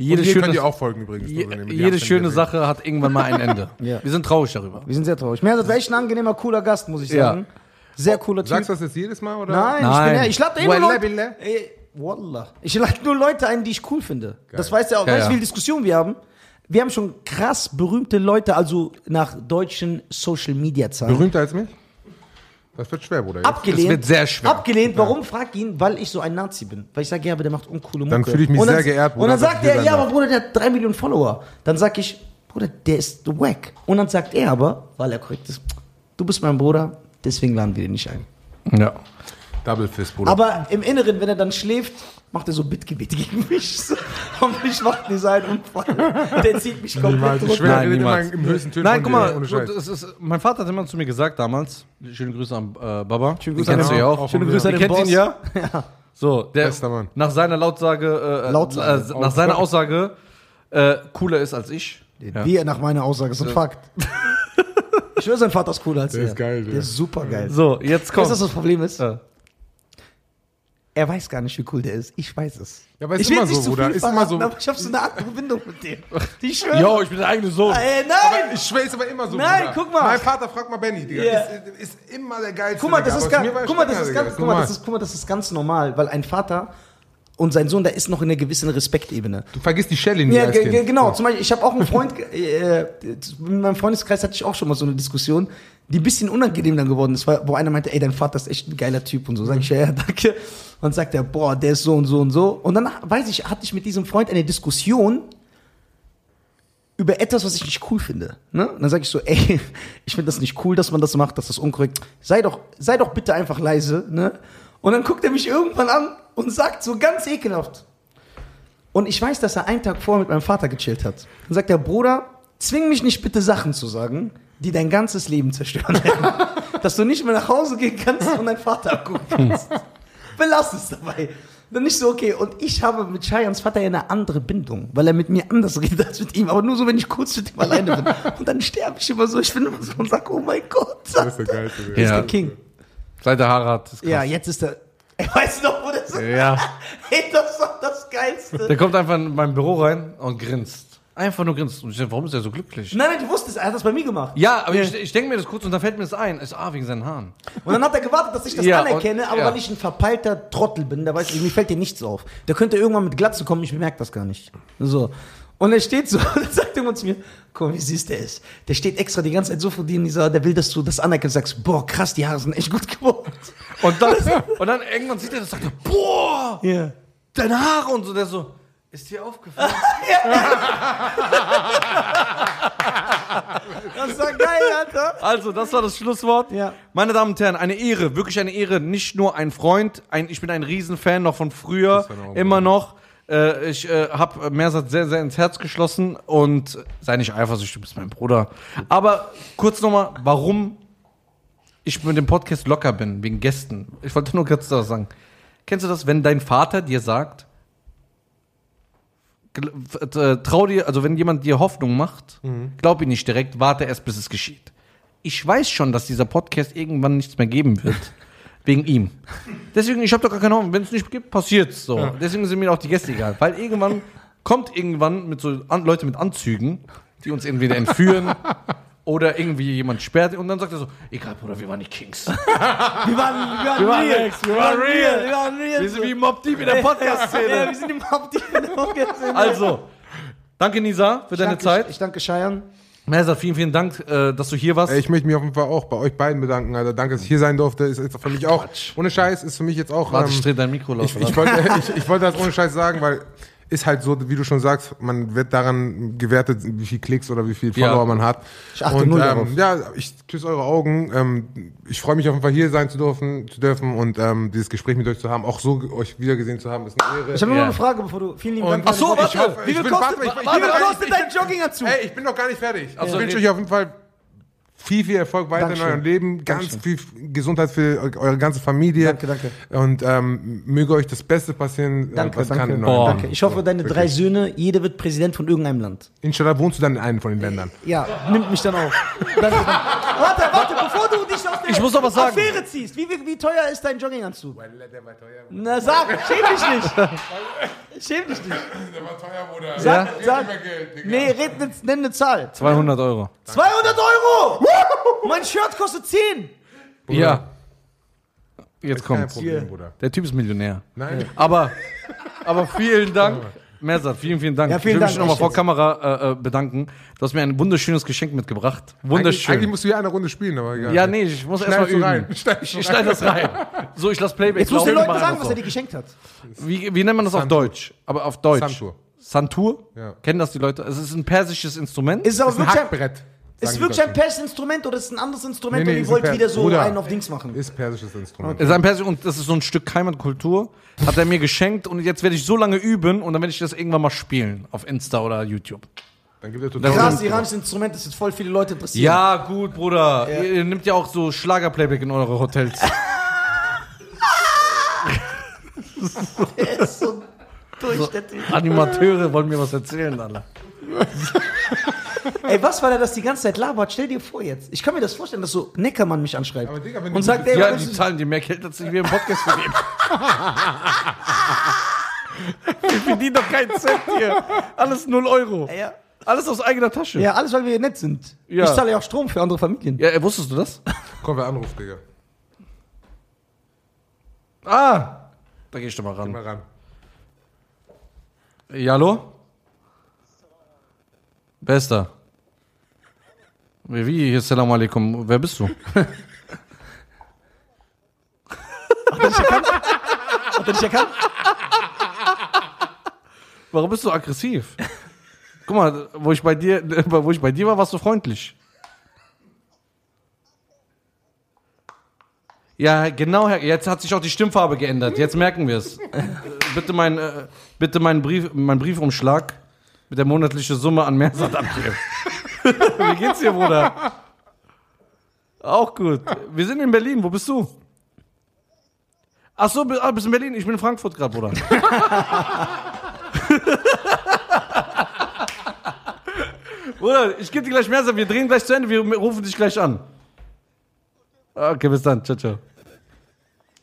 jede hier könnt schöne, ihr auch folgen übrigens. je, jede schöne. Sache hat irgendwann mal ein Ende. Ja. Wir sind traurig darüber. Wir sind sehr traurig. Mersat war echt ein angenehmer, cooler Gast, muss ich Ja. sagen. Sehr cooler Typ. Sagst du das jetzt jedes Mal? Oder? Nein, ich bin Nein. ja, ich lade nur Wallah, Leute, billah. Ey, Wallah. Ich lade nur Leute ein, die ich cool finde. Das weißt du auch, Ja, weißt du, ja. wie viele Diskussionen wir haben? Wir haben schon krass berühmte Leute, also nach deutschen Social Media Zahlen. Berühmter als mich? Das wird schwer, Bruder. Jetzt. Abgelehnt. Es wird sehr schwer. Abgelehnt. Warum? Frag ihn, weil ich so ein Nazi bin. Weil ich sage, ja, aber der macht uncoole Mucke. Dann fühle ich mich Und dann- sehr geehrt, Bruder, Und dann sagt er, ja, aber Bruder, der hat drei Millionen Follower. Dann sag ich, Bruder, der ist wack. Und dann sagt er aber, weil er korrekt ist, du bist mein Bruder, deswegen laden wir den nicht ein. Ja. Double Fist, Bruder. Aber im Inneren, wenn er dann schläft, macht er so Bittgebete gegen mich. Und mich macht nicht sein Unfall. Der zieht mich komplett. Ich runter. Nein, niemals. im höchsten Tönen Nein, von guck mal, ist, mein Vater hat immer zu mir gesagt damals, schöne Grüße an äh, Baba, Schöne den Grüße an kennst du den- ja auch auch. Schöne Grüße mir. an Ihr den kennt ihn ja? Ja. So, der Bester Mann. nach seiner Lautsage, äh, Lautsage. äh, nach seiner Aussage äh, cooler ist als ich. Ja. Wie er nach meiner Aussage, ist ein Fakt. Ich schwöre, sein Vater ist cooler als Der er. ist geil, der. Der ist super geil. So, jetzt Weißt du, kommt. was das Problem ist? Ja. Er weiß gar nicht, wie cool der ist. Ich weiß es. Ja, aber ist ich immer nicht so, zu Bruder. Ist immer so. Aber ich habe so eine Art Verbindung mit dem. Die schwöre. Jo, ich bin der eigene Sohn. Ey, nein! Ich schwöre, ist aber immer so, Nein, Bruder. guck mal. Mein Vater fragt mal Benny, Digga. Ja. Ist, ist immer der geilste. Guck mal, das Digga. ist Aber ganz, zu mir war guck mal, das strenger, ist Digga. ganz, guck mal, normal. das ist, guck mal, das ist ganz normal, weil ein Vater und sein Sohn, der ist noch in einer gewissen Respektebene. Du vergisst die Shelley nicht Ja, als Kind. ge genau. Zum Beispiel, ich habe auch einen Freund, äh, in meinem Freundeskreis hatte ich auch schon mal so eine Diskussion, die ein bisschen unangenehm dann geworden ist, weil, wo einer meinte, ey, dein Vater ist echt ein geiler Typ und so. Sag ich, ja, ja, danke. Und sagt er, boah, der ist so und so und so. Und dann, weiß ich, hatte ich mit diesem Freund eine Diskussion über etwas, was ich nicht cool finde. Ne? Und dann sage ich so, ey, ich finde das nicht cool, dass man das macht, dass das unkorrekt. Sei doch, sei doch bitte einfach leise. Ne? Und dann guckt er mich irgendwann an und sagt so ganz ekelhaft. Und ich weiß, dass er einen Tag vorher mit meinem Vater gechillt hat. Dann sagt er, Bruder, zwing mich nicht bitte Sachen zu sagen, die dein ganzes Leben zerstören werden. dass du nicht mehr nach Hause gehen kannst und deinen Vater abgucken kannst. Belass es dabei. Dann nicht so, okay. Und ich habe mit Cheyans Vater ja eine andere Bindung, weil er mit mir anders redet als mit ihm. Aber nur so, wenn ich kurz mit ihm alleine bin. Und dann sterbe ich immer so. Ich bin immer so und sage, oh mein Gott, Das ist der geilste. ist Ja. der King. Seit der Haare hat, ist krass. Ja, jetzt ist er. Weißt du noch, wo der so. Ja. Ey, das ist doch das Geilste. Der kommt einfach in mein Büro rein und grinst. Einfach nur grinst. Und ich denke, warum ist er so glücklich? Nein, nein, du wusstest, er hat das bei mir gemacht. Ja, aber ich, ich denke mir das kurz und dann fällt mir das ein. So, ah, wegen seinen Haaren. Und dann hat er gewartet, dass ich das Ja, anerkenne, und- aber ja. weil ich ein verpeilter Trottel bin, da weiß ich, mir fällt dir nichts auf. Der könnte irgendwann mit Glatze kommen, ich bemerke das gar nicht. So. Und er steht so und sagt irgendwann zu mir, guck mal, wie süß der ist. Der steht extra die ganze Zeit so vor dir und dieser, der will, dass du das anerkennst, sagst, boah, krass, die Haare sind echt gut geworden. Und dann, und dann irgendwann sieht er das und sagt, er, boah, Ja. deine Haare und so. Der so, ist dir aufgefallen? Das war geil, Alter. Also, das war das Schlusswort. Ja. Meine Damen und Herren, eine Ehre, wirklich eine Ehre. Nicht nur ein Freund, ein, ich bin ein Riesenfan noch von früher, dann immer noch. Äh, ich äh, habe Mersat sehr, sehr ins Herz geschlossen und sei nicht eifersüchtig, du bist mein Bruder. Aber kurz nochmal, warum ich mit dem Podcast locker bin, wegen Gästen. Ich wollte nur kurz das sagen. Kennst du das, wenn dein Vater dir sagt, äh, trau dir, also wenn jemand dir Hoffnung macht, glaub ihn nicht direkt, warte erst, bis es geschieht. Ich weiß schon, dass dieser Podcast irgendwann nichts mehr geben wird. Wegen ihm. Deswegen, ich habe doch gar keine Hoffnung. Wenn es nicht gibt, passiert's so. Deswegen sind mir auch die Gäste egal. Weil irgendwann kommt irgendwann mit so an, Leute mit Anzügen, die uns entweder entführen oder irgendwie jemand sperrt und dann sagt er so, egal, Bruder, wir waren die Kings. Wir waren, wir waren, Wir waren real. Rex, wir waren real. Wir waren real. Wir sind wie Mob Deep in der Podcast-Szene. Ja, wir sind im Hauptteam in der Podcast-Szene. Also, danke Nisa für deine danke, Zeit. Ich danke Cheyenne. Mersat, vielen, vielen Dank, äh, dass du hier warst. Ich möchte mich auf jeden Fall auch bei euch beiden bedanken, Alter. Danke, dass ich hier sein durfte. Ist, ist für mich auch, Quatsch. ohne Scheiß, ist für mich jetzt auch. Warte, ähm, ich dreh dein Mikro ich, laut. ich, wollte, ich, ich wollte das ohne Scheiß sagen, weil ist halt so, wie du schon sagst, man wird daran gewertet, wie viel Klicks oder wie viel Ja. Follower man hat. Ich achte und darauf. ähm, ja, ich küsse eure Augen. Ähm, ich freue mich auf jeden Fall hier sein zu dürfen, zu dürfen und ähm, dieses Gespräch mit euch zu haben, auch so euch wiedergesehen zu haben, ist eine Ehre. Ich habe nur Ja. noch eine Frage, bevor du. Vielen lieben Und- Dank. Ach so, warte, ich Wie viel bin- kostet, warte, ich- ich- warte, kostet ich- dein Jogginganzug? Ey, ich bin noch gar nicht fertig. Also, ich wünsche euch auf jeden Fall viel, viel Erfolg weiter Dankeschön. in eurem Leben. Ganz viel Gesundheit für eu- eure ganze Familie. Danke, danke. Und ähm, möge euch das Beste passieren, äh, Danke, was danke. kann in Boah. eurem Danke. Leben. Ich hoffe, deine drei Söhne, jeder wird Präsident von irgendeinem Land. Inshallah wohnst du dann in einem von den Ländern. Ja, nimmt mich dann auch. Danke, danke. Warte, warte, bevor du dich aus der Ich muss was sagen. Affäre ziehst. Wie, wie, wie teuer ist dein Jogginganzug? Na, sag, schäm dich nicht. Schäm dich nicht. Der war teuer, Bruder. Sag, sag. Nee, red, ne- nenn eine Zahl. 200 Euro. 200 Euro! mein Shirt kostet 10. Ja. Jetzt kommt's. Problem, Bruder. Der Typ ist Millionär. Nein. Aber, aber vielen Dank. Mersat, vielen, vielen Dank. Ja, vielen ich will mich nochmal vor. Kamera äh, äh, bedanken. Du hast mir ein wunderschönes Geschenk mitgebracht. Eigentlich, Wunderschön. eigentlich musst du hier eine Runde spielen, aber egal. ja, nee, ich muss erst mal Schneidest du üben. rein. Schneidest Ich, schneide das rein. So, ich lasse Playback Jetzt musst du den Leuten sagen, was er dir geschenkt hat. Wie, wie nennt man das auf Santur. Deutsch? Aber auf Deutsch. Santur. Santur? Ja. Kennen das die Leute? Es ist ein persisches Instrument. Ist es aber Das ist ein, Hackbrett. Ist die wirklich ein persisches Instrument oder ist es ein anderes Instrument Nee, nee, und ihr ist ein wollt Per- wieder so Bruder. einen auf Dings machen? Ist persisches Instrument. Es ist ein persisches und das ist so ein Stück Heimatkultur. Hat er mir geschenkt und jetzt werde ich so lange üben und dann werde ich das irgendwann mal spielen auf Insta oder YouTube. Dann gibt er total Krass, iranisches Instrument, das jetzt voll viele Leute interessiert. Ja, gut, Bruder. Ihr, ihr nimmt ja auch so Schlagerplayback in eure Hotels. Der ist so durch, Typ. Animateure wollen mir was erzählen, Alter. Ey, was war da, das die ganze Zeit labert? Stell dir vor jetzt. Ich kann mir das vorstellen, dass so Neckermann mich anschreibt. Aber Digga, wenn und du- sagt, ey, Ja, die zahlen dir mehr Geld, als ich mir im Podcast vergeben. Wir verdienen doch keinen Cent hier. Alles 0 Euro. ja. Alles aus eigener Tasche. ja, alles, weil wir nett sind. Ja. Ich zahle ja auch Strom für andere Familien. Ja, äh, wusstest du das? Komm, wer anruft, Digga. Ah. Da geh ich doch mal ran. Mal ran. Ja, hallo? Wer ist da? Wie, Salam alaikum. Wer bist du? Hat er dich erkannt? Hat er dich erkannt? Warum bist du aggressiv? Guck mal, wo ich bei dir, wo ich bei dir war, warst du freundlich. Ja, genau, Herr. Jetzt hat sich auch die Stimmfarbe geändert. Jetzt merken wir es. Äh, bitte mein, äh, bitte meinen Brief, mein Briefumschlag mit der monatlichen Summe an Mersat abgeben. Wie geht's dir, Bruder? Auch gut. Wir sind in Berlin. Wo bist du? Ach so, ah, bist in Berlin? Ich bin in Frankfurt gerade, Bruder. Bruder, ich gebe dir gleich Mersat. Wir drehen gleich zu Ende. Wir rufen dich gleich an. Okay, bis dann. Ciao, ciao.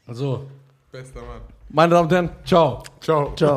Also, Bester Mann. meine Damen und Herren, ciao. Ciao. Ciao.